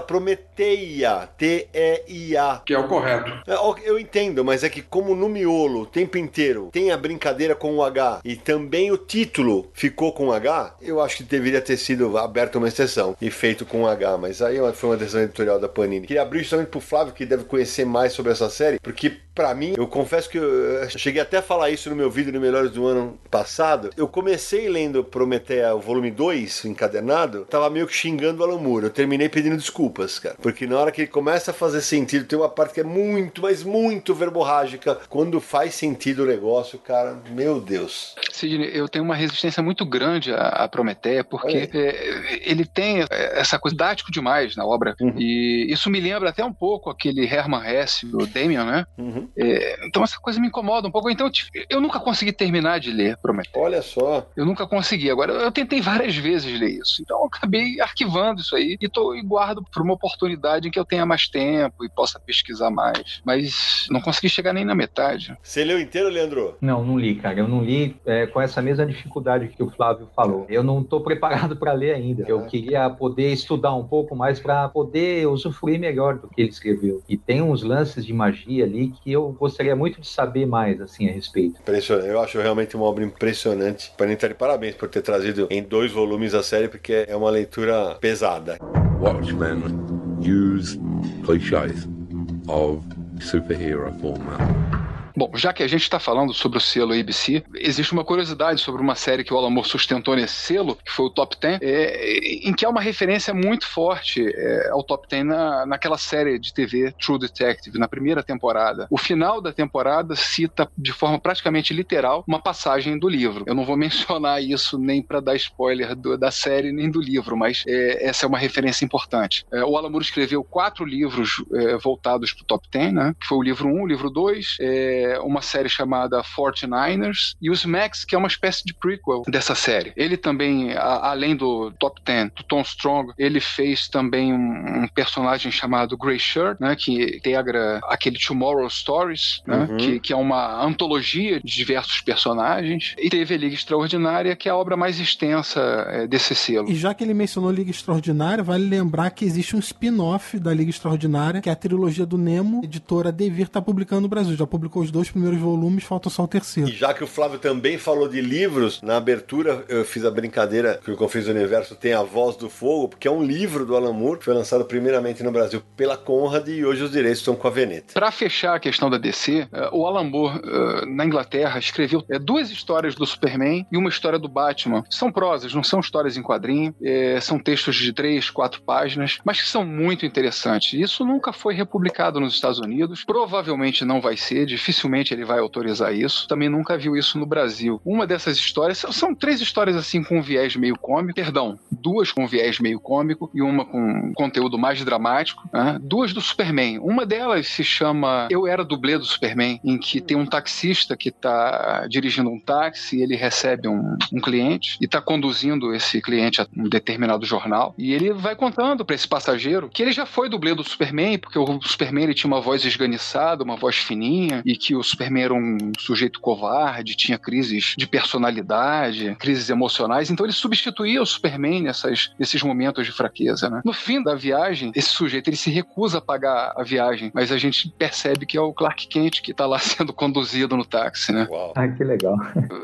Prometeia, T-E-I-A.
Que é o correto.
É, eu entendo, mas é que como no miolo o tempo inteiro tem a brincadeira com o H e também o título ficou com H, eu acho que deveria ter sido aberta uma exceção e feito com H, mas aí foi uma decisão editorial da Panini. Queria abrir justamente pro Flávio, que deve conhecer mais sobre essa série, porque para mim, eu confesso que eu cheguei até a falar isso no meu vídeo no Melhores do Ano passado. Eu comecei lendo Prometeia, o volume 2, encadernado, tava meio que xingando o Alan. Eu terminei pedindo desculpas, cara. Porque na hora que ele começa a fazer sentido, tem uma parte que é muito, mas muito verborrágica. Quando faz sentido o negócio, cara, meu Deus.
Sidney, eu tenho uma resistência muito grande a, a Prometeia, porque é, ele tem essa coisa didático demais na obra. Uhum. E isso me lembra até um pouco aquele Herman Hesse, o Damien, né? Uhum. É, então essa coisa me incomoda um pouco. Então eu nunca consegui terminar de ler Prometeu.
Olha só.
Eu nunca consegui. Agora eu tentei várias vezes ler isso. Então eu acabei arquivando isso aí e, tô, e guardo para uma oportunidade em que eu tenha mais tempo e possa pesquisar mais. Mas não consegui chegar nem na metade.
Você leu inteiro, Leandro?
Não, não li, cara. Eu não li é, com essa mesma dificuldade que o Flávio falou. Eu não estou preparado para ler ainda. Eu queria poder estudar um pouco mais para poder usufruir melhor do que ele escreveu. E tem uns lances de magia ali que eu gostaria muito de saber mais assim a respeito.
Impressionante. Eu acho realmente uma obra impressionante. Para de parabéns por ter trazido em dois volumes a série, porque é uma leitura pesada.
Watchmen use clichés of superhero format.
Bom, já que a gente está falando sobre o selo ABC, existe uma curiosidade sobre uma série que o Alan Moore sustentou nesse selo, que foi o Top Ten, é, em que há uma referência muito forte é, ao Top Ten na, naquela série de TV True Detective, na primeira temporada. O final da temporada cita de forma praticamente literal uma passagem do livro. Eu não vou mencionar isso nem para dar spoiler do, da série nem do livro, mas é, essa é uma referência importante. É, o Alan Moore escreveu quatro livros é, voltados para o Top Ten, né? que foi o livro 1, um, o livro 2, uma série chamada 49ers, e os Max, que é uma espécie de prequel dessa série. Ele também, a, além do Top 10, do Tom Strong, ele fez também um, um personagem chamado Grey Shirt, né, que integra aquele Tomorrow Stories, né, uhum. que, que é uma antologia de diversos personagens, e teve a Liga Extraordinária, que é a obra mais extensa é, desse selo.
E já que ele mencionou Liga Extraordinária, vale lembrar que existe um spin-off da Liga Extraordinária, que é a trilogia do Nemo, a editora Devir está publicando no Brasil. Já publicou os dois primeiros volumes, falta só o terceiro.
E já que o Flávio também falou de livros, na abertura eu fiz a brincadeira que o Confins do Universo tem A Voz do Fogo, porque é um livro do Alan Moore, que foi lançado primeiramente no Brasil pela Conrad e hoje os direitos estão com a Veneta.
Para fechar a questão da DC, eh, o Alan Moore, eh, na Inglaterra, escreveu eh, duas histórias do Superman e uma história do Batman. São prosas, não são histórias em quadrinho, são textos de três, quatro páginas, mas que são muito interessantes. Isso nunca foi republicado nos Estados Unidos, provavelmente não vai ser, dificilmente dificilmente ele vai autorizar isso. Também nunca viu isso no Brasil. Uma dessas histórias são três histórias assim com viés meio cômico, perdão, duas com viés meio cômico e uma com conteúdo mais dramático. Né? Duas do Superman. Uma delas se chama Eu Era Dublê do Superman, em que tem um taxista que está dirigindo um táxi ele recebe um, um cliente e está conduzindo esse cliente a um determinado jornal e ele vai contando para esse passageiro que ele já foi dublê do Superman porque o Superman ele tinha uma voz esganiçada, uma voz fininha e que que o Superman era um sujeito covarde, tinha crises de personalidade, crises emocionais, então ele substituía o Superman nessas, nesses momentos de fraqueza, né? No fim da viagem, esse sujeito ele se recusa a pagar a viagem, mas a gente percebe que é o Clark Kent que tá lá sendo conduzido no táxi, né?
Uau.
Ah, que legal.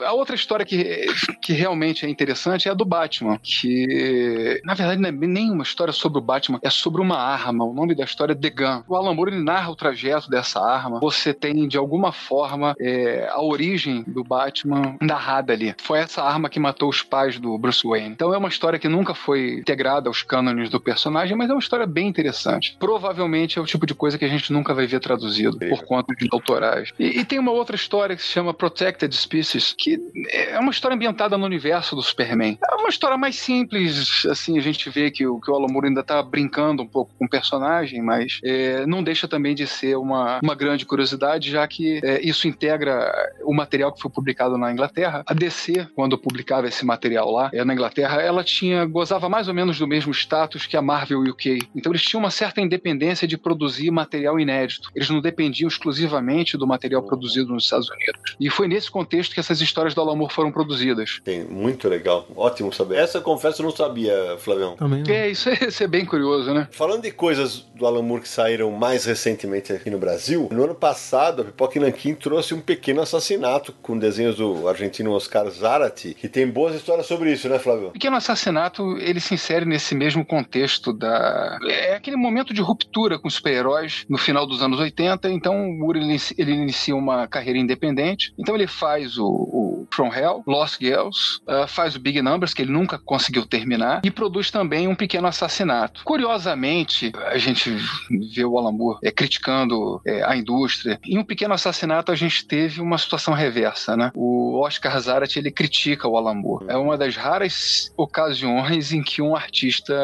A outra história que, que realmente é interessante é a do Batman, que na verdade não é nem uma história sobre o Batman, é sobre uma arma. O nome da história é The Gun. O Alan Moore ele narra o trajeto dessa arma. Você tem de alguma forma é, a origem do Batman narrada ali. Foi essa arma que matou os pais do Bruce Wayne. Então é uma história que nunca foi integrada aos cânones do personagem, mas é uma história bem interessante. Provavelmente é o tipo de coisa que a gente nunca vai ver traduzido por conta de autorais. E, e tem uma outra história que se chama Protected Species, que é uma história ambientada no universo do Superman. É uma história mais simples, assim, a gente vê que o, que o Alan Moore ainda tá brincando um pouco com o personagem, mas é, não deixa também de ser uma, uma grande curiosidade, já que é, isso integra o material que foi publicado na Inglaterra. A DC, quando publicava esse material lá, é, na Inglaterra, ela tinha gozava mais ou menos do mesmo status que a Marvel UK. Então eles tinham uma certa independência de produzir material inédito. Eles não dependiam exclusivamente do material produzido nos Estados Unidos. E foi nesse contexto que essas histórias do Alan Moore foram produzidas.
Tem, muito legal. Ótimo saber. Essa, eu confesso, eu não sabia, Flavião.
Também não.
É, isso é, isso é bem curioso, né?
Falando de coisas do Alan Moore que saíram mais recentemente aqui no Brasil, no ano passado a Pipoca Nanquim trouxe um pequeno assassinato com desenhos do argentino Oscar Zarate, que tem boas histórias sobre isso, né, Flávio?
Pequeno Assassinato, ele se insere nesse mesmo contexto da... É aquele momento de ruptura com os super-heróis no final dos anos 80, então o Moore ele, inicia- ele inicia uma carreira independente, então ele faz o, o From Hell, Lost Girls, ah, faz o Big Numbers, que ele nunca conseguiu terminar, e produz também um Pequeno Assassinato. Curiosamente, a gente vê o Alan Moore é, criticando é, a indústria. Em um Pequeno Assassinato, a gente teve uma situação reversa, né? O Oscar Zarat, ele critica o Alan Moore. É uma das raras ocasiões em que um artista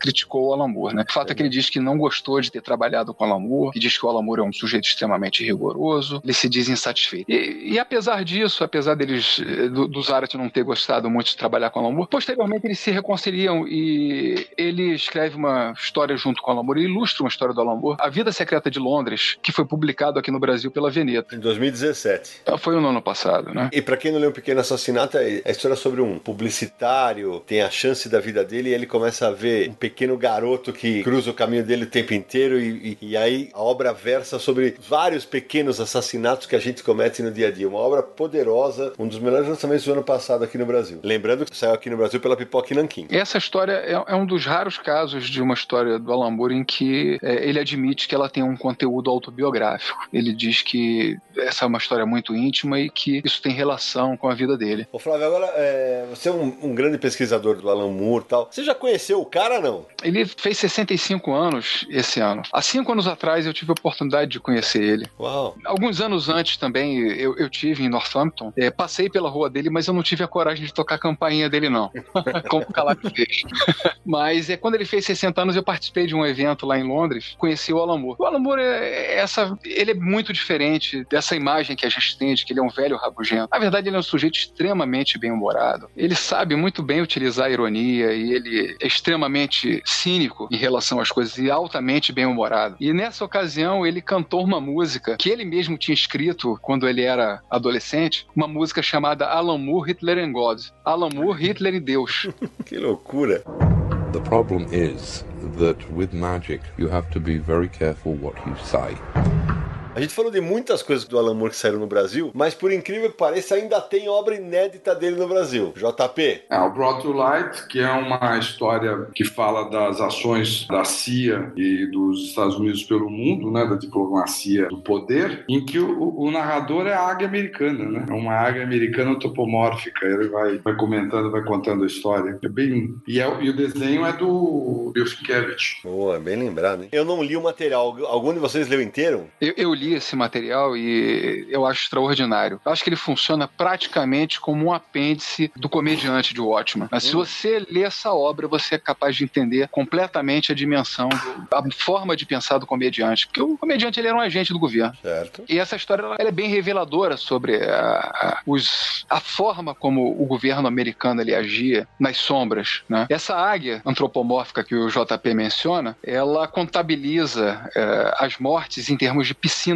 criticou o Alan Moore, né? O fato é que ele diz que não gostou de ter trabalhado com o Alan Moore, que diz que o Alan Moore é um sujeito extremamente rigoroso, ele se diz insatisfeito. E, e apesar disso, apesar deles, do, do Zarat não ter gostado muito de trabalhar com o Alan Moore, posteriormente eles se reconciliam e ele escreve uma história junto com o Alan Moore, ele ilustra uma história do Alan Moore, A Vida Secreta de Londres, que foi publicado aqui no Brasil pela
Em 2017.
Então, Foi no ano passado, né?
E pra quem não leu um pequeno assassinato, é a história sobre um publicitário, tem a chance da vida dele e ele começa a ver um pequeno garoto que cruza o caminho dele o tempo inteiro e, e- e aí a obra versa sobre vários pequenos assassinatos que a gente comete no dia a dia. Uma obra poderosa, um dos melhores lançamentos do ano passado aqui no Brasil. Lembrando que saiu aqui no Brasil pela Pipoca e Nanquim.
Essa história é, é um dos raros casos de uma história do Alan Moore em que é, ele admite que ela tem um conteúdo autobiográfico. Ele diz que essa é uma história muito íntima e que isso tem relação com a vida dele.
Ô Flávio, agora é, você é um, um grande pesquisador do Alan Moore e tal. Você já conheceu o cara não?
Ele fez 65 anos esse ano. Há cinco anos atrás eu tive a oportunidade de conhecer ele.
Uau.
Alguns anos antes também eu, eu tive em Northampton. É, passei pela rua dele, mas eu não tive a coragem de tocar a campainha dele, não. Como o Calaco fez. mas é, quando ele fez 60 anos, eu participei de um evento lá em Londres, conheci o Alan Moore. O Alan Moore é essa, ele é muito diferente dessa imagem que a gente tem de que ele é um velho rabugento. Na verdade, ele é um sujeito extremamente bem-humorado. Ele sabe muito bem utilizar a ironia e ele é extremamente cínico em relação às coisas e altamente bem-humorado. E nessa ocasião, ele cantou uma música que ele mesmo tinha escrito quando ele era adolescente, uma música chamada Alan Moore, Hitler and God. Alan Moore, Hitler e Deus.
Que loucura.
The problem is that with magic, you have to be very careful what you say.
A gente falou de muitas coisas do Alan Moore que saíram no Brasil, mas por incrível que pareça, ainda tem obra inédita dele no Brasil. JP.
É, o Brought to Light, que é uma história que fala das ações da CIA e dos Estados Unidos pelo mundo, né, da diplomacia do poder, em que o, o narrador é a águia americana, né? É uma águia americana antropomórfica. Ele vai, vai comentando, vai contando a história. É bem... e, é- e o desenho é do Bill.
Boa, bem lembrado, hein? Eu não li o material. Algum de vocês leu inteiro?
Eu, eu li esse material e eu acho extraordinário. Eu acho que ele funciona praticamente como um apêndice do comediante de Watchmen. Mas se você lê essa obra, você é capaz de entender completamente a dimensão, do- a forma de pensar do comediante. Porque o comediante ele era um agente do governo.
Certo.
E essa história ela, é bem reveladora sobre a, a- os, a forma como o governo americano ele agia nas sombras. Né? Essa águia antropomórfica que o JP menciona, ela contabiliza eh, as mortes em termos de piscinas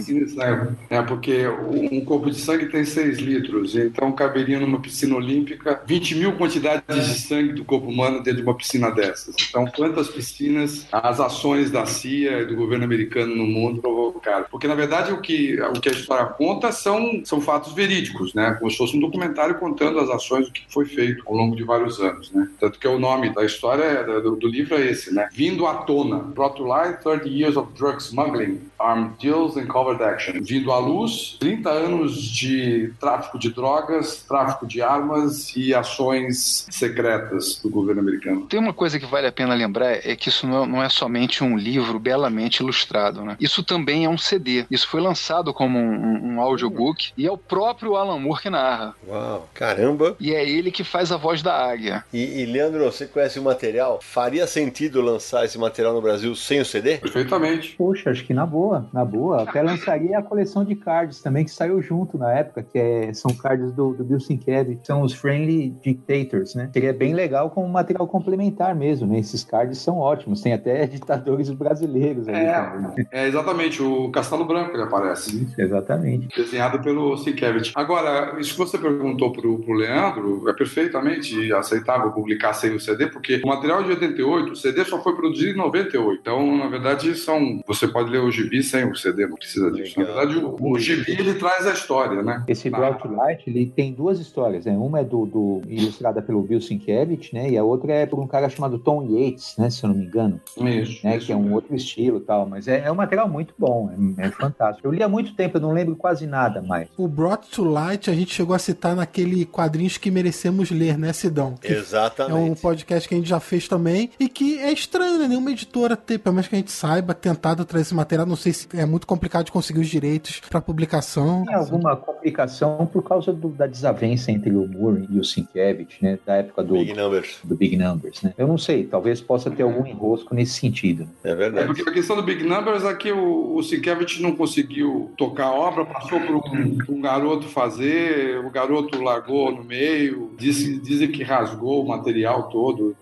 Piscina de sangue. É, porque um corpo de sangue tem 6 litros, então caberia numa piscina olímpica 20 mil quantidades de sangue do corpo humano dentro de uma piscina dessas. Então, quantas piscinas as ações da CIA e do governo americano no mundo provocaram? Porque, na verdade, o que, o que a história conta são, são fatos verídicos, né? Como se fosse um documentário contando as ações, o que foi feito ao longo de vários anos, né? Tanto que o nome da história do, do livro é esse, né? Vindo à tona, brought to light 30 years of drug smuggling, armed deals and covert action. Vindo à luz, 30 anos de tráfico de drogas, tráfico de armas e ações secretas do governo americano.
Tem uma coisa que vale a pena lembrar, é que isso não é, não é somente um livro belamente ilustrado, né? Isso também é um CD. Isso foi lançado como um, um audiobook e é o próprio Alan Moore que narra.
Uau, caramba!
E é ele que faz a voz da águia.
E, e Leandro, você conhece o material? Faria sentido lançar esse material no Brasil sem o CD?
Perfeitamente.
Poxa, acho que na boa, na boa. Até lançaria a coleção de cards também, que saiu junto na época, que é, são cards do, do Bill Sienkiewicz, são os Friendly Dictators, né? Seria bem legal como material complementar mesmo, né? Esses cards são ótimos, tem até ditadores brasileiros ali
É,
também.
é exatamente, o Castelo Branco ele aparece.
Isso, exatamente.
Desenhado pelo Sienkiewicz. Agora, isso que você perguntou pro, pro Leandro é perfeitamente aceitável publicar sem o CD, porque o material é de 88, o CD só foi produzido em 98. Então, na verdade, são. Você pode ler o gibi sem o CD, não precisa disso. Na verdade, o, o gibi ele traz a história, né?
Esse Brought to Light, ele tem duas histórias, né? Uma é do, do- ilustrada pelo Bill Sienkiewicz, né? E a outra é por um cara chamado Tom Yates, né? Se eu não me engano,
Isso.
né?
isso
Que é um
mesmo.
outro estilo e tal. Mas é, é um material muito bom, é, é fantástico. Eu li há muito tempo, eu não lembro quase nada mais.
O Brought to Light a gente chegou a citar naquele quadrinhos que merecemos ler, né, Sidão? Que É um
Exatamente.
podcast que a gente já fez também e que é estranho, né? Nenhuma editora ter, pelo menos que a gente saiba, tentado trazer esse material. Não sei se é muito complicado de conseguir os direitos para publicação.
Tem alguma complicação por causa do- da desavença entre o Moore e o Sienkiewicz, né? Da época do,
Big Numbers.
do Big Numbers, né? Eu não sei, talvez possa ter algum enrosco nesse sentido.
É
É
verdade.
porque a questão do Big Numbers é que o, o Sienkiewicz não conseguiu tocar a obra, passou por um, um garoto fazer, o garoto largou no meio, disse, dizem que rasgou o material todo.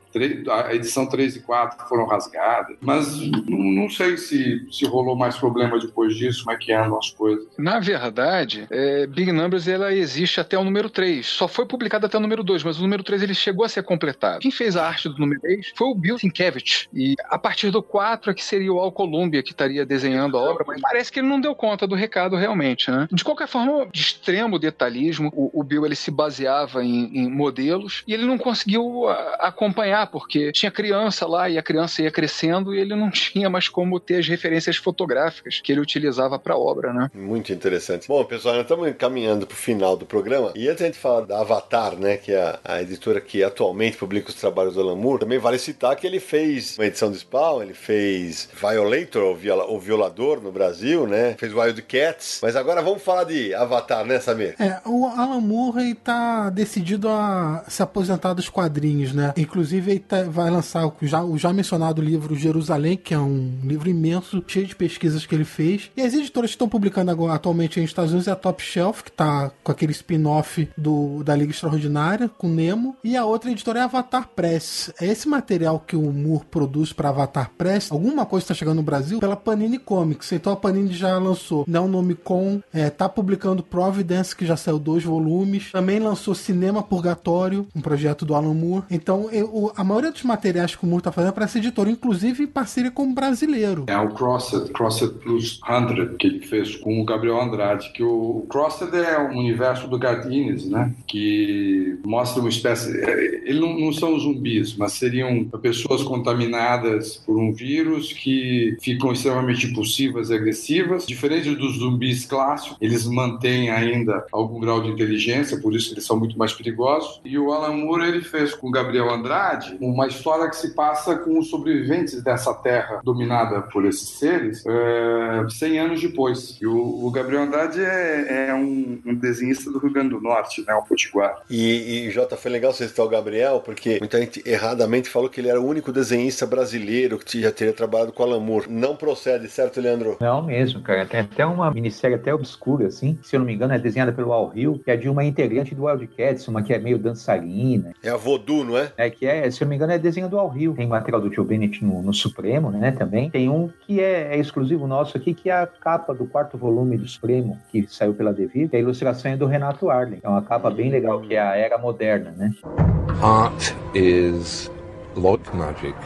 A edição 3 e 4 foram rasgadas, mas não, sei se, se rolou mais problema depois disso, como é que andam as coisas.
Na verdade, é, Big Numbers ela existe até o número 3. Só foi publicado até o número 2, mas o número 3 ele chegou a ser completado. Quem fez a arte do número 3 foi o Bill Sienkiewicz. E a partir do 4 é que seria o Al Columbia que estaria desenhando a obra, mas parece que ele não deu conta do recado realmente, né? De qualquer forma, de extremo detalhismo, o, o Bill ele se baseava em, em modelos e ele não conseguiu acompanhar, porque tinha criança lá e a criança ia crescendo e ele não tinha mais como ter as referências fotográficas que ele utilizava para a obra, né?
Muito interessante. Bom, pessoal, nós estamos caminhando para o final do programa. E antes a gente falar da Avatar, né, que é a, a editora que atualmente publica os trabalhos do Alan Moore, também vale citar que ele fez uma edição de Spawn, ele fez Violator, o, viola- o Violador no Brasil, né? Fez Wild Cats. Mas agora vamos falar de Avatar, né, Samir?
É, o Alan Moore ele tá decidido a se aposentar dos quadrinhos, né? Inclusive vai lançar o já, o já mencionado livro Jerusalém, que é um livro imenso, cheio de pesquisas que ele fez. E as editoras que estão publicando agora, atualmente nos Estados Unidos é a Top Shelf, que tá com aquele spin-off da Liga Extraordinária, com Nemo. E a outra editora é a Avatar Press. É esse material que o Moore produz para Avatar Press. Alguma coisa está chegando no Brasil pela Panini Comics. Então a Panini já lançou Não Nome Com, é, tá publicando Providence, que já saiu dois volumes. Também lançou Cinema Purgatório, um projeto do Alan Moore. Então eu- a maioria dos materiais que o Moore tá fazendo é para essa editora, inclusive em parceria com o brasileiro.
É o Crossed, Crossed Plus 100, que ele fez com o Gabriel Andrade, que o Crossed é um universo do Gardines, né? Que mostra uma espécie... é, Eles não, não são zumbis, mas seriam pessoas contaminadas por um vírus que ficam extremamente impulsivas e agressivas. Diferente dos zumbis clássicos, eles mantêm ainda algum grau de inteligência, por isso eles são muito mais perigosos. E o Alan Moore, ele fez com o Gabriel Andrade uma história que se passa com os sobreviventes dessa terra dominada por esses seres é, 100 anos depois. E o, o Gabriel Andrade é, é um, um desenhista do Rio Grande do Norte, né, o Potiguar.
E, e Jota, foi legal você citar o Gabriel, porque muita gente erradamente falou que ele era o único desenhista brasileiro que já teria trabalhado com Alan Moore. Não procede, certo, Leandro?
Não mesmo, cara. Tem até uma minissérie até obscura, assim. Se eu não me engano, é desenhada pelo Al Hill, que é de uma integrante do Wildcats, uma que é meio dançarina,
É a Voodoo, não é?
né? Que é se não me engano, é desenho do Al Rio. Tem material do Joe Bennett no, no Supremo, né? Também. Tem um que é, é, exclusivo nosso aqui, que é a capa do quarto volume do Supremo, que saiu pela Devir. A ilustração é do Renato Arlen. É uma capa bem legal, que é a Era Moderna, né?
Art is like magic.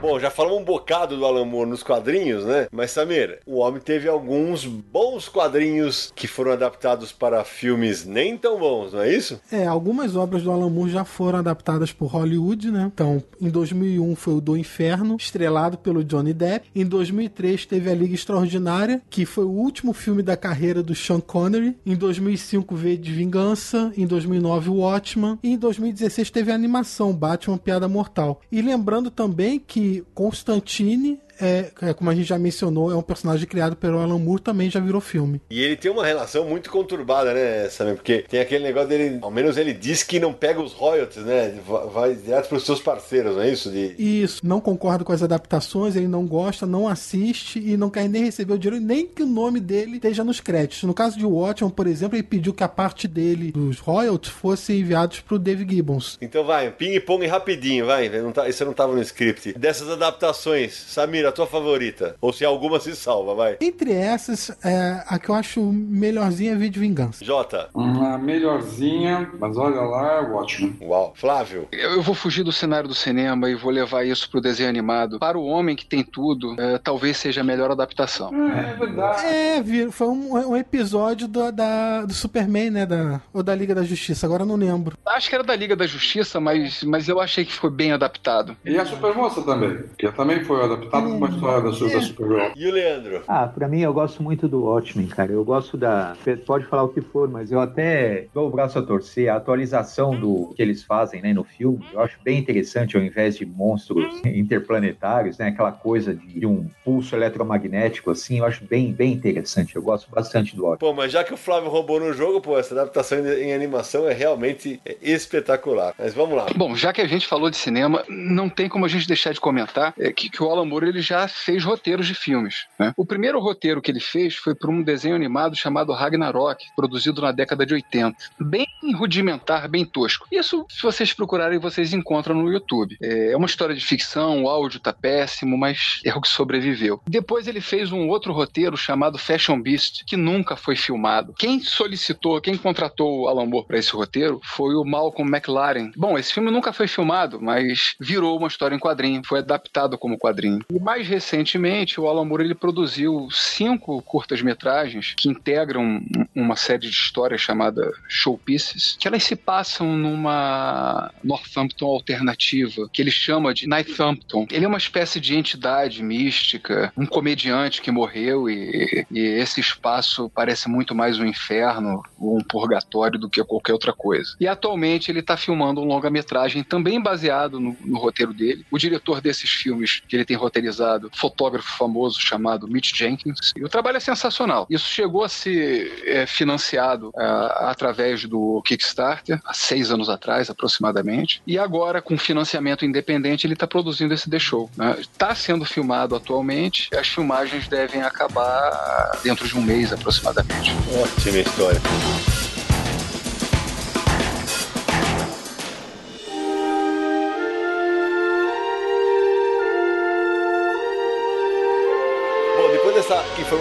Bom, já falamos um bocado do Alan Moore nos quadrinhos, né? Mas, Samir, o homem teve alguns bons quadrinhos que foram adaptados para filmes nem tão bons, não é isso?
É, algumas obras do Alan Moore já foram adaptadas por Hollywood, né? Então, em 2001 foi o Do Inferno, estrelado pelo Johnny Depp. Em 2003 teve A Liga Extraordinária, que foi o último filme da carreira do Sean Connery. Em 2005 veio De Vingança. Em 2009 o Watchman. E em 2016 teve a animação Batman Piada Mortal. E lembrando também que Constantine é, é, como a gente já mencionou, é um personagem criado pelo Alan Moore, também já virou filme.
E ele tem uma relação muito conturbada, né, Samir? Porque tem aquele negócio dele, ao menos ele diz que não pega os royalties, né? Vai direto para os seus parceiros, não é isso? De...
Isso, não concorda com as adaptações, ele não gosta, não assiste e não quer nem receber o dinheiro, nem que o nome dele esteja nos créditos. No caso de Watchmen, por exemplo, ele pediu que a parte dele dos royalties fosse enviados para o Dave Gibbons.
Então vai, ping-pong rapidinho, vai. Não tá, isso não estava no script. Dessas adaptações, Samir, a tua favorita? Ou se alguma se salva, vai.
Entre essas, é, a que eu acho melhorzinha é Vídeo Vingança.
Jota.
Uma melhorzinha, mas olha lá, é ótimo.
Uau. Flávio.
Eu, eu, vou fugir do cenário do cinema e vou levar isso pro desenho animado. Para o homem que tem tudo, é, talvez seja a melhor adaptação.
É, é verdade.
É, foi um, um episódio do, da, do Superman, né? Da, ou da Liga da Justiça, agora não lembro.
Acho que era da Liga da Justiça, mas, mas eu achei que foi bem adaptado.
E a Supermoça também, que também foi adaptada uma história da, da Supergirl.
E o Leandro?
Ah, pra mim eu gosto muito do Watchmen, cara. Eu gosto da. Pode falar o que for, mas eu até dou o braço a torcer. A atualização do que eles fazem né, no filme, eu acho bem interessante, ao invés de monstros interplanetários, né? Aquela coisa de, de um pulso eletromagnético, assim, eu acho bem, bem interessante. Eu gosto bastante do Watchmen.
Pô, mas já que o Flávio roubou no jogo, pô, essa adaptação em animação é realmente espetacular. Mas vamos lá.
Bom, já que a gente falou de cinema, não tem como a gente deixar de comentar é, que, que o Alan Moore ele já fez roteiros de filmes. Né? O primeiro roteiro que ele fez foi para um desenho animado chamado Ragnarok, produzido na década de 80. Bem rudimentar, bem tosco. Isso, se vocês procurarem, vocês encontram no YouTube. É uma história de ficção, o áudio tá péssimo, mas é o que sobreviveu. Depois ele fez um outro roteiro chamado Fashion Beast, que nunca foi filmado. Quem solicitou, quem contratou o Alan Moore para esse roteiro foi o Malcolm McLaren. Bom, esse filme nunca foi filmado, mas virou uma história em quadrinho, foi adaptado como quadrinho. Mais recentemente, o Alan Moore ele produziu cinco curtas-metragens que integram uma série de histórias chamada Showpieces, que elas se passam numa Northampton alternativa, que ele chama de Northampton. Ele é uma espécie de entidade mística, um comediante que morreu e, e esse espaço parece muito mais um inferno ou um purgatório do que qualquer outra coisa. E atualmente ele está filmando um longa-metragem também baseado no, no roteiro dele. O diretor desses filmes que ele tem roteirizado, fotógrafo famoso chamado Mitch Jenkins. E o trabalho é sensacional. Isso chegou a ser é, financiado é, através do Kickstarter, há seis anos atrás, aproximadamente. E agora, com financiamento independente, ele está produzindo esse The Show. Está né? sendo filmado atualmente. As filmagens devem acabar dentro de um mês, aproximadamente.
Ótima história.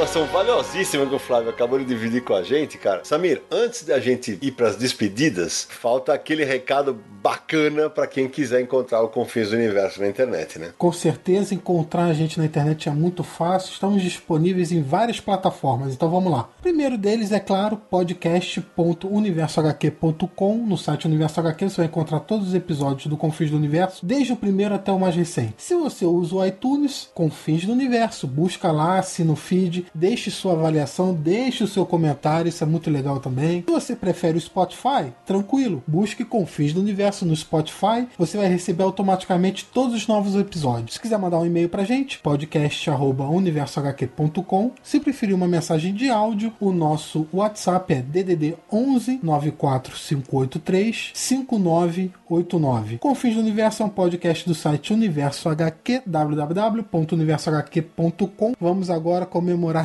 Informação valiosíssima que o Flávio acabou de dividir com a gente, cara. Samir, antes da gente ir para as despedidas, falta aquele recado bacana para quem quiser encontrar o Confins do Universo na internet, né?
Com certeza, encontrar a gente na internet é muito fácil. Estamos disponíveis em várias plataformas, então vamos lá. O primeiro deles é, claro, podcast.universohq.com. No site Universo HQ você vai encontrar todos os episódios do Confins do Universo, desde o primeiro até o mais recente. Se você usa o iTunes, Confins do Universo, busca lá, assina o feed, deixe sua avaliação, deixe o seu comentário, isso é muito legal também. Se você prefere o Spotify, tranquilo, busque Confins do Universo no Spotify, você vai receber automaticamente todos os novos episódios. Se quiser mandar um e-mail pra gente, podcast@universohq.com. Se preferir uma mensagem de áudio, o nosso WhatsApp é DDD 11 94583 5989. Confins do Universo é um podcast do site Universo HQ, www.universohq.com. Vamos agora agora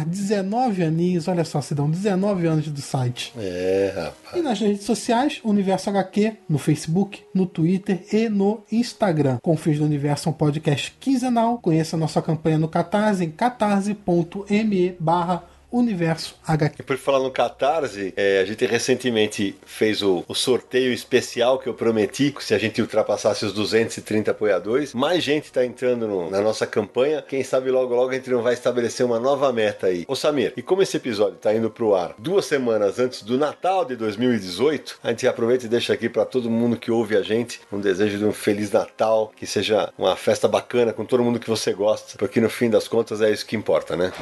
comemorar 19 aninhos. Olha só, se dão 19 anos do site.
É, rapaz.
E nas redes sociais, Universo HQ, no Facebook, no Twitter e no Instagram. Confins do Universo é um podcast quinzenal. Conheça nossa campanha no Catarse em catarse.me barra Universo HQ.
E por falar no Catarse, é, a gente recentemente fez o, o, sorteio especial que eu prometi, se a gente ultrapassasse os 230 apoiadores, mais gente está entrando no, na nossa campanha. Quem sabe logo logo a gente não vai estabelecer uma nova meta aí. Ô Samir, e como esse episódio está indo pro ar duas semanas antes do Natal de 2018, a gente aproveita e deixa aqui para todo mundo que ouve a gente um desejo de um feliz Natal, que seja uma festa bacana com todo mundo que você gosta, porque no fim das contas é isso que importa, né?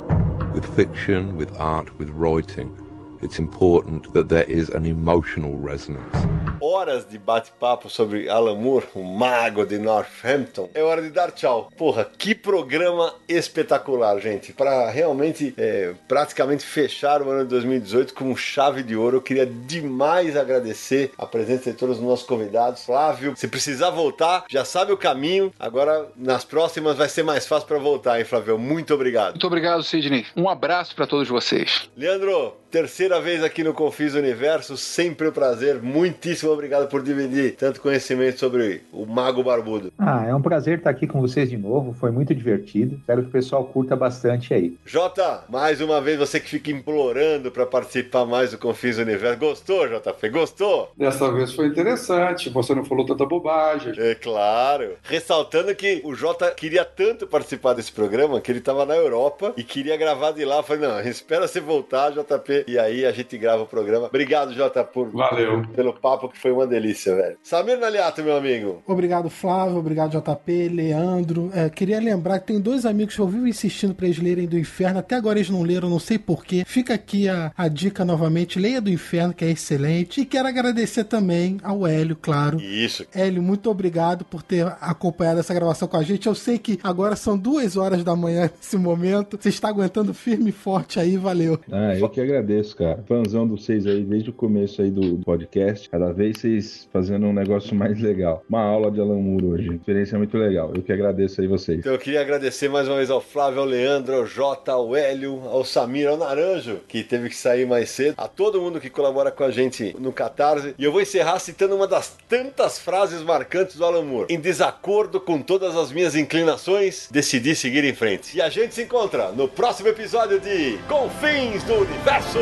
With fiction, with art, with writing, it's important that there is an emotional resonance.
Horas de bate-papo sobre Alan Moore, o mago de Northampton. É hora de dar tchau. Porra, que programa espetacular, gente. Para realmente, é, praticamente fechar o ano de 2018 com chave de ouro, eu queria demais agradecer a presença de todos os nossos convidados. Flávio, se precisar voltar, já sabe o caminho. Agora, nas próximas, vai ser mais fácil para voltar, hein, Flávio? Muito obrigado.
Muito obrigado, Sidney. Um abraço para todos vocês.
Leandro, terceira vez aqui no Confis Universo, sempre um prazer. Muitíssimo obrigado por dividir tanto conhecimento sobre o Mago Barbudo.
Ah, é um prazer estar aqui com vocês de novo, foi muito divertido. Espero que o pessoal curta bastante aí.
Jota, mais uma vez você que fica implorando para participar mais do Confis Universo. Gostou, JP? Gostou?
Dessa vez foi interessante, você não falou tanta bobagem.
É claro. Ressaltando que o Jota queria tanto participar desse programa que ele estava na Europa e queria gravar de lá. Eu falei, não, espera você voltar, JP, e aí a gente grava o programa. Obrigado, Jota, por
Valeu.
pelo papo que foi uma delícia, velho. Samir Naliato, meu amigo.
Obrigado, Flávio. Obrigado, JP, Leandro. É, queria lembrar que tem dois amigos que eu vivo insistindo para eles lerem do Inferno. Até agora eles não leram, não sei porquê. Fica aqui a, a dica novamente. Leia do Inferno, que é excelente. E quero agradecer também ao Hélio, claro.
Isso.
Hélio, muito obrigado por ter acompanhado essa gravação com a gente. Eu sei que agora são duas horas da manhã nesse momento. Você está aguentando firme e forte aí, valeu.
Ah, eu que agradeço, cara. Fãzão de vocês aí desde o começo aí do podcast. Cada vez vocês fazendo um negócio mais legal. Uma aula de Alan Moore hoje. Experiência muito legal. Eu que agradeço aí vocês.
Então eu queria agradecer mais uma vez ao Flávio, ao Leandro, ao Jota, ao Hélio, ao Samir, ao Naranjo, que teve que sair mais cedo, a todo mundo que colabora com a gente no Catarse. E eu vou encerrar citando uma das tantas frases marcantes do Alan Moore. Em desacordo com todas as minhas inclinações, decidi seguir em frente. E a gente se encontra no próximo episódio de Confins do Universo!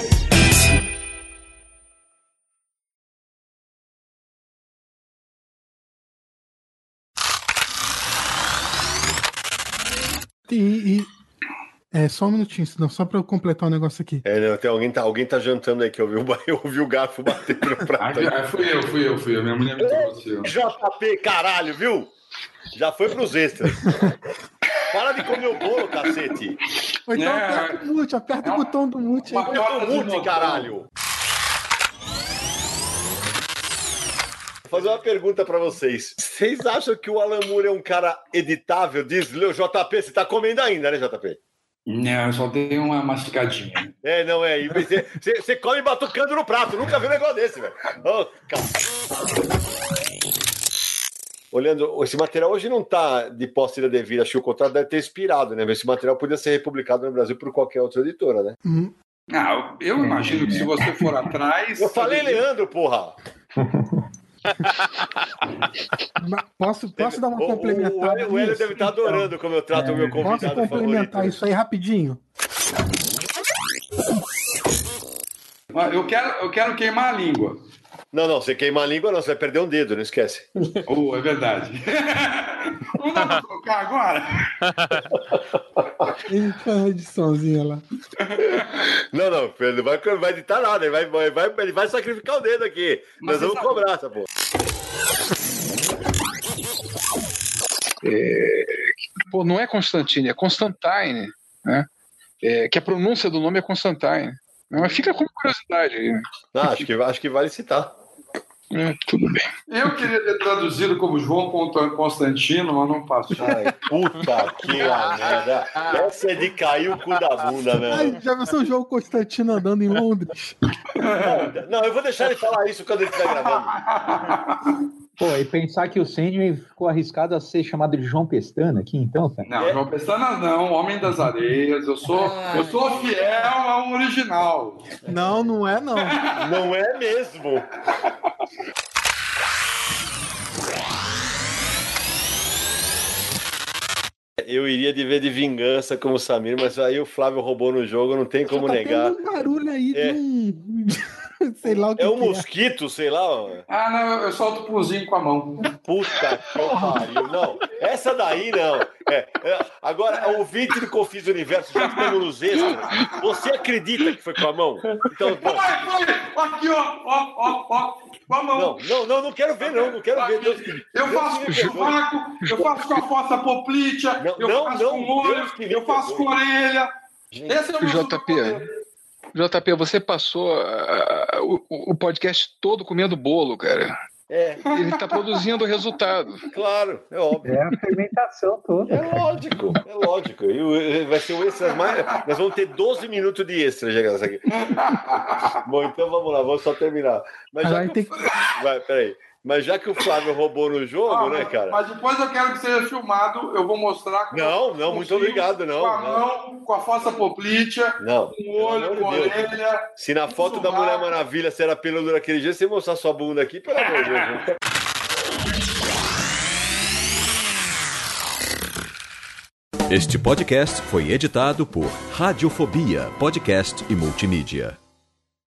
É só um minutinho, senão só pra eu completar um negócio aqui.
É, não, tem alguém, tá, alguém tá jantando aí que eu vi, o, eu ouvi o garfo batendo no prato.
Ah, fui eu, fui eu, fui eu. Minha mulher me trouxe.
JP, caralho, viu? Já foi pros extras. Para de comer o bolo, cacete.
Ou então
É,
aperta o mute, aperta
é
o botão do mute
Eu tô mute, caralho. Vou fazer uma pergunta pra vocês. Vocês acham que o Alan Moore é um cara editável? Diz, Leo, JP, você tá comendo ainda, né, JP?
Não, eu só dei uma masticadinha.
É, não é. Você, come batucando no prato. Nunca vi um negócio desse, velho. Ô, cara. Olhando, esse material hoje não tá de posse da devida. Acho que o contrato deve ter expirado, né? Esse material podia ser republicado no Brasil por qualquer outra editora, né?
Hum,
Ah, eu imagino que se você for atrás.
Eu falei, Leandro, porra!
Posso, posso dar uma complementada?
O, Hélio- o Hélio
nisso?
deve estar adorando como eu trato o meu
Posso
convidado
complementar
favorito.
isso aí rapidinho?
Eu quero, eu quero queimar a língua.
Não, não, você queimar a língua, não, você vai perder um dedo, não esquece.
Oh, é verdade. Não dá pra colocar agora?
Ele faz uma ediçãozinha lá.
Não, não, ele não vai, vai editar nada, ele vai, vai- ele vai sacrificar o dedo aqui.
Mas
Nós vamos
sabe-
cobrar essa porra.
Pô, não é Constantine, é Constantine, né? É, que a pronúncia do nome é Constantine. Mas fica como curiosidade aí. né?
Ah, acho, que, acho que vale citar.
É, tudo bem.
Eu queria ter traduzido como João Constantino, mas não passou.
Ai, puta que merda. Essa é de cair o cu da bunda,
já viu seu João Constantino andando em Londres?
Não, eu vou deixar ele falar isso quando ele estiver gravando.
Pô, e pensar que o Sandman ficou arriscado a ser chamado de João Pestana aqui, então, cara.
Não, João Pestana não, Homem das Areias. Eu sou, eu sou fiel ao original.
Não, não é não.
Não é mesmo. Eu iria de ver de vingança como o Samir, mas aí o Flávio roubou no jogo, não tem como
tá
negar.
um barulho aí
É.
de um... Sei lá o que
É um
que
mosquito, sei lá. ó.
Ah, não, eu solto o punzinho com a mão.
Puta que pariu. Não, essa daí não. É, é, agora, o ouvinte do Confis do Universo, já que estamos nos extras, você acredita que foi com a mão? Então, não,
Vai, vai, aqui, ó, ó, ó, ó, com a mão.
não, não, não, não quero ver, não, não quero ver. Deus,
Eu
Deus
faço
que
com
perdoe.
churrasco, eu faço com a fossa poplítea,
Não,
eu
não,
faço
não,
com olho,
Deus que me
eu faço com orelha. Esse é o
JP. JP, você passou ah, o, o podcast todo comendo bolo, cara.
É,
Ele tá produzindo o resultado.
claro, é óbvio.
É a fermentação toda.
É lógico, é lógico. E o- vai ser o extra mais. Nós vamos ter 12 minutos de extra chegando aqui. Bom, então vamos lá, vamos só terminar. Mas já
Vai
que
ter
o... Vai, peraí. Mas já que o Flávio roubou no jogo,
Ah,
né, cara?
Mas depois eu quero que seja filmado, eu vou mostrar. com-
Não, não,
com
muito obrigado, não,
Com a
não.
mão, com a fossa poplítea,
Não.
com o
pelo
olho, com a orelha.
Se na foto da. Mulher Maravilha você era peludo naquele dia, você mostrar sua bunda aqui, pelo amor de Deus. né?
Este podcast foi editado por Radiofobia, podcast e multimídia.